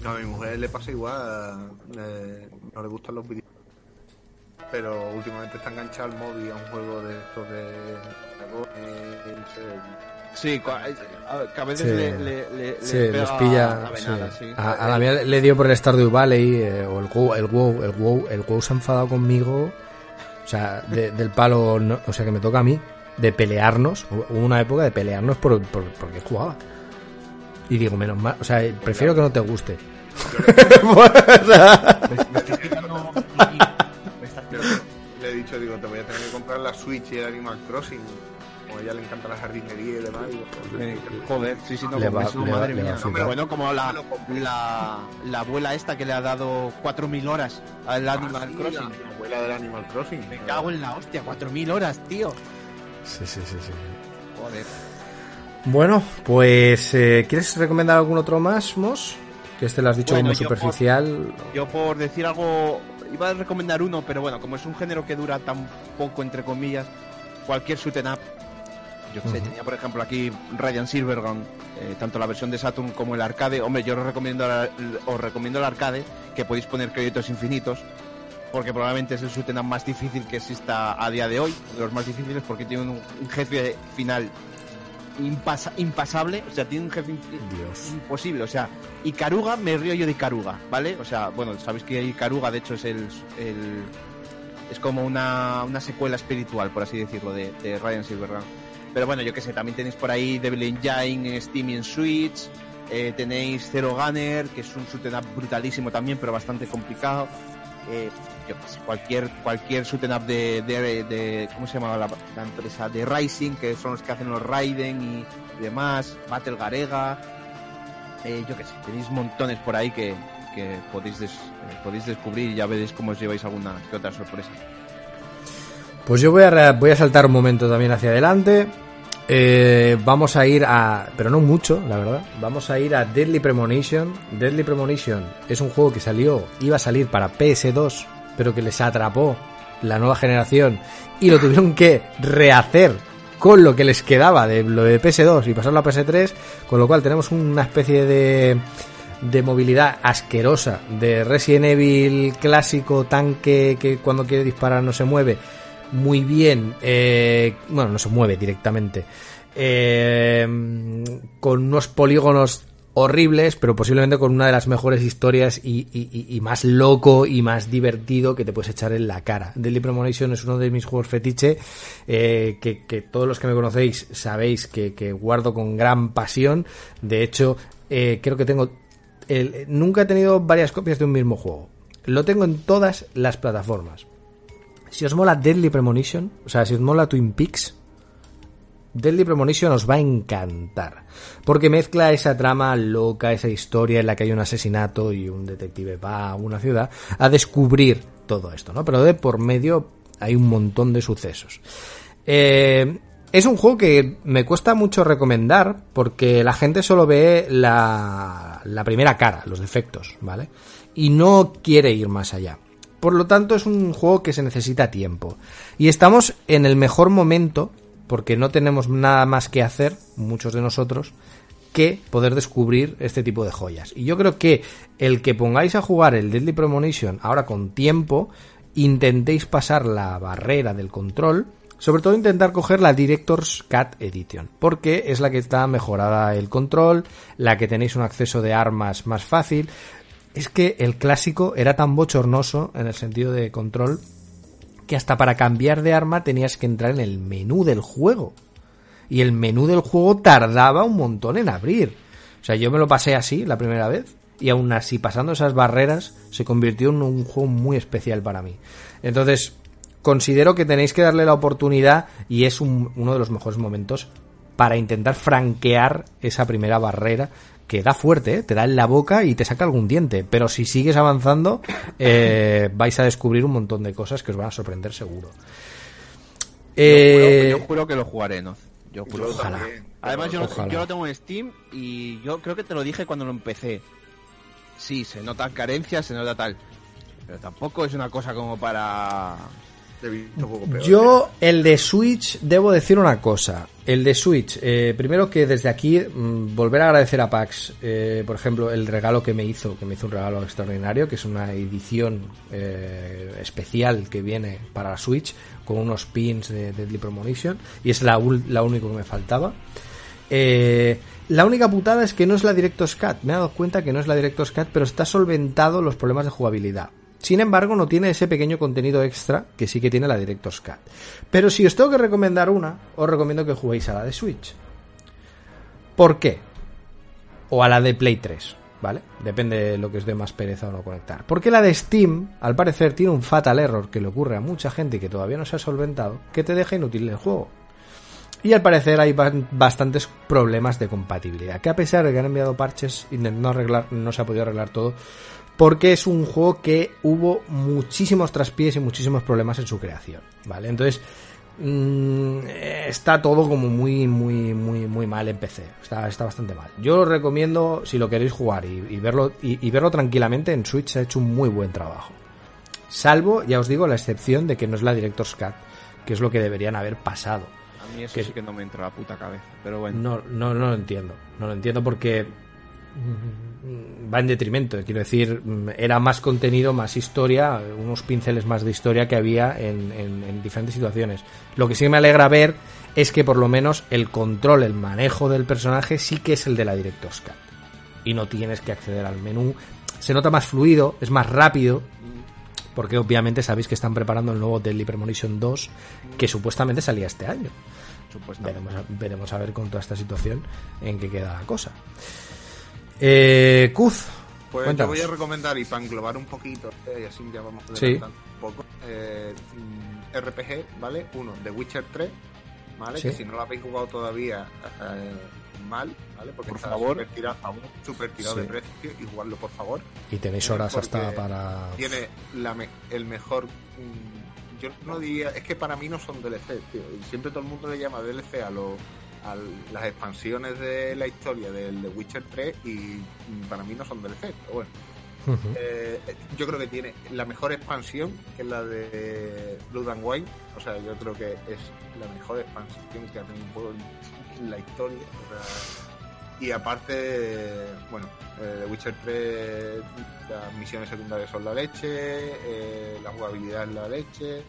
A mi mujer le pasa igual, eh, no le gustan los videojuegos. Pero últimamente está enganchado al móvil a un juego de estos de eh, Sí, a, que a veces Sí. le, le, le- Sí, le les pega pilla. la sí. venada, sí. A, a la mía le dio por el Stardew Valley eh, o el WoW, el WoW, el WoW, el WoW se ha enfadado conmigo. O sea, de- del palo, no- o sea, que me toca a mí, de pelearnos. Hubo una época de pelearnos por, por- porque jugaba. Y digo, menos mal, o sea, prefiero que no te guste. Le he dicho, digo, te voy a tener que comprar la Switch y el Animal Crossing. Como a ella le encanta la jardinería y demás. pues, Eh, Joder, sí, sí, no, Le como va- eso, le madre va mía. flipar. bueno, como la, la, la abuela esta que le ha dado 4.000 horas al ah, Animal sí, Crossing. La, la abuela del Animal Crossing. Me cago en la hostia, 4.000 horas, tío. sí, sí, sí, sí. Joder. Bueno, pues, eh, ¿quieres recomendar algún otro más, Mos? Que este lo has dicho Bueno, como yo por- superficial. Yo por decir algo, iba a recomendar uno, pero bueno, como es un género que dura tan poco, entre comillas, cualquier shoot 'em up. Yo sé, tenía por ejemplo aquí Radiant Silvergun, eh, tanto la versión de Saturn como el arcade. Hombre, yo os recomiendo, la- os recomiendo el arcade, que podéis poner créditos infinitos, porque probablemente es el up más difícil que exista a día de hoy, de los más difíciles, porque tiene un, un jefe final impasa- impasable, o sea, tiene un jefe Dios. imposible, o sea, Ikaruga me río yo de Ikaruga, ¿vale? O sea, bueno, sabéis que Ikaruga de hecho es el, el- es como una, una secuela espiritual, por así decirlo, de, de Ryan Silvergun. Pero bueno, yo qué sé, también tenéis por ahí Devil Engine en Steam Switch, eh, tenéis Zero Gunner, que es un shoot 'em up brutalísimo también, pero bastante complicado. Eh, yo qué sé, cualquier, cualquier shoot 'em up de, de, ¿cómo se llama la, empresa? De Rising, que son los que hacen los Raiden y, demás, Battle Garega, eh, yo qué sé, tenéis montones por ahí que, que podéis, podéis descubrir y ya veréis cómo os lleváis alguna que otra sorpresa. Pues yo voy a, voy a saltar un momento también hacia adelante. Eh, vamos a ir a, pero no mucho, la verdad. Vamos a ir a Deadly Premonition. Deadly Premonition es un juego que salió, iba a salir para PS2, pero que les atrapó la nueva generación y lo tuvieron que rehacer con lo que les quedaba de lo de PS2 y pasarlo a PS3, con lo cual tenemos una especie de de movilidad asquerosa de Resident Evil clásico tanque que cuando quiere disparar no se mueve muy bien eh, bueno no se mueve directamente eh, con unos polígonos horribles pero posiblemente con una de las mejores historias y, y- más loco y más divertido que te puedes echar en la cara Deadly Premonition es uno de mis juegos fetiche eh, que, que todos los que me conocéis sabéis que, que guardo con gran pasión de hecho eh, creo que tengo nunca he tenido varias copias de un mismo juego. Lo tengo en todas las plataformas. Si os mola Deadly Premonition, o sea, si os mola Twin Peaks, Deadly Premonition os va a encantar. Porque mezcla esa trama loca, esa historia en la que hay un asesinato y un detective va a una ciudad a descubrir todo esto, ¿no? Pero de por medio hay un montón de sucesos. Eh, es un juego que me cuesta mucho recomendar porque la gente solo ve la, la primera cara, los defectos, ¿vale? Y no quiere ir más allá. Por lo tanto, es un juego que se necesita tiempo. Y estamos en el mejor momento, porque no tenemos nada más que hacer, muchos de nosotros, que poder descubrir este tipo de joyas. Y yo creo que el que pongáis a jugar el Deadly Premonition ahora con tiempo, intentéis pasar la barrera del control, sobre todo intentar coger la Director's Cut Edition, porque es la que está mejorada el control, la que tenéis un acceso de armas más fácil. Es que el clásico era tan bochornoso en el sentido de control que hasta para cambiar de arma tenías que entrar en el menú del juego y el menú del juego tardaba un montón en abrir. O sea, yo me lo pasé así la primera vez y aún así pasando esas barreras se convirtió en un juego muy especial para mí. Entonces, considero que tenéis que darle la oportunidad y es un- uno de los mejores momentos para intentar franquear esa primera barrera que da fuerte, ¿eh? te da en la boca y te saca algún diente, pero si sigues avanzando eh, vais a descubrir un montón de cosas que os van a sorprender seguro. Yo, Eh, juro, yo juro que lo jugaré, ¿no? Yo juro. Ojalá. también, Además, yo, Ojalá. yo lo tengo en Steam y yo creo que te lo dije cuando lo empecé. Sí, se notan carencias, se nota tal. Pero tampoco es una cosa como para... Peor. Yo, el de Switch, debo decir una cosa. El de Switch, eh, primero que desde aquí mm, volver a agradecer a Pax, eh, por ejemplo, el regalo que me hizo, que me hizo un regalo extraordinario, que es una edición eh, especial que viene para la Switch con unos pins de Deadly Premonition y es la, la único que me faltaba. Eh, la única putada es que no es la Director's Cut. Me he dado cuenta que no es la Director's Cut, pero está solventado los problemas de jugabilidad. Sin embargo, no tiene ese pequeño contenido extra que sí que tiene la Director's Cut. Pero si os tengo que recomendar una, os recomiendo que juguéis a la de Switch. ¿Por qué? O a la de Play 3, ¿vale? Depende de lo que os dé más pereza o no conectar. Porque la de Steam, al parecer, tiene un fatal error que le ocurre a mucha gente y que todavía no se ha solventado, que te deja inútil el juego. Y al parecer hay ba- bastantes problemas de compatibilidad. Que a pesar de que han enviado parches, intentando arreglar, no se ha podido arreglar todo. Porque es un juego que hubo muchísimos traspiés y muchísimos problemas en su creación. ¿Vale? Entonces. mm, está todo como muy, muy, muy, muy mal en PC. Está, está bastante mal. Yo os recomiendo, si lo queréis jugar y, y verlo, y, y verlo tranquilamente, en Switch se ha hecho un muy buen trabajo. Salvo, ya os digo, la excepción de que no es la Director's Cut, que es lo que deberían haber pasado. A mí eso Que- sí que no me entra la puta cabeza. Pero bueno. No, no, no lo entiendo. No lo entiendo porque mm, va en detrimento. Quiero decir, mm, era más contenido, más historia, unos pinceles más de historia que había en, en- en diferentes situaciones. Lo que sí me alegra ver es que por lo menos el control, el manejo del personaje sí que es el de la Director's Cut. Y no tienes que acceder al menú. Se nota más fluido, es más rápido. Porque obviamente sabéis que están preparando el nuevo Deadly Premonition 2, que supuestamente salía este año. Veremos a, veremos a ver con toda esta situación en qué queda la cosa. Eh, Kuz, Pues cuéntanos. yo voy a recomendar, y para englobar un poquito, eh, y así ya vamos a Sí. un poco, eh, mm, RPG, ¿vale? Uno, The Witcher 3, ¿vale? Sí. Que si no lo habéis jugado todavía, eh, mal, ¿vale? Porque Por está favor. súper tirado, súper tirado Sí. de precio, y jugarlo por favor. y tenéis horas hasta para... Tiene la me- el mejor... mm, yo no diría... Es que para mí no son DLC, tío. Y siempre todo el mundo le llama DLC a los las expansiones de la historia del The Witcher 3 y para mí no son DLC, pero bueno. Eh, yo creo que tiene la mejor expansión, que es la de Blood and Wine. O sea, yo creo que es la mejor expansión que ha tenido un juego en la historia. o sea, y aparte, bueno, eh, The Witcher 3, las misiones secundarias son la leche, eh, la jugabilidad es la leche.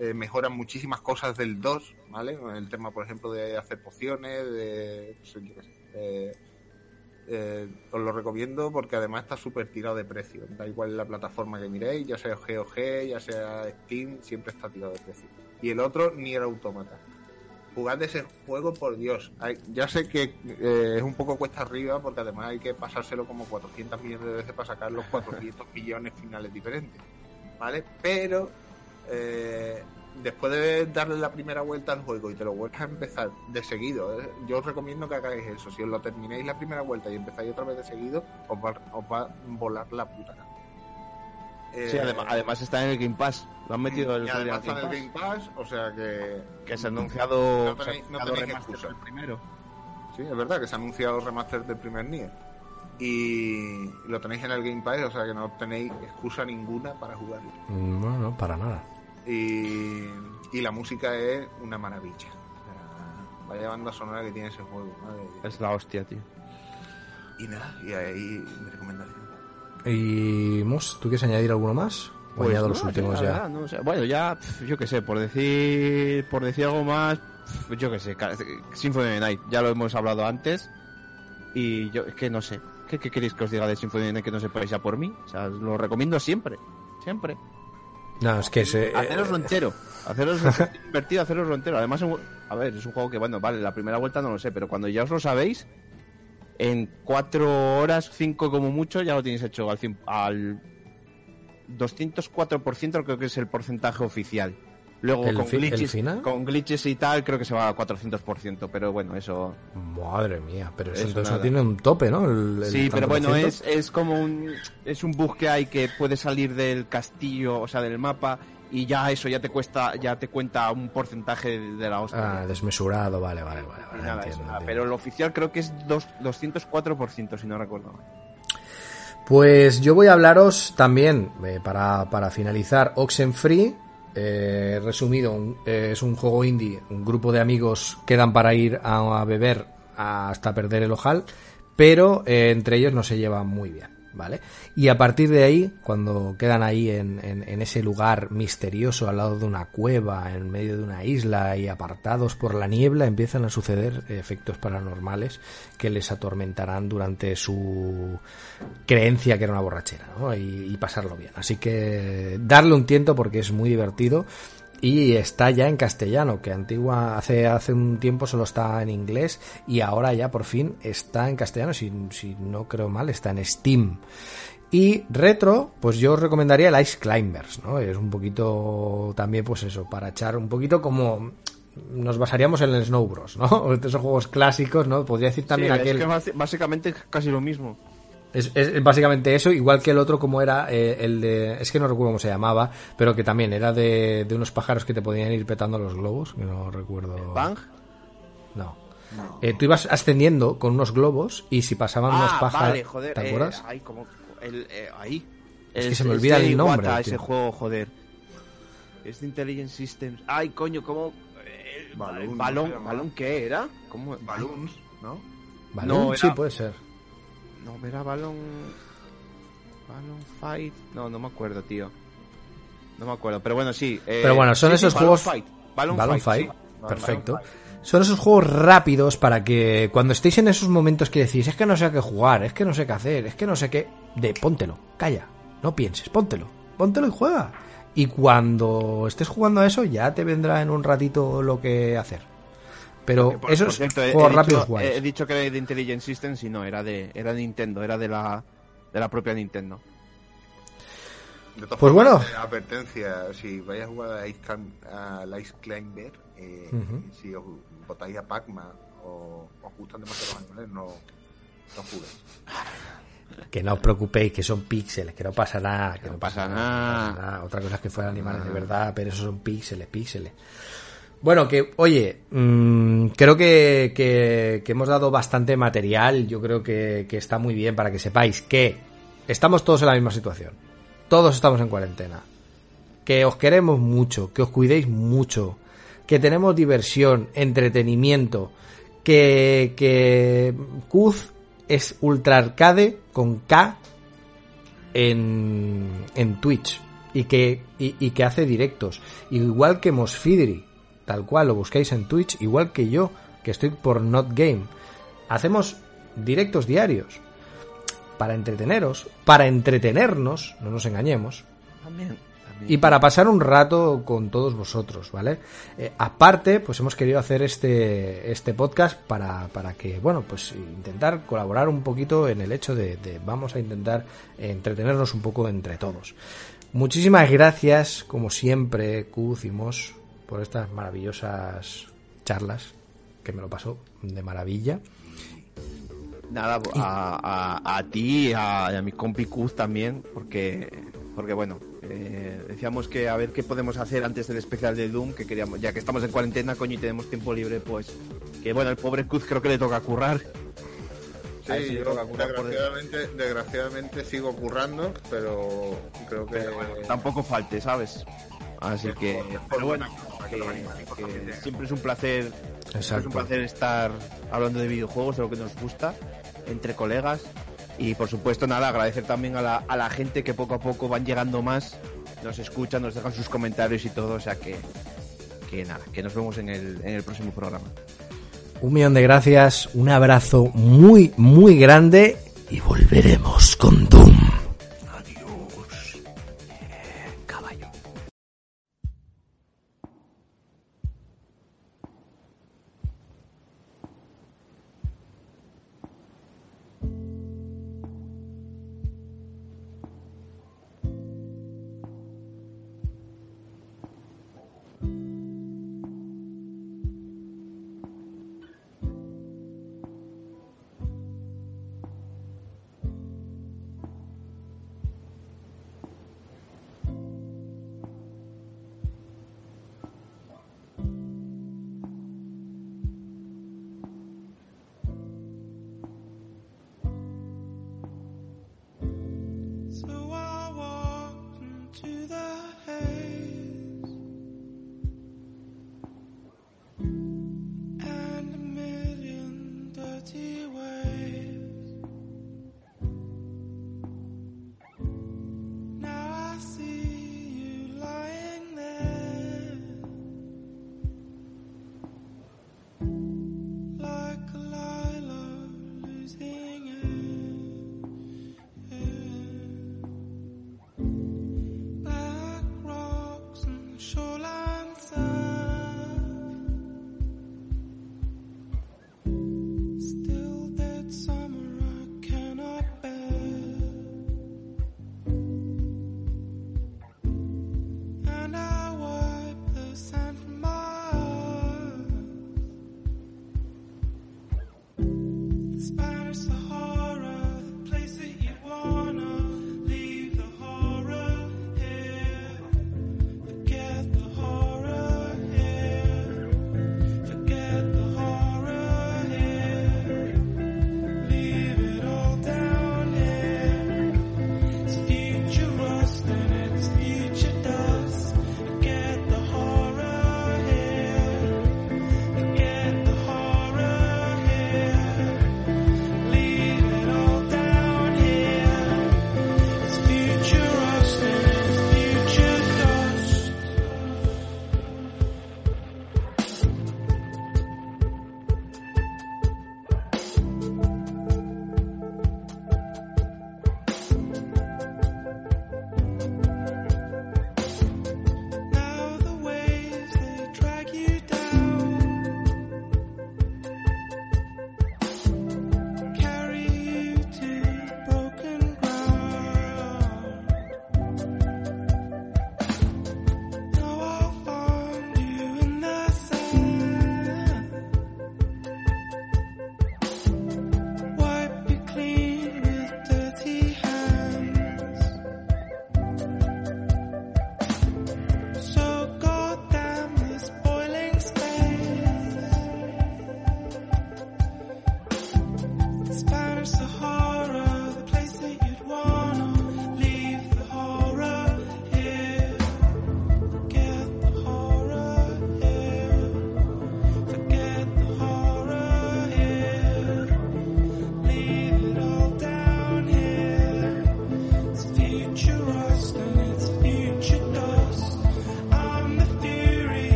Eh, mejoran muchísimas cosas del 2, ¿vale? El tema, por ejemplo, de hacer pociones, de... sé, eh, os lo recomiendo porque además está súper tirado de precio. Da igual la plataforma que miréis, ya sea GOG, ya sea Steam, siempre está tirado de precio. Y el otro, ni el automata. Jugad ese juego, por Dios. Ya sé que eh, es un poco cuesta arriba porque además hay que pasárselo como 400 millones de veces para sacar los 400 millones finales diferentes. ¿Vale? Pero eh, después de darle la primera vuelta al juego y te lo vuelvas a empezar de seguido, ¿eh? yo os recomiendo que hagáis eso. Si os lo termináis la primera vuelta y empezáis otra vez de seguido, os va, os va a volar la puta cara. Sí, Eh, además, además está en el Game Pass. Lo han metido el y además en está en Game el Pass, Game Pass, o sea que. Que se ha anunciado, No tenéis- no anunciado tenéis remaster excusa. del primero. Sí, es verdad que se ha anunciado el remaster del primer Nier. Y lo tenéis en el Game Pass, o sea que no tenéis excusa ninguna para jugarlo. Mm, No, no, para nada. Y, y la música es una maravilla. O sea, Vaya banda sonora que tiene ese juego. madre. Es la hostia, tío. Y nada, y ahí mi recomendación. Y Mus, ¿tú quieres añadir alguno más? O Pues añado no, los últimos ya. verdad, no sé. Bueno, ya, yo qué sé, por decir, por decir algo más, yo qué sé, Symphony of the Night, ya lo hemos hablado antes. Y yo, es que no sé, ¿qué, qué queréis que os diga de Symphony of the Night que no sepáis ya por mí? O sea, os lo recomiendo siempre, siempre. No, es que se, eh, Haceroslo entero, haceros invertido, haceroslo entero. Además, a ver, es un juego que, bueno, vale, la primera vuelta no lo sé, pero cuando ya os lo sabéis, en cuatro horas, cinco como mucho, ya lo tenéis hecho al, al 204% creo que es el porcentaje oficial. Luego ¿El con, fi- glitches, con glitches y tal creo que se va a 400%, pero bueno, eso... Madre mía, pero eso entonces no tiene un tope, ¿no? El- el Sí, pero bueno, es, es como un... Es un bug que hay que puede salir del castillo, o sea, del mapa, y ya eso ya te cuesta, ya te cuenta un porcentaje de, la hostia. Ah, desmesurado, vale, vale, vale. Vale, nada, entiendo, eso, nada. entiendo. Pero el oficial creo que es dos, 204%, si no recuerdo mal. Pues yo voy a hablaros también, eh, para, para finalizar, Oxenfree. Eh, resumido, eh, es un juego indie. Un grupo de amigos quedan para ir a, a beber hasta perder el ojal, pero eh, entre ellos no se llevan muy bien, ¿vale? Y a partir de ahí, cuando quedan ahí en, en- en ese lugar misterioso al lado de una cueva, en medio de una isla y apartados por la niebla, empiezan a suceder efectos paranormales que les atormentarán durante su creencia que era una borrachera, ¿no? Y, y pasarlo bien. Así que darle un tiento porque es muy divertido y está ya en castellano, que antigua hace hace un tiempo solo está en inglés y ahora ya por fin está en castellano, si, si no creo mal, está en Steam. Y retro, pues yo os recomendaría el Ice Climbers, ¿no? Es un poquito también, pues eso, para echar un poquito como nos basaríamos en el Snow Bros, ¿no? Esos juegos clásicos, ¿no? Podría decir también Sí, es aquel... que básicamente es casi lo mismo. Es, es básicamente eso, igual que el otro como era eh, el de... Es que no recuerdo cómo se llamaba, pero que también era de, de unos pájaros que te podían ir petando los globos, que no recuerdo... Bang. No. Eh, tú ibas ascendiendo con unos globos y si pasaban unos Ah, pájaros... vale, joder. ¿Te eh, acuerdas? ahí, como, el, eh, ahí. Es que se me olvida el nombre, Iwata, ese juego, joder. Es de Intelligent Systems. Ay, coño, ¿cómo...? El Balloon, ¿no se balón? ¿balón qué era? ¿Cómo? Balloons, ¿no? ¿Balloon? no, Sí, puede ser. No, era balón... Balón Fight... No, no me acuerdo, tío. No me acuerdo, pero bueno, sí. eh, Pero bueno, son sí, sí, esos Balloon juegos... Fight. Balloon, Balloon Fight, Fight, sí. perfecto. Balloon Fight. Son esos juegos rápidos para que cuando estéis en esos momentos que decís, es que no sé a qué jugar, es que no sé qué hacer, es que no sé qué, de póntelo, calla, no pienses, póntelo, póntelo y juega. Y cuando estés jugando a eso ya te vendrá en un ratito lo que hacer. Pero Por- esos por cierto, he- juegos he rápidos dicho, guays. He dicho que era de Intelligent Systems y no, era de, era de Nintendo, era de la, de la propia Nintendo. De todas Pues formas, bueno. advertencia, si vais a jugar a Ice, Clim- a Ice Climber, eh, si os botáis a Pac-Man o os gustan demasiado los animales, no, no juguéis. Que no os preocupéis, que son píxeles, que no pasa nada, que no, pasa no nada. pasa nada. Otra cosa es que fueran animales de verdad, pero esos son píxeles, píxeles. Bueno, que, oye, mm, creo que, que- que hemos dado bastante material. Yo creo que, que está muy bien para que sepáis que estamos todos en la misma situación. Todos estamos en cuarentena. Que os queremos mucho, que os cuidéis mucho, que tenemos diversión, entretenimiento, que, que Kuz es ultra arcade con K en, en Twitch y que, y, y que hace directos. Igual que Mosfidri, tal cual, lo buscáis en Twitch, igual que yo, que estoy por Not Game. Hacemos directos diarios para entreteneros, para entretenernos, no nos engañemos, También, también. y para pasar un rato con todos vosotros, ¿vale? Eh, aparte, pues hemos querido hacer este, este podcast para, para que, bueno, pues intentar colaborar un poquito en el hecho de, de vamos a intentar entretenernos un poco entre todos. Muchísimas gracias, como siempre, Kuz y Mos, por estas maravillosas charlas, que me lo paso de maravilla. Nada, a, a, a ti a, y a mi compi Kuz también, porque, porque bueno, eh, decíamos que a ver qué podemos hacer antes del especial de Doom, que queríamos, ya que estamos en cuarentena, coño, y tenemos tiempo libre, pues, que bueno, el pobre Kuz creo que le toca currar. Sí, yo desgraciadamente, desgraciadamente sigo currando, pero creo que Pero bueno, tampoco falte, ¿sabes? Así que, pero bueno, que, que siempre es un placer, es un placer estar hablando de videojuegos, de lo que nos gusta, entre colegas. Y por supuesto, nada, agradecer también a la, a la gente que poco a poco van llegando más, nos escuchan, nos dejan sus comentarios y todo, o sea que, que nada, que nos vemos en el, en el próximo programa. Un millón de gracias, un abrazo muy, muy grande y volveremos con Doom.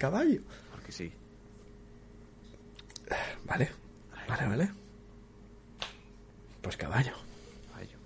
Caballo? porque sí.